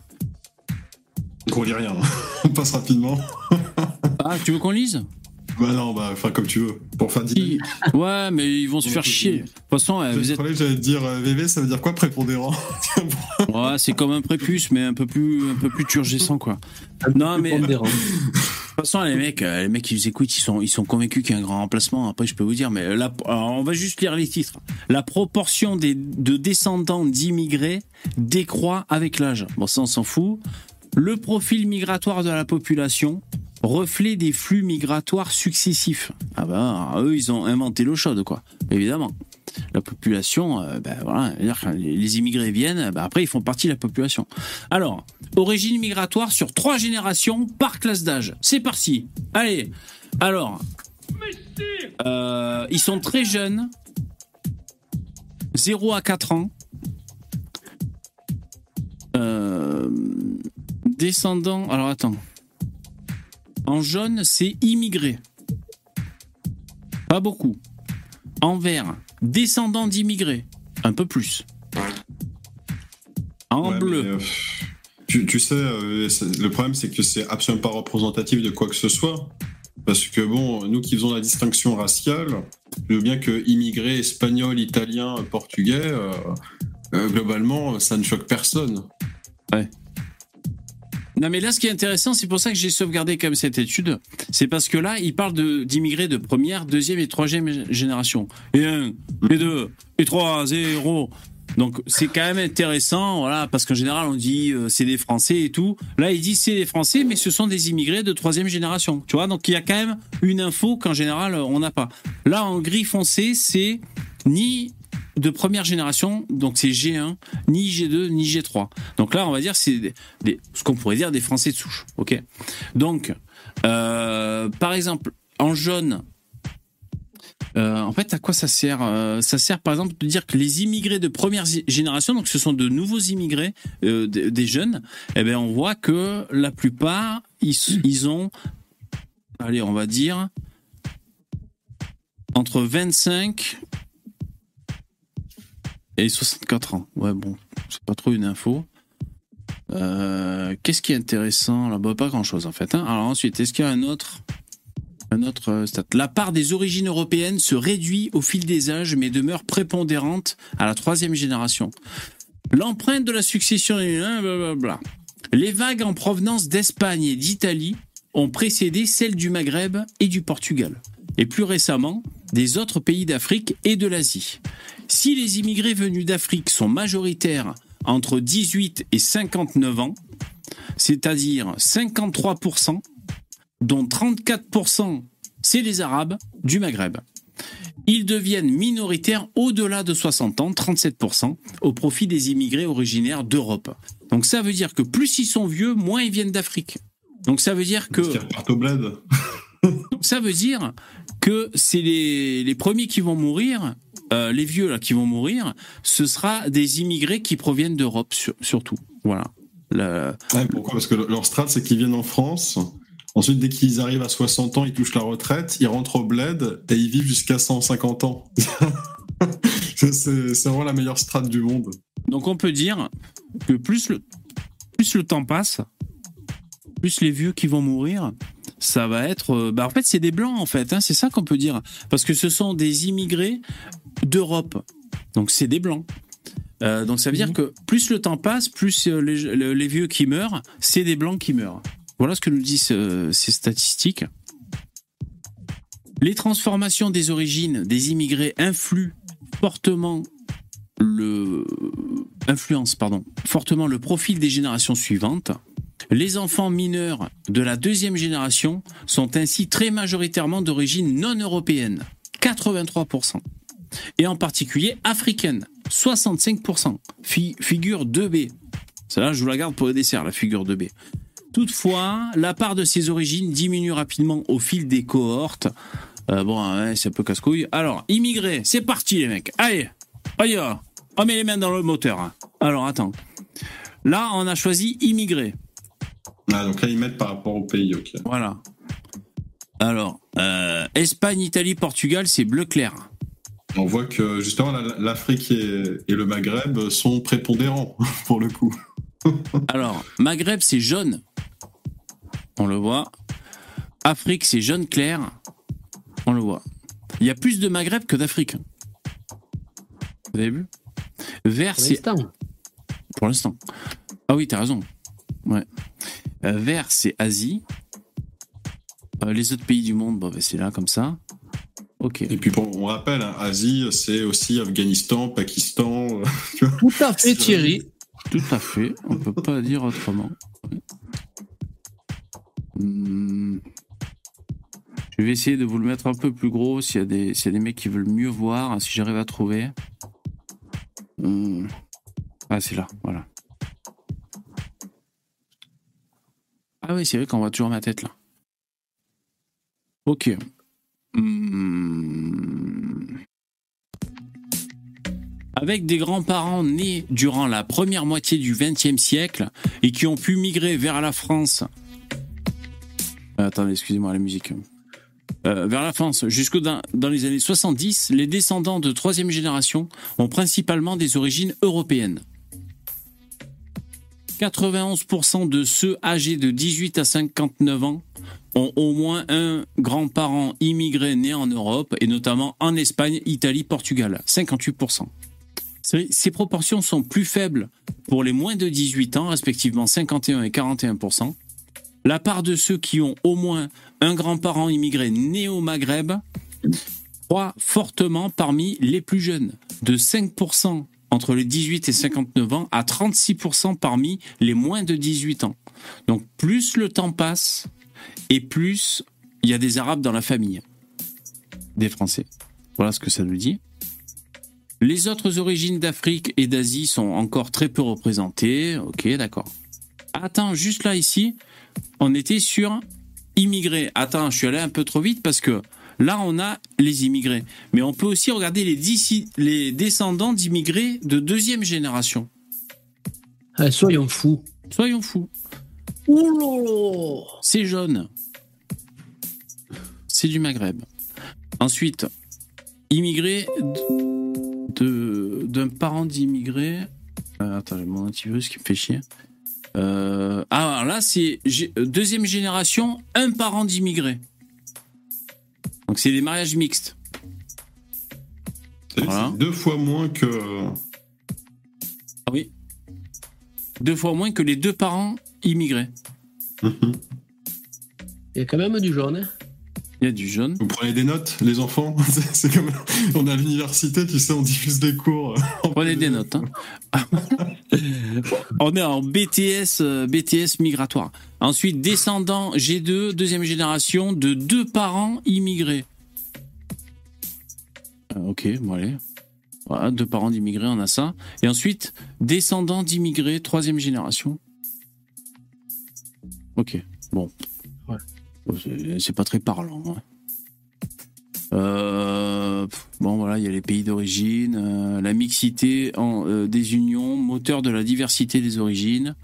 Qu'on lit rien. On passe rapidement. Ah, tu veux qu'on lise? Bah non, bah, enfin, comme tu veux. Pour faire Si. Ouais, mais ils vont se faire chier. De toute façon, euh, vous Je êtes... que j'allais te dire euh, VV, ça veut dire quoi prépondérant? Ouais, c'est comme un prépuce, mais un peu plus, un peu plus turgescent, quoi. Non, mais de toute façon, les mecs, euh, les mecs qui vous écoutent, ils sont, ils sont convaincus qu'il y a un grand remplacement. Après, je peux vous dire, mais là, alors, on va juste lire les titres. La proportion des, de descendants d'immigrés décroît avec l'âge. Bon, ça, on s'en fout. Le profil migratoire de la population, reflet des flux migratoires successifs. Ah ben, eux, ils ont inventé l'eau chaude, quoi. Évidemment. La population, euh, ben voilà, les immigrés viennent, ben après, ils font partie de la population. Alors, origine migratoire sur trois générations par classe d'âge. C'est parti. Allez. Alors, euh, ils sont très jeunes. 0 à 4 ans. Euh, descendants. Alors attends. En jaune, c'est immigré. Pas beaucoup. En vert, descendants d'immigrés. Un peu plus. En Ouais, bleu. euh, tu, tu sais, euh, le problème, c'est que c'est absolument pas représentatif de quoi que ce soit. Parce que, bon, nous qui faisons la distinction raciale, je veux bien que immigrés, espagnols, italiens, portugais, euh, globalement, ça ne choque personne. Non, mais là, ce qui est intéressant, c'est pour ça que j'ai sauvegardé même cette étude. C'est parce que là, il parle d'immigrés de première, deuxième et troisième gé- génération. Et un, et deux, et trois, zéro. Donc, c'est quand même intéressant, voilà, parce qu'en général, on dit euh, c'est des Français et tout. Là, il dit c'est des Français, mais ce sont des immigrés de troisième génération. Tu vois, donc il y a quand même une info qu'en général, on n'a pas. Là, en gris foncé, c'est ni de première génération, donc c'est G1, ni G2, ni G3. Donc là, on va dire c'est ce qu'on pourrait dire des Français de souche. Donc, euh, par exemple, en jaune. euh, en fait, à quoi ça sert Euh, Ça sert, par exemple, de dire que les immigrés de première génération, donc ce sont de nouveaux immigrés, des, jeunes, eh ben, on voit que la plupart, ils ont, allez, on va dire, entre 25 et 64 ans. Ouais, bon, c'est pas trop une info. Euh, Qu'est-ce qui est intéressant là-bas Pas grand-chose en fait. hein. Alors ensuite, est-ce qu'il y a un autre, un autre euh, stat? La part des origines européennes se réduit au fil des âges, mais demeure prépondérante à la troisième génération. L'empreinte de la succession, est- hein, blablabla. Les vagues en provenance d'Espagne et d'Italie ont précédé celles du Maghreb et du Portugal, et plus récemment des autres pays d'Afrique et de l'Asie. Si les immigrés venus d'Afrique sont majoritaires entre 18 et 59 ans, c'est-à-dire 53%, dont 34% c'est les Arabes du Maghreb. Ils deviennent minoritaires au-delà de 60 ans, 37%, au profit des immigrés originaires d'Europe. Donc ça veut dire que plus ils sont vieux, moins ils viennent d'Afrique. Donc ça veut dire que. Donc ça veut dire que c'est les, les premiers qui vont mourir, euh, les vieux là qui vont mourir, ce sera des immigrés qui proviennent d'Europe sur- surtout. Voilà. Le- Ouais, pourquoi? Parce que le- leur strat, c'est qu'ils viennent en France. Ensuite, dès qu'ils arrivent à 60 ans, ils touchent la retraite, ils rentrent au bled et ils vivent jusqu'à 150 ans. c'est c'est vraiment la meilleure strat du monde. Donc on peut dire que plus le, plus le temps passe, plus les vieux qui vont mourir, ça va être... euh, Bah en fait c'est des blancs en fait, hein, c'est ça qu'on peut dire. Parce que ce sont des immigrés d'Europe. Donc c'est des blancs. Euh, donc ça veut dire que plus le temps passe, plus euh, les, le- les vieux qui meurent, c'est des blancs qui meurent. Voilà ce que nous disent euh, ces statistiques. Les transformations des origines des immigrés influent fortement le influence pardon fortement le profil des générations suivantes. Les enfants mineurs de la deuxième génération sont ainsi très majoritairement d'origine non européenne, 83%. et en particulier africaine, 65%. Fi- figure 2B. Celle-là, je vous la garde pour le dessert, la figure 2B. Toutefois, la part de ses origines diminue rapidement au fil des cohortes. Euh, bon, c'est un peu casse-couille. Alors, immigrés, c'est parti les mecs. Allez, va. On met les mains dans le moteur. hein. Alors, attends. Là, on a choisi immigrés. Ah, donc là, ils mettent par rapport au pays, ok. Voilà. Alors, euh, Espagne, Italie, Portugal, c'est bleu clair. On voit que justement la- l'Afrique et, et le Maghreb sont prépondérants pour le coup. Alors, Maghreb, c'est jaune. On le voit. Afrique, c'est jaune clair. On le voit. Il y a plus de Maghreb que d'Afrique. Vous avez vu? Vert, Pour c'est l'instant. pour l'instant. Ah oui, t'as raison. Ouais. Euh, vert, c'est Asie. Euh, les autres pays du monde, bon, ben, c'est là comme ça. Ok. Et puis on rappelle, hein, Asie, c'est aussi Afghanistan, Pakistan. euh. Tout à fait, Thierry. Tout à fait. On peut pas dire autrement. Hmm. Je vais essayer de vous le mettre un peu plus gros s'il y a des, s'il y a des mecs qui veulent mieux voir, si j'arrive à trouver. Hmm. Ah, c'est là, voilà. Ah oui, c'est vrai qu'on voit toujours ma tête là. Ok. Hmm. Avec des grands-parents nés durant la première moitié du XXe siècle et qui ont pu migrer vers la France. Euh, attendez, excusez-moi la musique. Euh, vers la France jusque dans, dans les années 70, les descendants de troisième génération ont principalement des origines européennes. 91% de ceux âgés de 18 à 59 ans ont au moins un grand-parent immigré né en Europe, et notamment en Espagne, Italie, Portugal. 58%. Ces proportions sont plus faibles pour les moins de 18 ans, respectivement 51 et 41%. La part de ceux qui ont au moins un grand-parent immigré né au Maghreb croît fortement parmi les plus jeunes, de 5% entre les 18 et 59 ans à 36% parmi les moins de 18 ans. Donc plus le temps passe et plus il y a des Arabes dans la famille des Français. Voilà ce que ça nous dit. Les autres origines d'Afrique et d'Asie sont encore très peu représentées. Ok, d'accord. Attends, juste là, ici, on était sur immigrés. Attends, je suis allé un peu trop vite parce que là, on a les immigrés. Mais on peut aussi regarder les, d'ici- les descendants d'immigrés de deuxième génération. Ah, soyons fous. Soyons fous. C'est jaune. C'est du Maghreb. Ensuite, immigré de d'un parent d'immigré. Euh, attends, j'ai mon antivirus qui me fait chier. Euh, ah, alors là, c'est deuxième génération, un parent d'immigré. Donc c'est des mariages mixtes. C'est Voilà. c'est deux fois moins que. Ah oui. Deux fois moins que les deux parents immigrés. Il y a quand même du jaune. hein. Il y a du jaune. Vous prenez des notes, les enfants C'est comme. On est à l'université, tu sais, on diffuse des cours. euh, en Prenez des notes. hein. On est en BTS, euh, BTS migratoire. Ensuite, descendant G2, deuxième génération, de deux parents immigrés. Euh, ok, bon allez. Voilà, deux parents d'immigrés, on a ça. Et ensuite, descendant d'immigrés, troisième génération. Ok, bon. Ouais. Bon, c'est- pas très parlant. hein. Euh, bon, voilà, il y a les pays d'origine, euh, la mixité en, euh, des unions, moteur de la diversité des origines.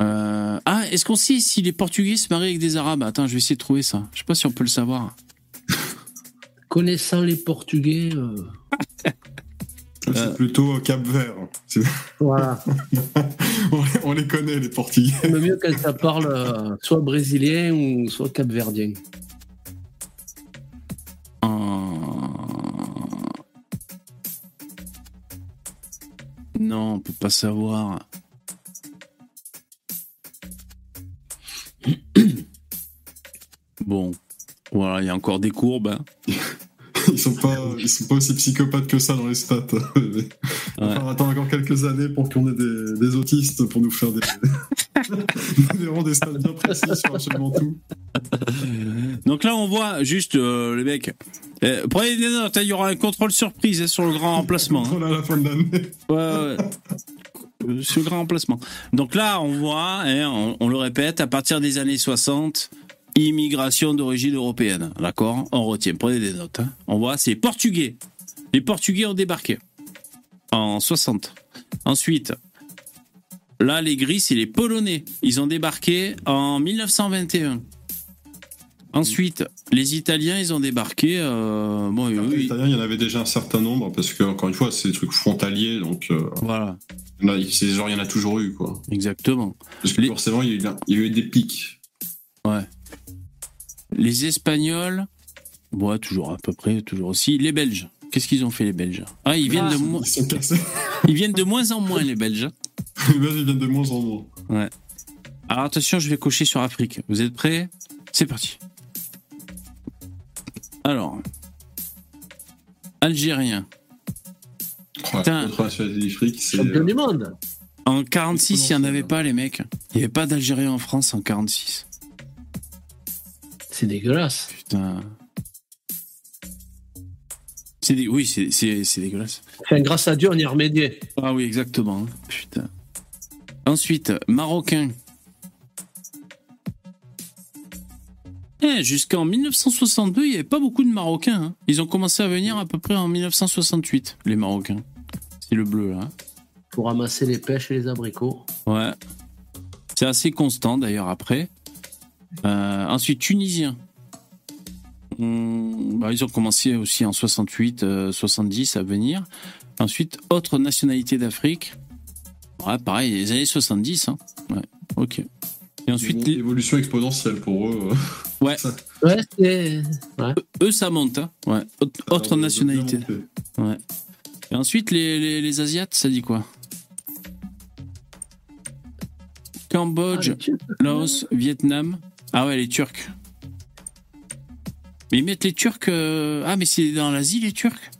Euh, ah, est-ce qu'on sait si les Portugais se marient avec des Arabes? Attends, je vais essayer de trouver ça. Je sais pas si on peut le savoir. Connaissant les Portugais. euh, C'est Euh. plutôt Cap Vert. C'est- Voilà. on, les, on les connaît, les Portugais. Le mieux quand ça parle euh, soit brésilien ou soit capverdien. Euh, Non, on peut pas savoir. Bon, voilà, il y a encore des courbes. hein. Ils sont pas, ils sont pas aussi psychopathes que ça dans les stats. On va attendre encore quelques années pour qu'on ait des, des autistes pour nous faire des, Ils auront des stats bien précis sur absolument tout. Donc là, on voit juste euh, les mecs. Prenez des notes, il y aura un contrôle surprise hein, sur le grand remplacement. hein. À la fin de l'année. Ouais, ouais. Sur le grand remplacement. Donc là, on voit, hein, on, on le répète, à partir des années 60, immigration d'origine européenne. D'accord On retient, prenez des notes. hein. On voit, c'est portugais. Les Portugais ont débarqué en 60. Ensuite, là, les gris, c'est les Polonais. Ils ont débarqué en 1921. Ensuite, les Italiens, ils ont débarqué. euh, bon, Après, eux, les Italiens, il y en avait déjà un certain nombre, parce que, encore une fois, c'est des trucs frontaliers, donc, euh, voilà, là, il- c'est genre, il y en a toujours eu, quoi. exactement. Parce que Les- forcément, il y, a eu, il y a eu des pics. Ouais. Les Espagnols, ouais, toujours à peu près, toujours aussi. Les Belges, qu'est-ce qu'ils ont fait les Belges? Ah, ils viennent, de mo- Ils viennent de moins en moins les Belges. Les Belges, ils viennent de moins en moins. Alors attention, je vais cocher sur Afrique. Vous êtes prêts? C'est parti. Alors, Algérien. Putain. Champion du monde. En 46, il n'y en avait pas les mecs. Il n'y avait pas d'Algériens en France en 46. C'est dégueulasse. Putain. C'est dé- Oui, c'est- c'est c'est dégueulasse. Enfin, grâce à Dieu, on y a remédié. Ah oui, exactement. Putain. Ensuite, Marocain. Eh, jusqu'en 1962, il n'y avait pas beaucoup de Marocains. hein. Ils ont commencé à venir à peu près en 1968, les Marocains. C'est le bleu, là. Pour ramasser les pêches et les abricots. Ouais. C'est assez constant, d'ailleurs, après. Euh, ensuite, Tunisien. Hum, bah, ils ont commencé aussi en 68, euh, 70 à venir. Ensuite, autre nationalité d'Afrique. Ouais, pareil, les années 70. Hein. Ouais, ok. Et ensuite, les- Évolution exponentielle pour eux. euh, ouais, Ouais, c'est. Ouais. eux, ça monte. Hein. Ouais. Autre, de nationalité. monter. Et ensuite, les, les, les Asiates, ça dit quoi? Cambodge, Ah. Laos, Vietnam. Ah ouais, les Turcs. Mais ils mettent les Turcs. euh, Ah, mais c'est dans l'Asie, les Turcs?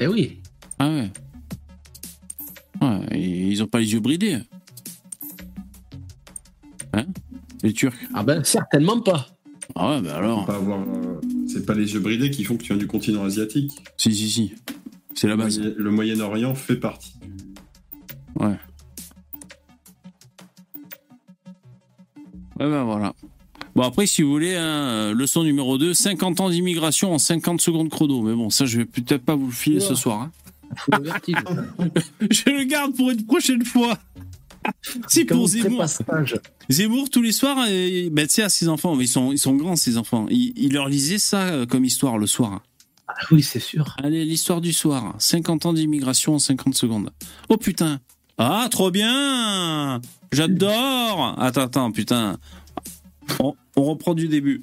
Eh oui. Ah ouais. Ouais, ils ont pas les yeux bridés. Les Turcs. Ah ben, certainement pas. Ah ouais, bah Faut alors. pas avoir, euh, C'est pas les yeux bridés qui font que tu viens du continent asiatique. Si, si, si. C'est la base. Le Moyen-Orient fait partie. Ouais. Ouais, bah voilà. Bon, après, si vous voulez, hein, leçon numéro 2, 50 ans d'immigration en 50 secondes chrono. Mais bon, ça, je vais peut-être pas vous le filer ce soir. hein. Faut le vertige. Je le garde pour une prochaine fois. C'est Quand pour Zemmour. Zemmour, tous les soirs, euh, ben, tu sais, à ses enfants, ils sont, ils sont grands, ces enfants. Il, il leur lisait ça euh, comme histoire le soir. Ah oui, c'est sûr. Allez, l'histoire du soir. 50 ans d'immigration en 50 secondes. Oh putain. Ah, trop bien. J'adore. Attends, attends, putain. On, on reprend du début.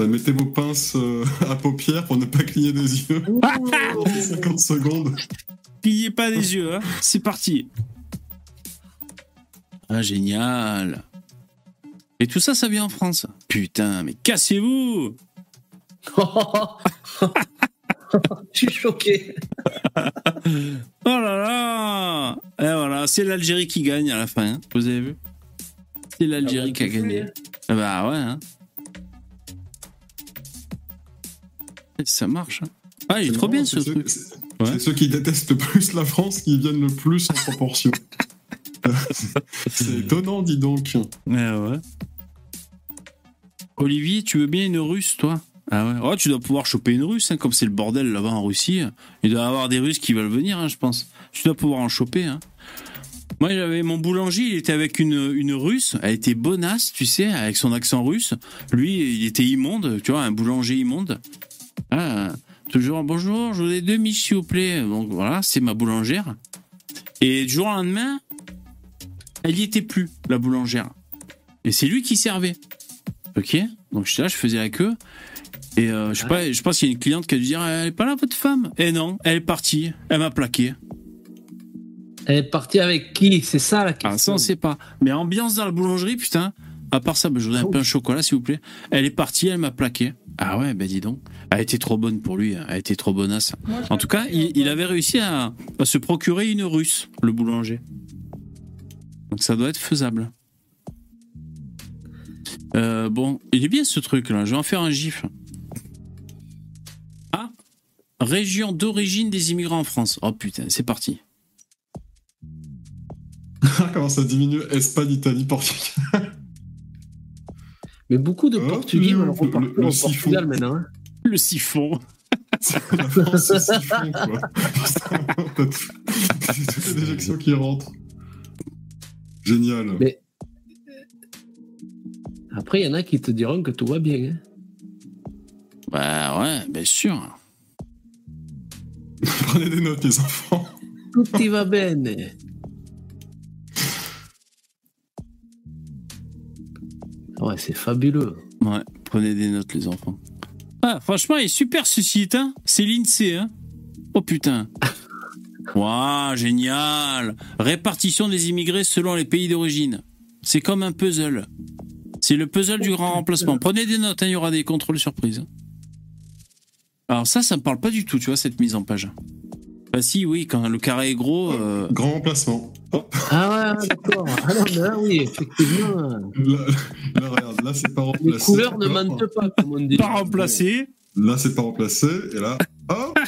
Euh, Mettez vos pinces euh, à paupières pour ne pas cligner des yeux. 50 secondes. Pliez pas les yeux, hein. C'est parti. Ah, génial. Et tout ça, ça vient en France. Putain, mais cassez-vous. Je suis choqué. Oh là là Et voilà, c'est l'Algérie qui gagne à la fin, hein. vous avez vu? C'est l'Algérie qui a gagné. Ah bah ouais, hein. Ça marche. hein. Ah, il est trop bien ce truc. C'est Ouais. c'est ceux qui détestent le plus la France qui viennent le plus en proportion. c'est étonnant, dis donc. Ouais. Olivier, tu veux bien une russe, toi? Ah ouais. Oh, tu dois pouvoir choper une russe, hein, comme c'est le bordel là-bas en Russie. Il doit y avoir des Russes qui veulent venir, hein, je pense. Tu dois pouvoir en choper. Hein. Moi, j'avais mon boulanger, il était avec une, une russe. Elle était bonasse, tu sais, avec son accent russe. Lui, il était immonde, tu vois, un boulanger immonde. Ah, toujours, bonjour, je voudrais deux miches, s'il vous plaît. Donc voilà, c'est ma boulangère. Et du jour au lendemain, elle y était plus, la boulangère. Et c'est lui qui servait. Ok Donc j'étais là, je faisais la queue. Et euh, je sais pas, je pense qu'il y a une cliente qui a dû dire Elle est pas là, votre femme Et non, elle est partie. Elle m'a plaqué. Elle est partie avec qui? C'est ça la question. Ah, ça, on sait pas. Mais ambiance dans la boulangerie, putain. À part ça, bah, je voudrais un peu un chocolat, s'il vous plaît. Elle est partie, elle m'a plaqué. Ah ouais, bah dis donc. Elle était trop bonne pour lui. hein. Elle était trop bonasse. En tout cas, il, il avait réussi à, à se procurer une russe, le boulanger. Donc ça doit être faisable. Euh, bon, il est bien ce truc-là. Je vais en faire un gif. Ah Région d'origine des immigrants en France. Oh putain, c'est parti. Comment ça diminue? Espagne, Italie, Portugal Mais beaucoup de Oh, Portugais le- veulent repartir le- le au siphon. Portugal maintenant. hein. Le siphon. La France, c'est siphon, quoi. Putain, t'as tout- t'as toutes les déjections qui rentrent. Génial. Mais- Après, il y en a qui te diront que tout va bien. hein. Bah ouais, bien sûr. Prenez des notes, les enfants. Tout y va bien. Ouais, c'est fabuleux. Ouais, prenez des notes, les enfants. Ah, franchement, il est super ce site, hein. C'est l'INSEE, hein. Oh putain. Waouh, génial. Répartition des immigrés selon les pays d'origine. C'est comme un puzzle. C'est le puzzle du grand remplacement. Prenez des notes, hein, il y aura des contrôles surprises. Alors ça, ça me parle pas du tout, tu vois, cette mise en page. Bah si, oui, quand le carré est gros... euh, Grand remplacement. Hop. Ah ouais, d'accord. Ah non, mais là, oui, effectivement. Là, là, regarde, là, c'est pas remplacé. Les couleurs ne mentent pas, comme on dit. pas remplacé. Là, c'est pas remplacé. Et là, hop,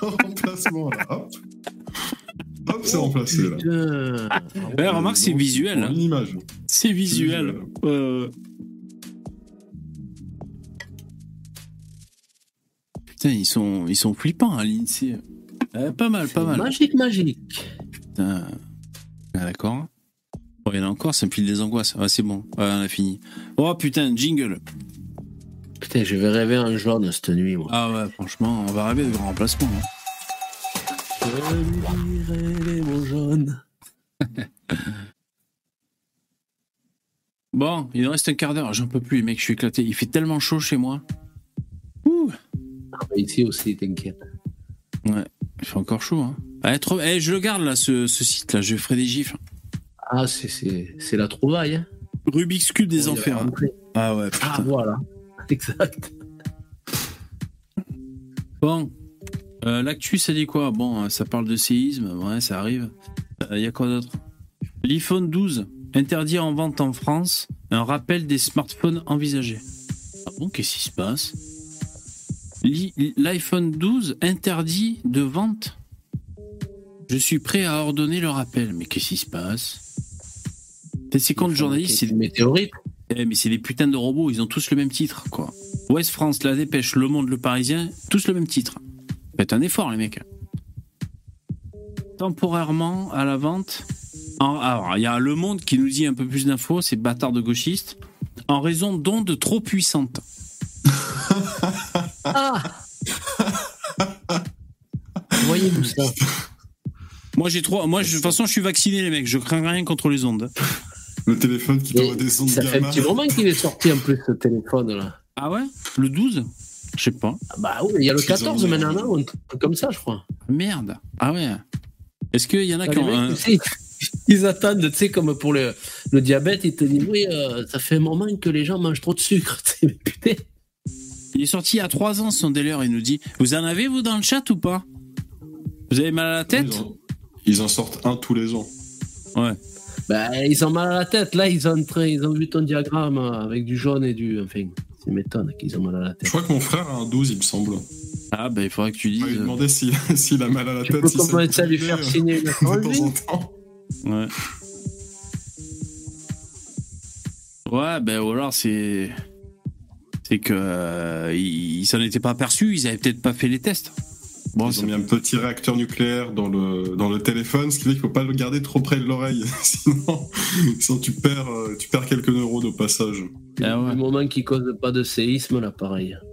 remplacement. Là, hop. Hop, c'est remplacé. Là. Putain. Ouais, remarque, c'est visuel. hein. Une image. C'est visuel. Euh. Putain, ils sont, ils sont flippants à l'INSEE. Euh, pas mal, pas mal. Magique, magique. Putain. Ah, D'accord. Bon, il y en a encore, ça me file des angoisses. Ah, c'est bon, Ouais, on a fini. Oh putain, jingle. Putain, je vais rêver en jaune cette nuit, moi. Ah ouais, franchement, on va rêver de grand remplacement. hein. Je rêver mon jaune. Bon, il nous reste un quart d'heure. J'en peux plus, les mecs, je suis éclaté. Il fait tellement chaud chez moi. Ouh. Ah, bah, ici aussi, t'inquiète. Ouais, il fait encore chaud. Hein. Ah, trop... eh, je le garde là, ce, ce site-là. Je ferai des gifs. Ah, c'est- la trouvaille, hein. Rubik's Cube des enfers. hein. Ah ouais, Ah, putain. voilà. Exact. Bon. Euh, L'actu, ça dit quoi? Bon, euh, ça parle de séisme. Ouais, ça arrive. Il y a quoi d'autre? L'iPhone 12 interdit en vente en France. Un rappel des smartphones envisagés. Ah bon, qu'est-ce qui se passe? L'i- L'iPhone 12 interdit de vente? Je suis prêt à ordonner le rappel. Mais qu'est-ce qui se passe? C'est quand le journaliste, c'est une météorite. Eh, mais c'est des putains de robots, ils ont tous le même titre, quoi. Ouest France, La Dépêche, Le Monde, Le Parisien, tous le même titre. Faites un effort, les mecs. Temporairement à la vente. En- alors, il y a Le Monde qui nous dit un peu plus d'infos, c'est bâtard de gauchiste. En raison d'ondes trop puissantes. Ah Voyez-vous ça Moi, j'ai trois. Moi, je- de toute façon, je suis vacciné, les mecs. Je crains rien contre les ondes. Le téléphone qui des ondes Ça fait un petit moment qu'il est sorti en plus, ce téléphone-là. Ah ouais? Le 12 Je sais pas. Ah Bah oui, il y a le Ils 14 ont- maintenant, non, un truc comme ça, je crois. Merde. Ah ouais. Est-ce qu'il y en a Ah, qui ont mecs, un... tu sais, ils attendent, tu sais, comme pour le, le diabète, ils te disent oui, euh, ça fait un moment que les gens mangent trop de sucre. Tu sais, mais putain, Il est sorti il y a trois ans, son délire. Il nous dit Vous en avez, vous, dans le chat ou pas? Vous avez mal à la tête? Ils en, ils en sortent un tous les ans. Ouais. Bah, ils ont mal à la tête. Là, ils ont, ils ont vu ton diagramme euh, avec du jaune et du. Enfin, ça m'étonne qu'ils ont mal à la Je tête. crois que mon frère a un 12, il me semble. Ah, bah, il faudrait que tu dises. m'a euh, demandé s'il s'il a mal à la Tu tête. peux si ça commencer à lui faire signer une euh, de temps en temps. Ouais. Ouais, ben ou alors c'est. C'est que. euh, ils ils s'en étaient pas aperçus, ils avaient peut-être pas fait les tests. Bon, Ils c'est- ont mis un petit réacteur nucléaire dans le, dans le téléphone, ce qui fait qu'il faut pas le garder trop près de l'oreille. sinon, sinon tu, perds, euh, tu perds quelques neurones au passage. Ah ouais. Du moment qu'ils causent pas de séisme, là, pareil.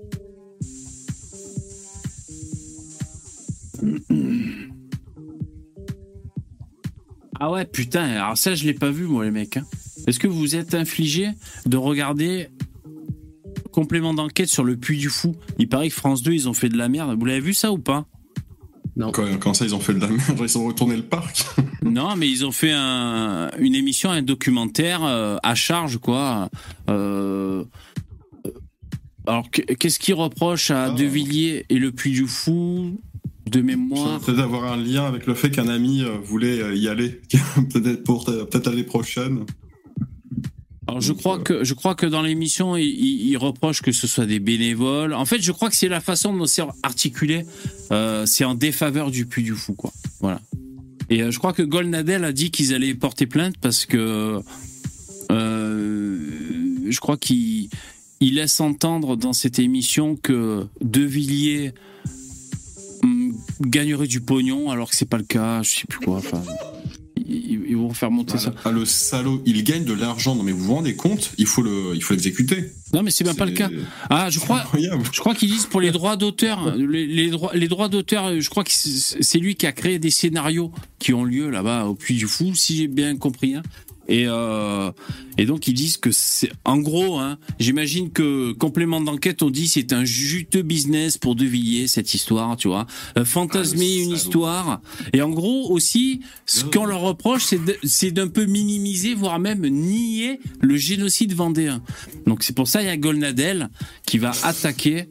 Ah ouais, putain, alors ça, je l'ai pas vu, moi, les mecs. hein. Est-ce que vous vous êtes infligé de regarder complément d'enquête sur le Puy du Fou Il paraît que France 2, ils ont fait de la merde. Vous l'avez vu ça ou pas? Non. Quand, quand ça, ils ont fait de la merde, ils ont retourné le parc. Non, mais ils ont fait un- une émission, un documentaire euh, à charge, quoi. Euh, alors, que- qu'est-ce qu'ils reprochent à Ah. De Villiers et le Puy du Fou de Ça mémoire? Peut-être avoir un lien avec le fait qu'un ami euh, voulait y aller. peut-être pour peut-être l'année prochaine. Alors je crois euh, que je crois que dans l'émission il, il- il reproche que ce soit des bénévoles. En fait, je crois que c'est la façon dont c'est articulé. Euh, c'est en défaveur du Puy du Fou, quoi. Voilà. Et euh, je crois que Golnadel a dit qu'ils allaient porter plainte parce que euh, je crois qu'il il laisse entendre dans cette émission que De Villiers hum, gagnerait du pognon alors que c'est pas le cas. Je sais plus quoi. Enfin, ils, ils vont faire monter ça. Ah, le salaud, il gagne de l'argent. Non, mais vous vous rendez compte Il faut le, il faut l'exécuter. Non, mais c'est même pas le cas. Ah, je crois. Incroyable. Je crois qu'ils disent pour les droits d'auteur, les, les droits, les droits d'auteur, je crois que c'est c'est lui qui a créé des scénarios qui ont lieu là-bas au Puy du Fou, si j'ai bien compris. hein. Et, euh, et donc ils disent que c'est en gros, hein, j'imagine que complément d'enquête on dit c'est un juteux business pour De Villiers cette histoire, tu vois, Euh, fantasmer Ah, une histoire. Et en gros aussi, ce qu'on leur reproche, c'est d'un peu minimiser, voire même nier le génocide vendéen. Donc c'est pour ça il y a Golnadel qui va attaquer,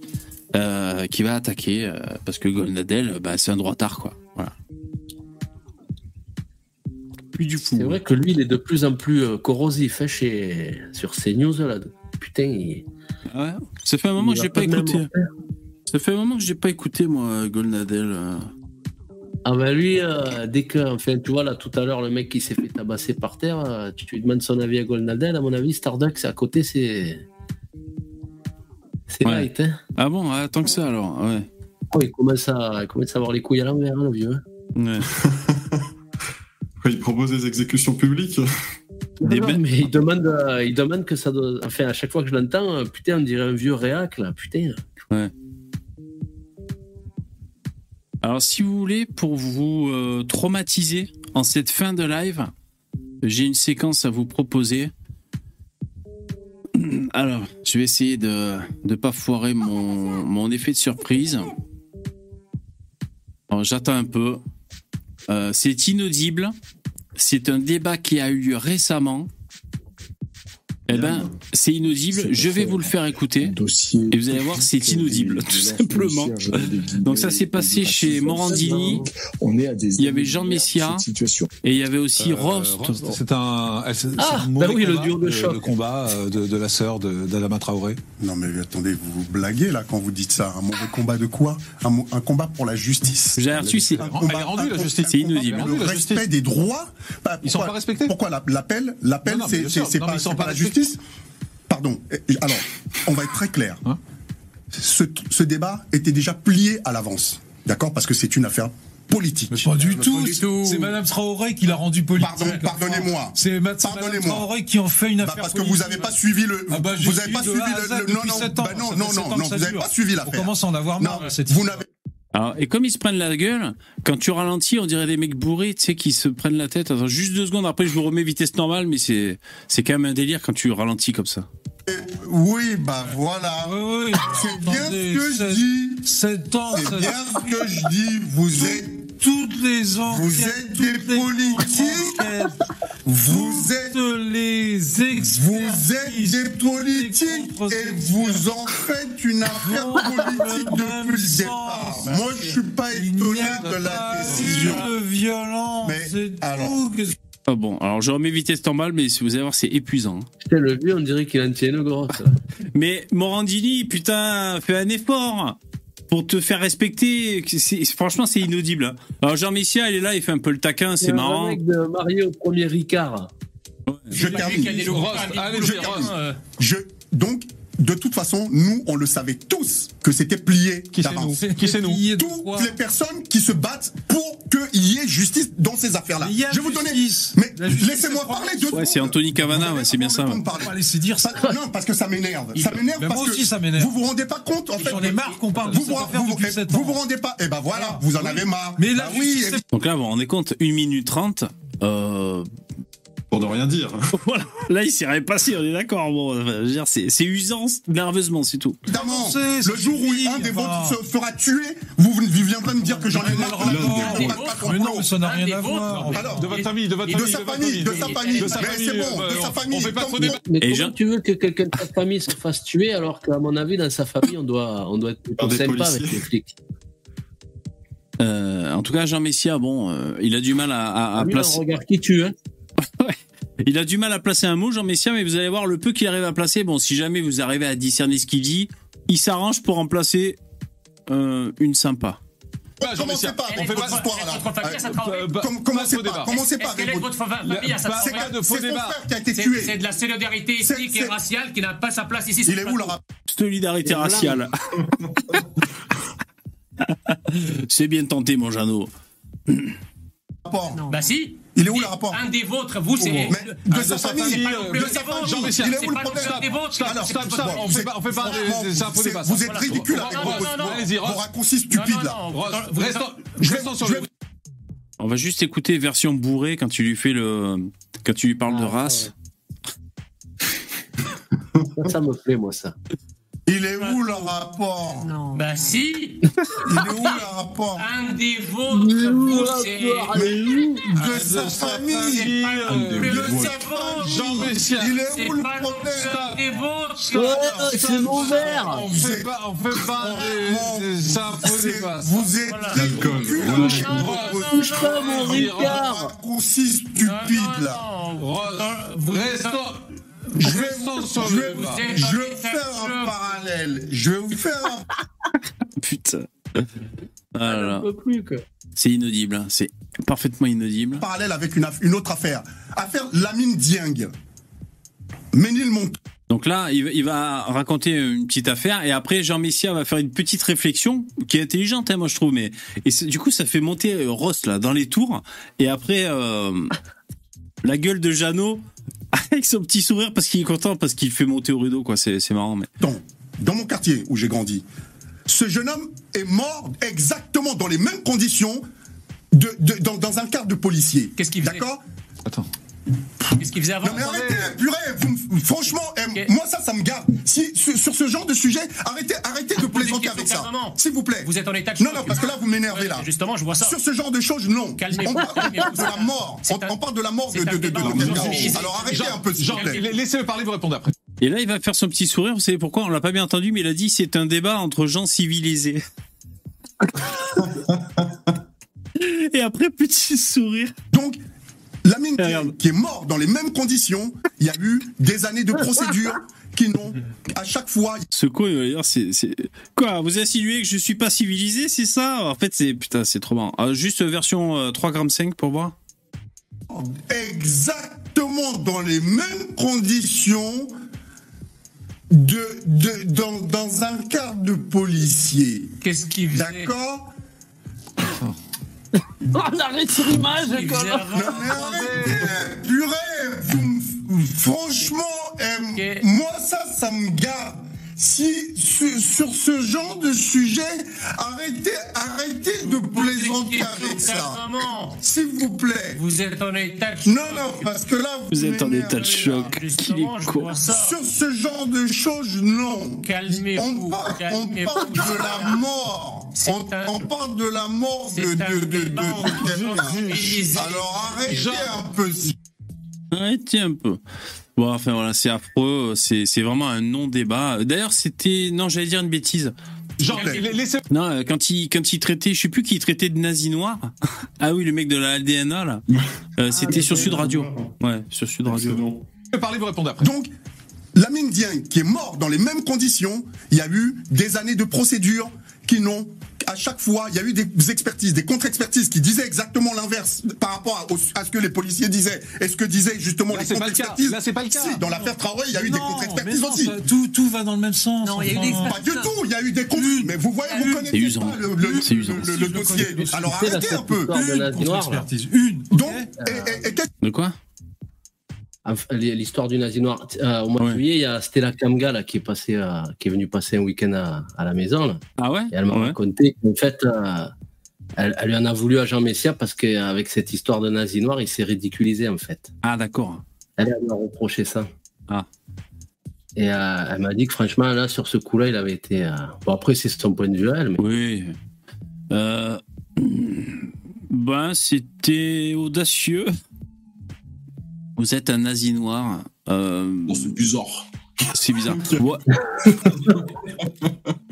euh, qui va attaquer euh, parce que Golnadel, bah, c'est un droitard quoi. Voilà. Du fou. C'est vrai que lui, il est de plus en plus euh, corrosif hein, chez... sur CNews. Là. Putain, il... Ouais. Ça fait un moment il que j'ai pas même écouté. Ça fait un moment que j'ai pas écouté moi Golnadel. euh. Ah ben lui, euh, dès que, enfin, tu vois là tout à l'heure, le mec qui s'est fait tabasser par terre, euh, tu lui demandes son avis à Golnadel, à mon avis, Starduck, à côté, c'est. C'est Ouais. light, hein. Ah bon, ah, tant que ça alors. Ouais. Oh, il, commence à, il commence à avoir les couilles à l'envers, hein, le vieux. hein. Ouais. Il propose des exécutions publiques. Des Non, mais il demande, euh, il demande que ça doit. Enfin, à chaque fois que je l'entends, euh, putain, on dirait un vieux réac, là, putain. Alors, si vous voulez, pour vous euh, traumatiser en cette fin de live, j'ai une séquence à vous proposer. Alors, je vais essayer de ne pas foirer mon, mon effet de surprise. J'attends un peu. Euh, c'est inaudible. C'est un débat qui a eu lieu récemment. Eh ben, c'est inaudible. Je vais vous le faire écouter. Et vous allez voir, c'est inaudible, tout simplement. Donc ça s'est passé chez Morandini. On est à des Il y avait Jean Messia et il y avait aussi Euh, Rost. C'est un, Ah, bah oui, le duo de choc. Le combat euh, de, de la sœur de- d'Adama Traoré. Non mais attendez, vous vous blaguez là quand vous dites ça. Un mauvais combat de quoi? Un, combat pour la justice. J'ai reçu, c'est rendue, la justice. C'est inaudible. Le respect justice. des droits. Bah, Ils sont pourquoi- pas respectés Pourquoi la- l'appel L'appel, c'est pas, la respectés. Justice Pardon. Alors, on va être très clair. Hein ce, ce débat était déjà plié à l'avance. D'accord Parce que c'est une affaire politique. Pas du tout. C'est Madame Traoré qui l'a rendu politique. Pardon, pardonnez-moi. C'est Ma- c'est Madame. Traoré qui en fait une Bah, affaire parce que vous n'avez pas suivi le. Ah bah, vous n'avez pas suivi le. non, non, bah non, vous n'avez pas suivi On l'affaire. commence à en avoir Non, marre, cette vous n'avez Alors, et comme ils se prennent la gueule, quand tu ralentis, on dirait des mecs bourrés, tu sais, qui se prennent la tête. Attends, juste deux secondes, après je vous remets vitesse normale, mais c'est, c'est quand même un délire quand tu ralentis comme ça. Oui, bah voilà. Oui, oui. C'est bien ce que je dis. C'est bien ce que je dis. Vous êtes, toutes les enquêtes. vous êtes des les politiques. Vous êtes, les vous êtes des politiques et vous en faites une affaire politique depuis le départ. Moi, je suis pas étonné de la décision. de violence. Mais, alors- Ah bon, alors je remets vitesse normale, mais si vous allez voir, c'est épuisant. hein. Putain, le vieux, on dirait qu'il en tient une grosse. Mais Morandini, putain, fais un effort pour te faire respecter. C'est- franchement, c'est inaudible. Alors Jean Messia, il est là, il fait un peu le taquin, c'est marrant. mec de Mario au premier Ricard. Je termine. Je termine. Je, donc, de toute façon, nous, on le savait tous que c'était plié Qui c'est nous Qui c'est nous de Toutes les personnes qui se battent pour qu'il y ait justice dans ces affaires-là. Je vais vous donner. Mais laissez-moi parler deux Ouais, c'est Anthony Cavana, ouais, c'est bien ça. ouais. de laisser dire ça. Non, parce que ça m'énerve. Ça m'énerve parce moi que aussi, ça m'énerve. Vous vous rendez pas compte, en fait. J'en ai marre qu'on parle de vous, vous, affaire vous, rendez pas. Eh ben voilà, vous en avez marre. Mais la Bah oui, Donc là, vous vous rendez compte, 1 minute 30. Euh, Pour ne rien dire. voilà. Là, il s'est rien passé, on est d'accord. Bon, enfin, je veux dire, c'est, c'est usant nerveusement, c'est tout. évidemment. Le jour où un des vôtres se fera tuer, vous, vous viendrez me dire que j'en ai marre. De mais non, mais ça n'a rien à voir. Alors, De votre famille, de votre de famille. sa famille, de sa famille. De sa Mais famille, c'est bon, euh, de sa famille. Mais comment tu veux que quelqu'un de ta famille se fasse tuer alors qu'à mon avis, dans sa famille, on doit, on doit être plutôt sympa avec les flics. Euh, en tout cas, Jean Messia, bon, euh, il a du mal à, à- à placer. on regarde qui tue. Hein? Il a du mal à placer un mot, Jean Messia, mais vous allez voir le peu qu'il arrive à placer. Bon, si jamais vous arrivez à discerner ce qu'il dit, il s'arrange pour en placer euh, une sympa. Commencez pas, on fait pas d'histoire là. Euh, com- Commencez Pas pas, débat. commencez pas. Est-ce qu'elle est de Raymond. votre famille à sa C'est travaille c'est de la solidarité ethnique et raciale qui n'a pas sa place ici. Il est où le rap Solidarité raciale. C'est bien tenté, mon Jeannot. rapport Bah si. Il est où le rapport Un des vôtres, vous, c'est. Mais de sa famille, de sa famille, il est où le problème des vôtres. Alors, Stop, stop, bon, on fait pas, on fait pas, franchement, des-. Vous êtes ridicule avec non, vos- raccourcis stupides là. restons, Je vais- restons sur le. On va juste écouter version bourrée quand tu lui fais le. Quand tu lui parles de race. Ça me plaît, moi, ça. Il est où le rapport Bah si. Il est où le rapport Un des vôtres, c'est. De sa famille De sa Jean Messia. Il est C'est où le pas non problème plus un des vôtres. Ouais, c'est mon verre. On fait pas, on fait pas. C'est- débat. Vous êtes L'alcool. ridicule Touche pas mon Ricard. là. Restons. Je vais, je je vais faire un parallèle. Je vais vous faire un Putain. Ah. C'est inaudible. hein. C'est parfaitement inaudible. parallèle avec une, autre affaire. Affaire Lamine Dieng. Ménilmontant. Donc là, il va, il va raconter une petite affaire et après Jean Messia va faire une petite réflexion qui est intelligente, hein, moi je trouve. Mais et du coup, ça fait monter euh, Ross là dans les tours et après euh, la gueule de Jeannot avec son petit sourire parce qu'il est content parce qu'il fait monter au rideau quoi. C'est c'est marrant. Mais Dans, dans mon quartier où j'ai grandi, ce jeune homme est mort exactement dans les mêmes conditions de, de- dans, dans un quart de policier. Qu'est-ce qu'il faisait? D'accord? Attends. Qu'est-ce qu'il faisait avant Non mais arrêtez, purée, vous franchement, eh, Ok. moi ça, ça me garde. Si, sur, sur ce genre de sujet, arrêtez, arrêtez de plaisanter avec ça. S'il vous plaît. Vous êtes en état de Non, non, parce que là, vous m'énervez là. Justement, je vois ça. Sur ce genre de choses, non. Calmez-vous, On parle de la mort. On, un- on parle de la mort de. Alors arrêtez un peu, s'il vous plaît. laissez-le parler, vous répondez après. et là, il va faire son petit sourire. Vous savez pourquoi? On l'a pas bien entendu, mais il a dit c'est un débat entre gens civilisés. et après petit sourire. Donc, Lamine qui est mort dans les mêmes conditions, il y a eu des années de procédure qui n'ont, à chaque fois, Ce con, il va dire, c'est, c'est... Quoi, vous insinuez que je suis pas civilisé, c'est ça? En fait, c'est... Putain, c'est trop marrant. Ah, juste version euh, 3 grammes 5 pour voir. Exactement dans les mêmes conditions de, de, dans, dans un quart de policier. Qu'est-ce qu'il faisait? D'accord? On arrête sur Non mais arrêtez Purée vous Franchement, euh, moi ça, ça me garde. Si sur, sur ce genre de sujet, arrêtez, arrêtez de plaisanter avec ça. S'il vous plaît. Vous êtes en état de choc. Non, non, parce que là, vous, Vous êtes en état de choc. Qu'il est. Sur ce genre de choses, non. Calmez-vous, On parle, on calmez-vous. parle de la mort. On, un- on parle de la mort de, de, de. Alors arrêtez un peu. Arrêtez un peu. Bon, enfin voilà, c'est affreux. C'est, c'est vraiment un non-débat. D'ailleurs, c'était... Non, j'allais dire une bêtise. La- laissez. Non, euh, quand il, quand il traitait... Je sais plus qui il traitait de nazi noir. Ah oui, le mec de la LDNA, là. Euh, c'était sur Sud Radio. Ouais, sur Sud Radio. Excellent. Parlez, vous répondez après. Donc, Lamine Dieng, qui est mort dans les mêmes conditions, il y a eu des années de procédure qui n'ont, à chaque fois, il y a eu des expertises, des contre-expertises qui disaient exactement l'inverse par rapport à, ce que les policiers disaient et ce que disaient justement Là, les contre-expertises. Là, c'est pas le cas. Si, dans l'affaire Traoré, il y a eu des Non, contre-expertises aussi. ça- tout, tout va dans le même sens. Non, il y a eu enfin. des Pas du tout, il y a eu des contre Mais vous voyez, vous connaissez usant. pas le, le- C'est usant. le- le- le dossier. Alors arrêtez un peu. Une contre-expertise. Une. Donc, et, et- et qu'est-ce De quoi? L'histoire du nazi noir. Euh, au mois de juillet, il y a Stella Kamga là, qui est passée, euh, qui est venue passer un week-end à, à la maison. Là. Ah ouais? Et elle m'a Ouais. raconté qu'en fait, euh, elle, elle lui en a voulu à Jean Messia parce qu'avec cette histoire de nazi noir, il s'est ridiculisé en fait. Ah d'accord. Elle, elle m'a reproché ça. Ah. Et euh, elle m'a dit que franchement, là, sur ce coup-là, il avait été. Bon, après, c'est son point de vue à elle, mais Oui. Ben, c'était audacieux. Vous êtes un nazi noir. Euh... Bon, c'est bizarre. C'est bizarre. Ouais.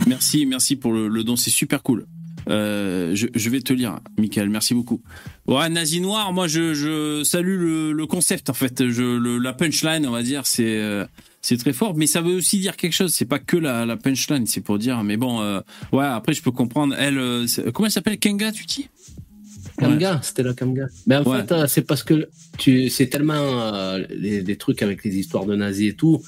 merci, merci pour le, le don, c'est super cool. Euh, je, je vais te lire, Michael, merci beaucoup. Ouais, nazi noir, moi je, je salue le, le concept en fait. Je, le, la punchline, on va dire, c'est euh, c'est très fort, mais ça veut aussi dire quelque chose. C'est pas que la, la punchline, c'est pour dire. Mais bon, euh, ouais, après je peux comprendre. Elle, euh, comment elle s'appelle, Kenga, tu dis? Kamga, c'était la Kamga. Mais en Ouais. fait, euh, c'est parce que tu, c'est tellement euh, les, les trucs avec les histoires de nazis et tout.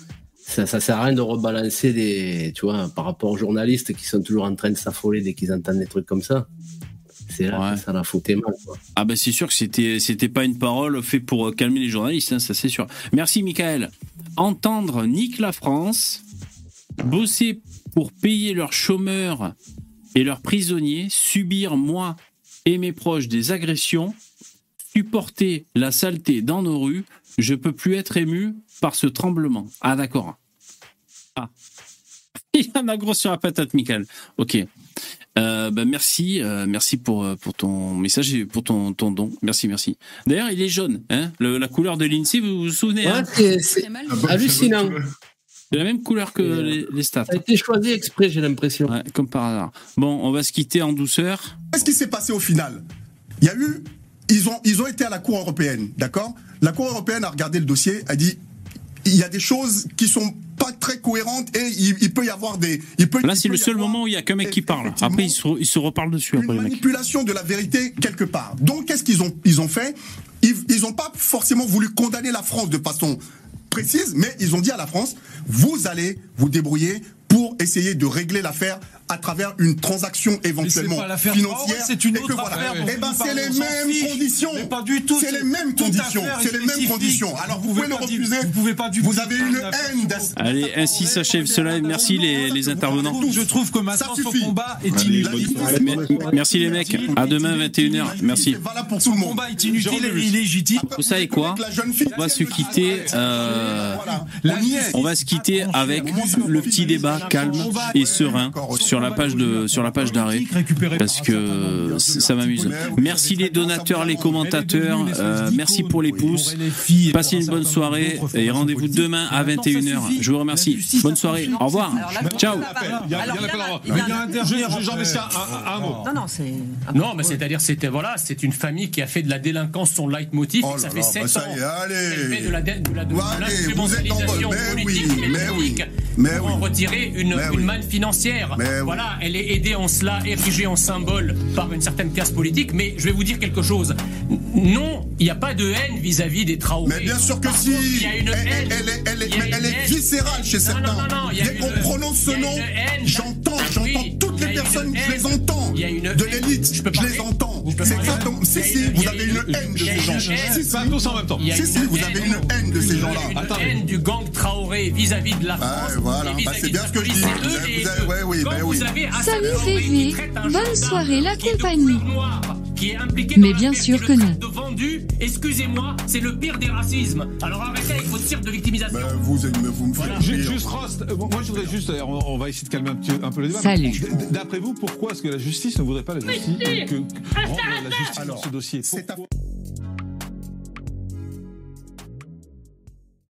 Ça, ça sert à rien de rebalancer des, tu vois, par rapport aux journalistes qui sont toujours en train de s'affoler dès qu'ils entendent des trucs comme ça. C'est là que ça la foutait mal. Quoi. Ah bah c'est sûr que c'était c'était pas une parole faite pour euh, calmer les journalistes, hein, ça c'est sûr. Merci Michael. Entendre Nick la France bosser pour payer leurs chômeurs et leurs prisonniers, subir moi et mes proches des agressions, supporter la saleté dans nos rues, je peux plus être ému par ce tremblement. Ah d'accord. Ah. Il y en a gros sur la patate, Michael. Ok. Euh, bah, merci, euh, merci pour, euh, pour ton message et pour ton, ton don. Merci, merci. D'ailleurs, il est jaune, hein Le- la couleur de l'INSEE, vous vous souvenez Ouais, hein c'est- c'est hallucinant. C'est la même couleur que les, les stats. Ça a été choisi exprès, j'ai l'impression. Ouais, comme par hasard. Bon, on va se quitter en douceur. Qu'est-ce qui s'est passé au final? Il y a eu. Ils ont, ils ont été à la Cour européenne, d'accord? La Cour européenne a regardé le dossier, a dit il y a des choses qui sont pas très cohérentes et il, il peut y avoir des. Il peut, Là, il c'est le seul moment où il y a qu'un mec qui parle. Après, ils se, ils se reparlent dessus, après, les mecs. manipulation de la vérité quelque part. Donc, qu'est-ce qu'ils ont, ils ont fait? Ils n'ont pas forcément voulu condamner la France de façon précise, mais ils ont dit à la France vous allez vous débrouiller pour essayer de régler l'affaire à travers une transaction éventuellement financière. C'est une et que autre voilà. affaire dont Eh ben, c'est les mêmes conditions. Mais pas du tout, C'est les mêmes conditions. C'est les mêmes conditions. Alors, vous, Vous pouvez le refuser. vous pouvez pas du Vous avez une haine Allez, ainsi s'achève ce live. Merci les, les intervenants. Je trouve que maintenant, son combat est inutile. Merci les mecs. À demain, 21h. Merci. pour tout le monde. combat est inutile et illégitime. Vous savez quoi On va se quitter. euh, on va se quitter avec le petit débat calme et serein sur la page de sur la page d'arrêt parce que ça m'amuse. Merci les donateurs, les commentateurs. euh, merci pour les pouces. Passez une bonne soirée et rendez-vous demain à 21h. Je vous remercie. Bonne soirée. Au revoir. Ciao. Non, non, c'est. Non, mais c'est-à-dire, c'était voilà, c'est une famille qui a fait de la délinquance son leitmotiv. Oh ça fait là, 7 bah ça ans. Elle fait de la de la- mais oui, mais oui, pour en retirer une, une oui. manne financière. Mais oui. Voilà, elle est aidée en cela, érigée en symbole par une certaine classe politique. Mais je vais vous dire quelque chose. Non, il n'y a pas de haine vis-à-vis des Traoré. Mais bien sûr que Par si. contre, Il y a une Elle- haine. elle est- elle est- mais haine. viscérale chez Non, certains. Non, non, non, il y a Dès qu'on prononce ce nom, j'entends, j'entends toutes les personnes, je les entends. Il y a une De l'élite, Je les entends. C'est exactement. Si, si, vous avez une haine de ces gens. Si, si. Tous en même temps. Il y a Si, une si, vous avez une haine de ces gens-là. Une haine du gang Traoré vis-à-vis de la France. Ah, voilà. Bah, c'est bien ce que je dis. C'est eux Vous avez- les vous avez- deux. ouais, oui, Quand vous oui. Salut un bonne soirée la qui est de compagnie. qui est impliqué Mais dans bien sûr que non. de vendu, excusez-moi, c'est le pire des racismes. Alors arrêtez avec votre cirque de victimisation. Ben, vous, vous me faites Ju- rire. Juste Rost, euh, moi je voudrais juste, d'ailleurs, on, on va essayer de calmer un, petit, un peu le débat. Salut. D- D'après vous, pourquoi est-ce que la justice ne voudrait pas la justice que, que- rendre la justice dans ce dossier? Pourquoi?